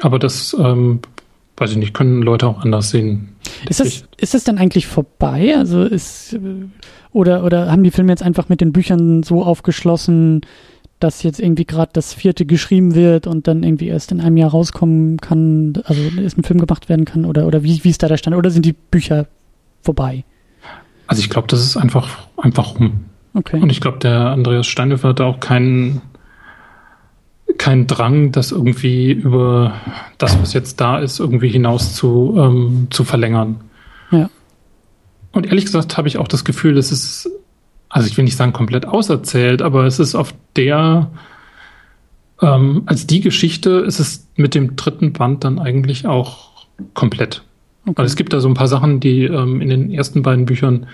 Aber das, ähm, weiß ich nicht, können Leute auch anders sehen. Ist das, ist das denn eigentlich vorbei? Also ist, oder, oder haben die Filme jetzt einfach mit den Büchern so aufgeschlossen, dass jetzt irgendwie gerade das vierte geschrieben wird und dann irgendwie erst in einem Jahr rauskommen kann, also erst ein Film gemacht werden kann oder, oder wie, wie ist da der Stand? Oder sind die Bücher vorbei? Also ich glaube, das ist einfach, einfach rum. Okay. Und ich glaube, der Andreas Steinhöfer hat auch keinen keinen Drang, das irgendwie über das, was jetzt da ist, irgendwie hinaus zu, ähm, zu verlängern. Ja. Und ehrlich gesagt habe ich auch das Gefühl, es ist, also ich will nicht sagen komplett auserzählt, aber es ist auf der, ähm, als die Geschichte ist es mit dem dritten Band dann eigentlich auch komplett. Okay. Weil es gibt da so ein paar Sachen, die ähm, in den ersten beiden Büchern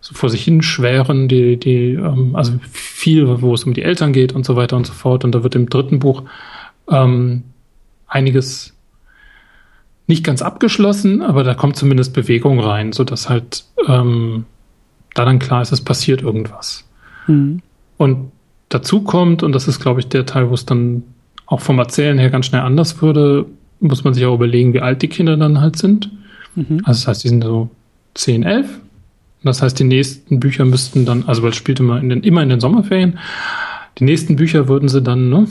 so vor sich hin schweren, die, die, ähm, also viel, wo es um die Eltern geht und so weiter und so fort. Und da wird im dritten Buch ähm, einiges nicht ganz abgeschlossen, aber da kommt zumindest Bewegung rein, sodass halt ähm, da dann klar ist, es passiert irgendwas. Mhm. Und dazu kommt, und das ist, glaube ich, der Teil, wo es dann auch vom Erzählen her ganz schnell anders würde, muss man sich auch überlegen, wie alt die Kinder dann halt sind. Mhm. Also das heißt, die sind so 10, 11. Das heißt, die nächsten Bücher müssten dann, also weil es spielt immer in den, immer in den Sommerferien, die nächsten Bücher würden sie dann, ne,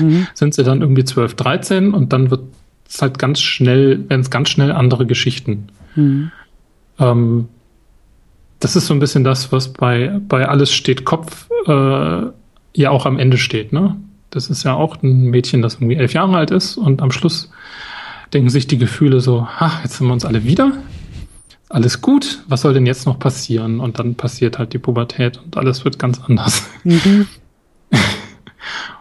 mhm. sind sie dann irgendwie 12, 13 und dann wird es halt ganz schnell, werden es ganz schnell andere Geschichten. Mhm. Ähm, das ist so ein bisschen das, was bei, bei Alles steht Kopf äh, ja auch am Ende steht, ne? Das ist ja auch ein Mädchen, das irgendwie elf Jahre alt ist und am Schluss denken sich die Gefühle so, ha, jetzt sind wir uns alle wieder. Alles gut, was soll denn jetzt noch passieren? Und dann passiert halt die Pubertät und alles wird ganz anders. Mhm.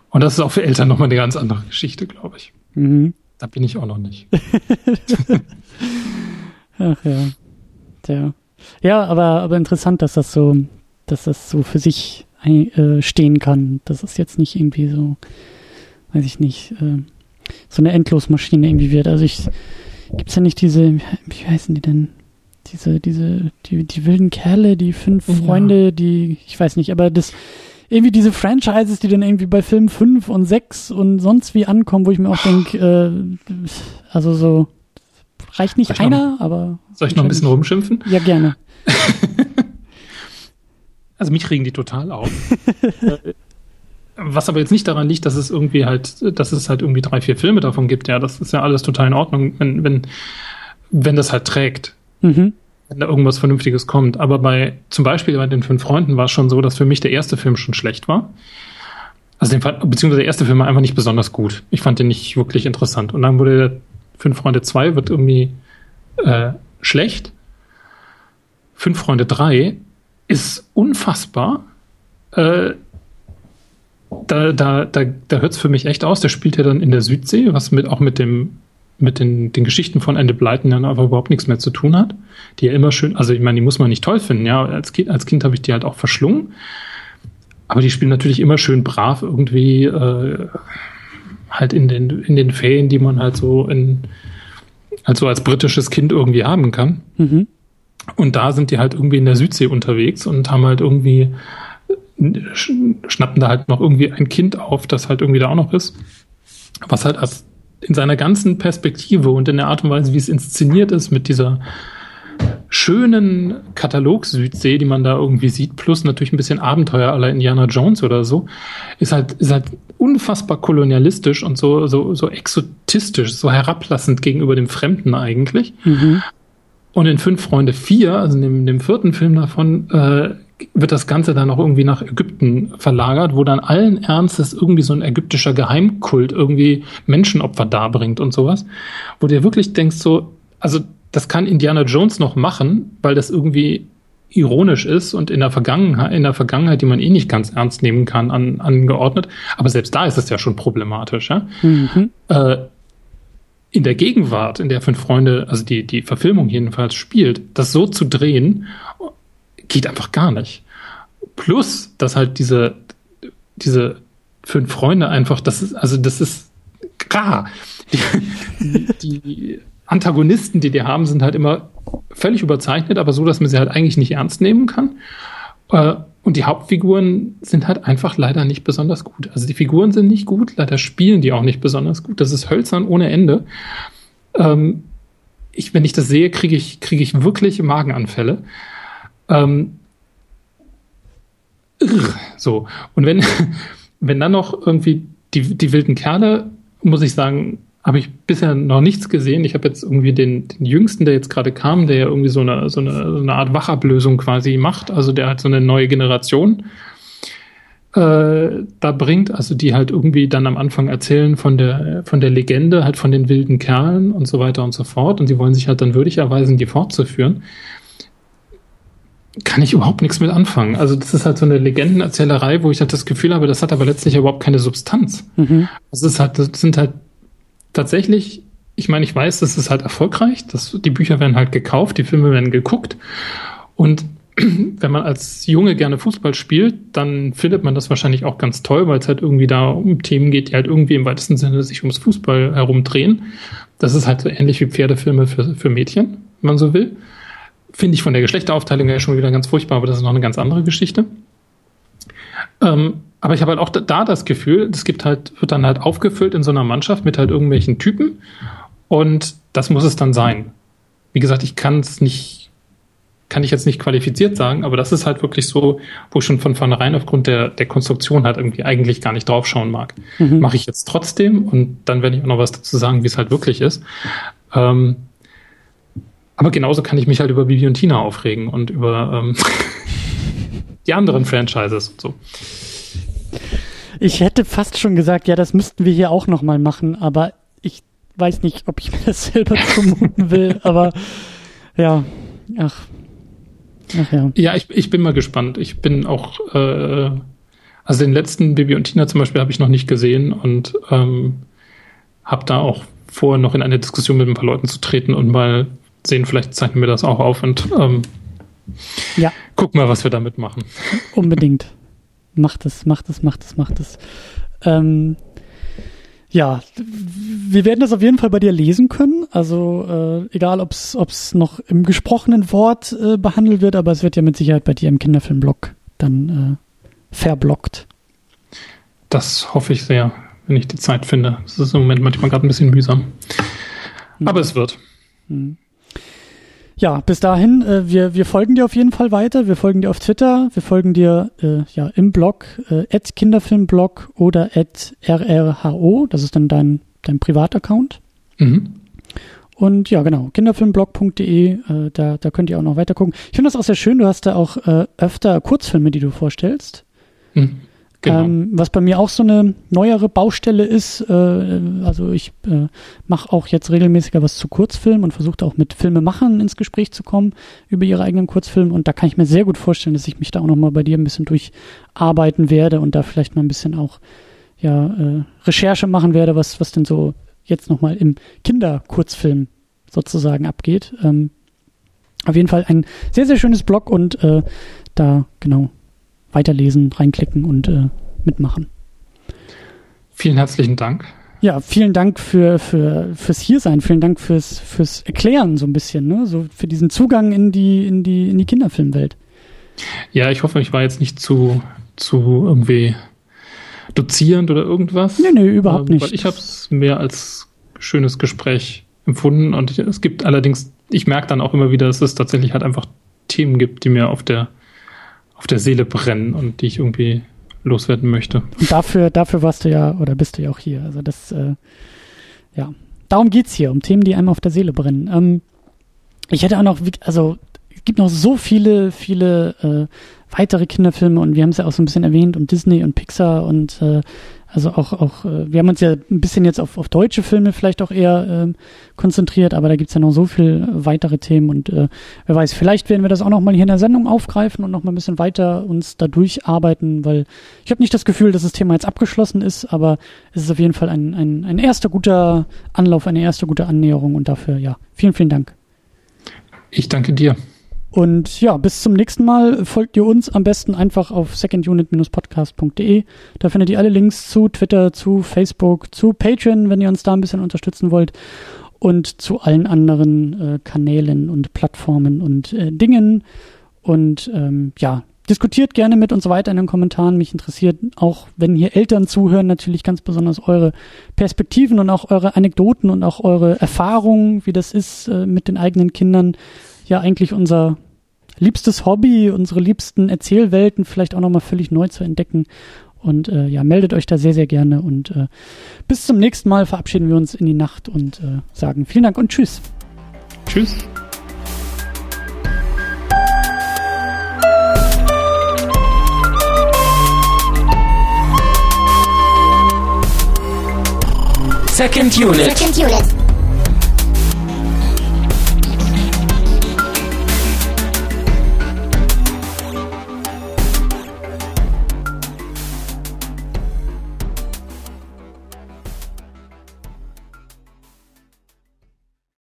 und das ist auch für Eltern nochmal eine ganz andere Geschichte, glaube ich. Mhm. Da bin ich auch noch nicht. Ach ja. Tja. Ja, aber, aber interessant, dass das so, dass das so für sich äh, stehen kann. Das ist jetzt nicht irgendwie so, weiß ich nicht, äh, so eine Endlosmaschine irgendwie wird. Also ich, gibt's ja nicht diese, wie heißen die denn? Diese, diese, die, die wilden Kerle, die fünf ja. Freunde, die, ich weiß nicht, aber das, irgendwie diese Franchises, die dann irgendwie bei Film 5 und 6 und sonst wie ankommen, wo ich mir auch denke, äh, also so, reicht nicht einer, noch, aber. Soll ich noch ein bisschen rumschimpfen? Ja, gerne. also mich regen die total auf. Was aber jetzt nicht daran liegt, dass es irgendwie halt, dass es halt irgendwie drei, vier Filme davon gibt. Ja, das ist ja alles total in Ordnung, wenn, wenn, wenn das halt trägt. Mhm wenn da irgendwas Vernünftiges kommt. Aber bei, zum Beispiel bei den fünf Freunden war es schon so, dass für mich der erste Film schon schlecht war. Also den, beziehungsweise der erste Film war einfach nicht besonders gut. Ich fand den nicht wirklich interessant. Und dann wurde der Fünf Freunde 2 wird irgendwie äh, schlecht. Fünf Freunde 3 ist unfassbar. Äh, da da, da, da hört es für mich echt aus. Der spielt ja dann in der Südsee, was mit auch mit dem mit den, den Geschichten von Ende Blyton dann aber überhaupt nichts mehr zu tun hat. Die ja immer schön, also ich meine, die muss man nicht toll finden, ja. Als Kind, als Kind habe ich die halt auch verschlungen. Aber die spielen natürlich immer schön brav irgendwie äh, halt in den, in den Ferien, die man halt so in, also als britisches Kind irgendwie haben kann. Mhm. Und da sind die halt irgendwie in der Südsee unterwegs und haben halt irgendwie, schnappen da halt noch irgendwie ein Kind auf, das halt irgendwie da auch noch ist. Was halt als in seiner ganzen Perspektive und in der Art und Weise, wie es inszeniert ist, mit dieser schönen Katalog-Südsee, die man da irgendwie sieht, plus natürlich ein bisschen Abenteuer aller Indiana Jones oder so, ist halt, ist halt unfassbar kolonialistisch und so, so, so exotistisch, so herablassend gegenüber dem Fremden eigentlich. Mhm. Und in Fünf Freunde 4, also in dem, in dem vierten Film davon, äh, wird das Ganze dann auch irgendwie nach Ägypten verlagert, wo dann allen Ernstes irgendwie so ein ägyptischer Geheimkult irgendwie Menschenopfer darbringt und sowas, wo du wirklich denkst so, also das kann Indiana Jones noch machen, weil das irgendwie ironisch ist und in der Vergangenheit, in der Vergangenheit, die man eh nicht ganz ernst nehmen kann, an, angeordnet. Aber selbst da ist es ja schon problematisch. Ja? Mhm. Äh, in der Gegenwart, in der fünf Freunde, also die, die Verfilmung jedenfalls spielt, das so zu drehen geht einfach gar nicht. Plus, dass halt diese, diese fünf Freunde einfach, das ist, also das ist klar. Die, die Antagonisten, die die haben, sind halt immer völlig überzeichnet, aber so, dass man sie halt eigentlich nicht ernst nehmen kann. Äh, und die Hauptfiguren sind halt einfach leider nicht besonders gut. Also die Figuren sind nicht gut, leider spielen die auch nicht besonders gut. Das ist hölzern ohne Ende. Ähm, ich, wenn ich das sehe, kriege ich, kriege ich wirklich Magenanfälle. Ähm, so. Und wenn, wenn dann noch irgendwie die, die wilden Kerle, muss ich sagen, habe ich bisher noch nichts gesehen. Ich habe jetzt irgendwie den, den Jüngsten, der jetzt gerade kam, der ja irgendwie so eine, so, eine, so eine Art Wachablösung quasi macht. Also der hat so eine neue Generation äh, da bringt, also die halt irgendwie dann am Anfang erzählen von der, von der Legende, halt von den wilden Kerlen und so weiter und so fort. Und sie wollen sich halt dann würdig erweisen, die fortzuführen kann ich überhaupt nichts mit anfangen. Also das ist halt so eine Legendenerzählerei, wo ich halt das Gefühl habe, das hat aber letztlich überhaupt keine Substanz. Mhm. Das ist halt, das sind halt tatsächlich, ich meine, ich weiß, das ist halt erfolgreich, dass die Bücher werden halt gekauft, die Filme werden geguckt und wenn man als Junge gerne Fußball spielt, dann findet man das wahrscheinlich auch ganz toll, weil es halt irgendwie da um Themen geht, die halt irgendwie im weitesten Sinne sich ums Fußball herumdrehen. Das ist halt so ähnlich wie Pferdefilme für, für Mädchen, wenn man so will. Finde ich von der Geschlechteraufteilung her schon wieder ganz furchtbar, aber das ist noch eine ganz andere Geschichte. Ähm, aber ich habe halt auch da das Gefühl, es gibt halt, wird dann halt aufgefüllt in so einer Mannschaft mit halt irgendwelchen Typen und das muss es dann sein. Wie gesagt, ich kann es nicht kann ich jetzt nicht qualifiziert sagen, aber das ist halt wirklich so, wo ich schon von vornherein aufgrund der, der Konstruktion halt irgendwie eigentlich gar nicht draufschauen mag. Mhm. Mache ich jetzt trotzdem und dann werde ich auch noch was dazu sagen, wie es halt wirklich ist. Ähm, aber genauso kann ich mich halt über Bibi und Tina aufregen und über ähm, die anderen Franchises und so. Ich hätte fast schon gesagt, ja, das müssten wir hier auch noch mal machen, aber ich weiß nicht, ob ich mir das selber zumuten will, aber ja, ach, Ach ja. Ja, ich, ich bin mal gespannt. Ich bin auch, äh, also den letzten Bibi und Tina zum Beispiel habe ich noch nicht gesehen und ähm, habe da auch vor, noch in eine Diskussion mit ein paar Leuten zu treten und mal sehen, vielleicht zeichnen wir das auch auf und ähm, ja. gucken mal, was wir damit machen. Unbedingt. Macht es, macht es, macht es, macht es. Ähm, ja, wir werden das auf jeden Fall bei dir lesen können. Also äh, egal, ob es noch im gesprochenen Wort äh, behandelt wird, aber es wird ja mit Sicherheit bei dir im Kinderfilmblog dann äh, verblockt. Das hoffe ich sehr, wenn ich die Zeit finde. Das ist im Moment manchmal gerade ein bisschen mühsam. Mhm. Aber es wird. Mhm ja, bis dahin, äh, wir, wir folgen dir auf jeden Fall weiter. Wir folgen dir auf Twitter, wir folgen dir äh, ja im Blog, äh, Kinderfilmblog oder at rrho, das ist dann dein, dein Privataccount. Mhm. Und ja, genau, kinderfilmblog.de, äh, da, da könnt ihr auch noch weiter gucken. Ich finde das auch sehr schön, du hast da auch äh, öfter Kurzfilme, die du vorstellst. Mhm. Genau. Ähm, was bei mir auch so eine neuere Baustelle ist, äh, also ich äh, mache auch jetzt regelmäßiger was zu Kurzfilmen und versuche auch mit Filmemachern ins Gespräch zu kommen über ihre eigenen Kurzfilme und da kann ich mir sehr gut vorstellen, dass ich mich da auch nochmal bei dir ein bisschen durcharbeiten werde und da vielleicht mal ein bisschen auch ja, äh, Recherche machen werde, was, was denn so jetzt nochmal im Kinderkurzfilm sozusagen abgeht. Ähm, auf jeden Fall ein sehr, sehr schönes Blog und äh, da genau weiterlesen, reinklicken und äh, mitmachen. Vielen herzlichen Dank. Ja, vielen Dank für, für, fürs Hiersein, vielen Dank fürs, fürs Erklären so ein bisschen, ne? so für diesen Zugang in die, in die, in die Kinderfilmwelt. Ja, ich hoffe, ich war jetzt nicht zu, zu irgendwie dozierend oder irgendwas. Nee, nee, überhaupt ähm, nicht. Weil ich habe es mehr als schönes Gespräch empfunden und es gibt allerdings, ich merke dann auch immer wieder, dass es tatsächlich halt einfach Themen gibt, die mir auf der auf der Seele brennen und die ich irgendwie loswerden möchte. Und dafür, dafür warst du ja oder bist du ja auch hier. Also das, äh, ja, darum geht's hier, um Themen, die einem auf der Seele brennen. Ähm, ich hätte auch noch, also es gibt noch so viele, viele äh, weitere Kinderfilme und wir haben es ja auch so ein bisschen erwähnt und Disney und Pixar und äh, also auch, auch, äh, wir haben uns ja ein bisschen jetzt auf, auf deutsche Filme vielleicht auch eher äh, konzentriert, aber da gibt's ja noch so viel weitere Themen und äh, wer weiß, vielleicht werden wir das auch noch mal hier in der Sendung aufgreifen und noch mal ein bisschen weiter uns da durcharbeiten, weil ich habe nicht das Gefühl, dass das Thema jetzt abgeschlossen ist, aber es ist auf jeden Fall ein, ein, ein erster guter Anlauf, eine erste gute Annäherung und dafür, ja, vielen, vielen Dank. Ich danke dir. Und ja, bis zum nächsten Mal folgt ihr uns am besten einfach auf secondunit-podcast.de. Da findet ihr alle Links zu Twitter, zu Facebook, zu Patreon, wenn ihr uns da ein bisschen unterstützen wollt. Und zu allen anderen äh, Kanälen und Plattformen und äh, Dingen. Und ähm, ja, diskutiert gerne mit uns weiter in den Kommentaren. Mich interessiert auch, wenn hier Eltern zuhören, natürlich ganz besonders eure Perspektiven und auch eure Anekdoten und auch eure Erfahrungen, wie das ist äh, mit den eigenen Kindern ja eigentlich unser liebstes Hobby, unsere liebsten Erzählwelten vielleicht auch nochmal völlig neu zu entdecken. Und äh, ja, meldet euch da sehr, sehr gerne. Und äh, bis zum nächsten Mal verabschieden wir uns in die Nacht und äh, sagen vielen Dank und tschüss. Tschüss. Second Unit. Second Unit.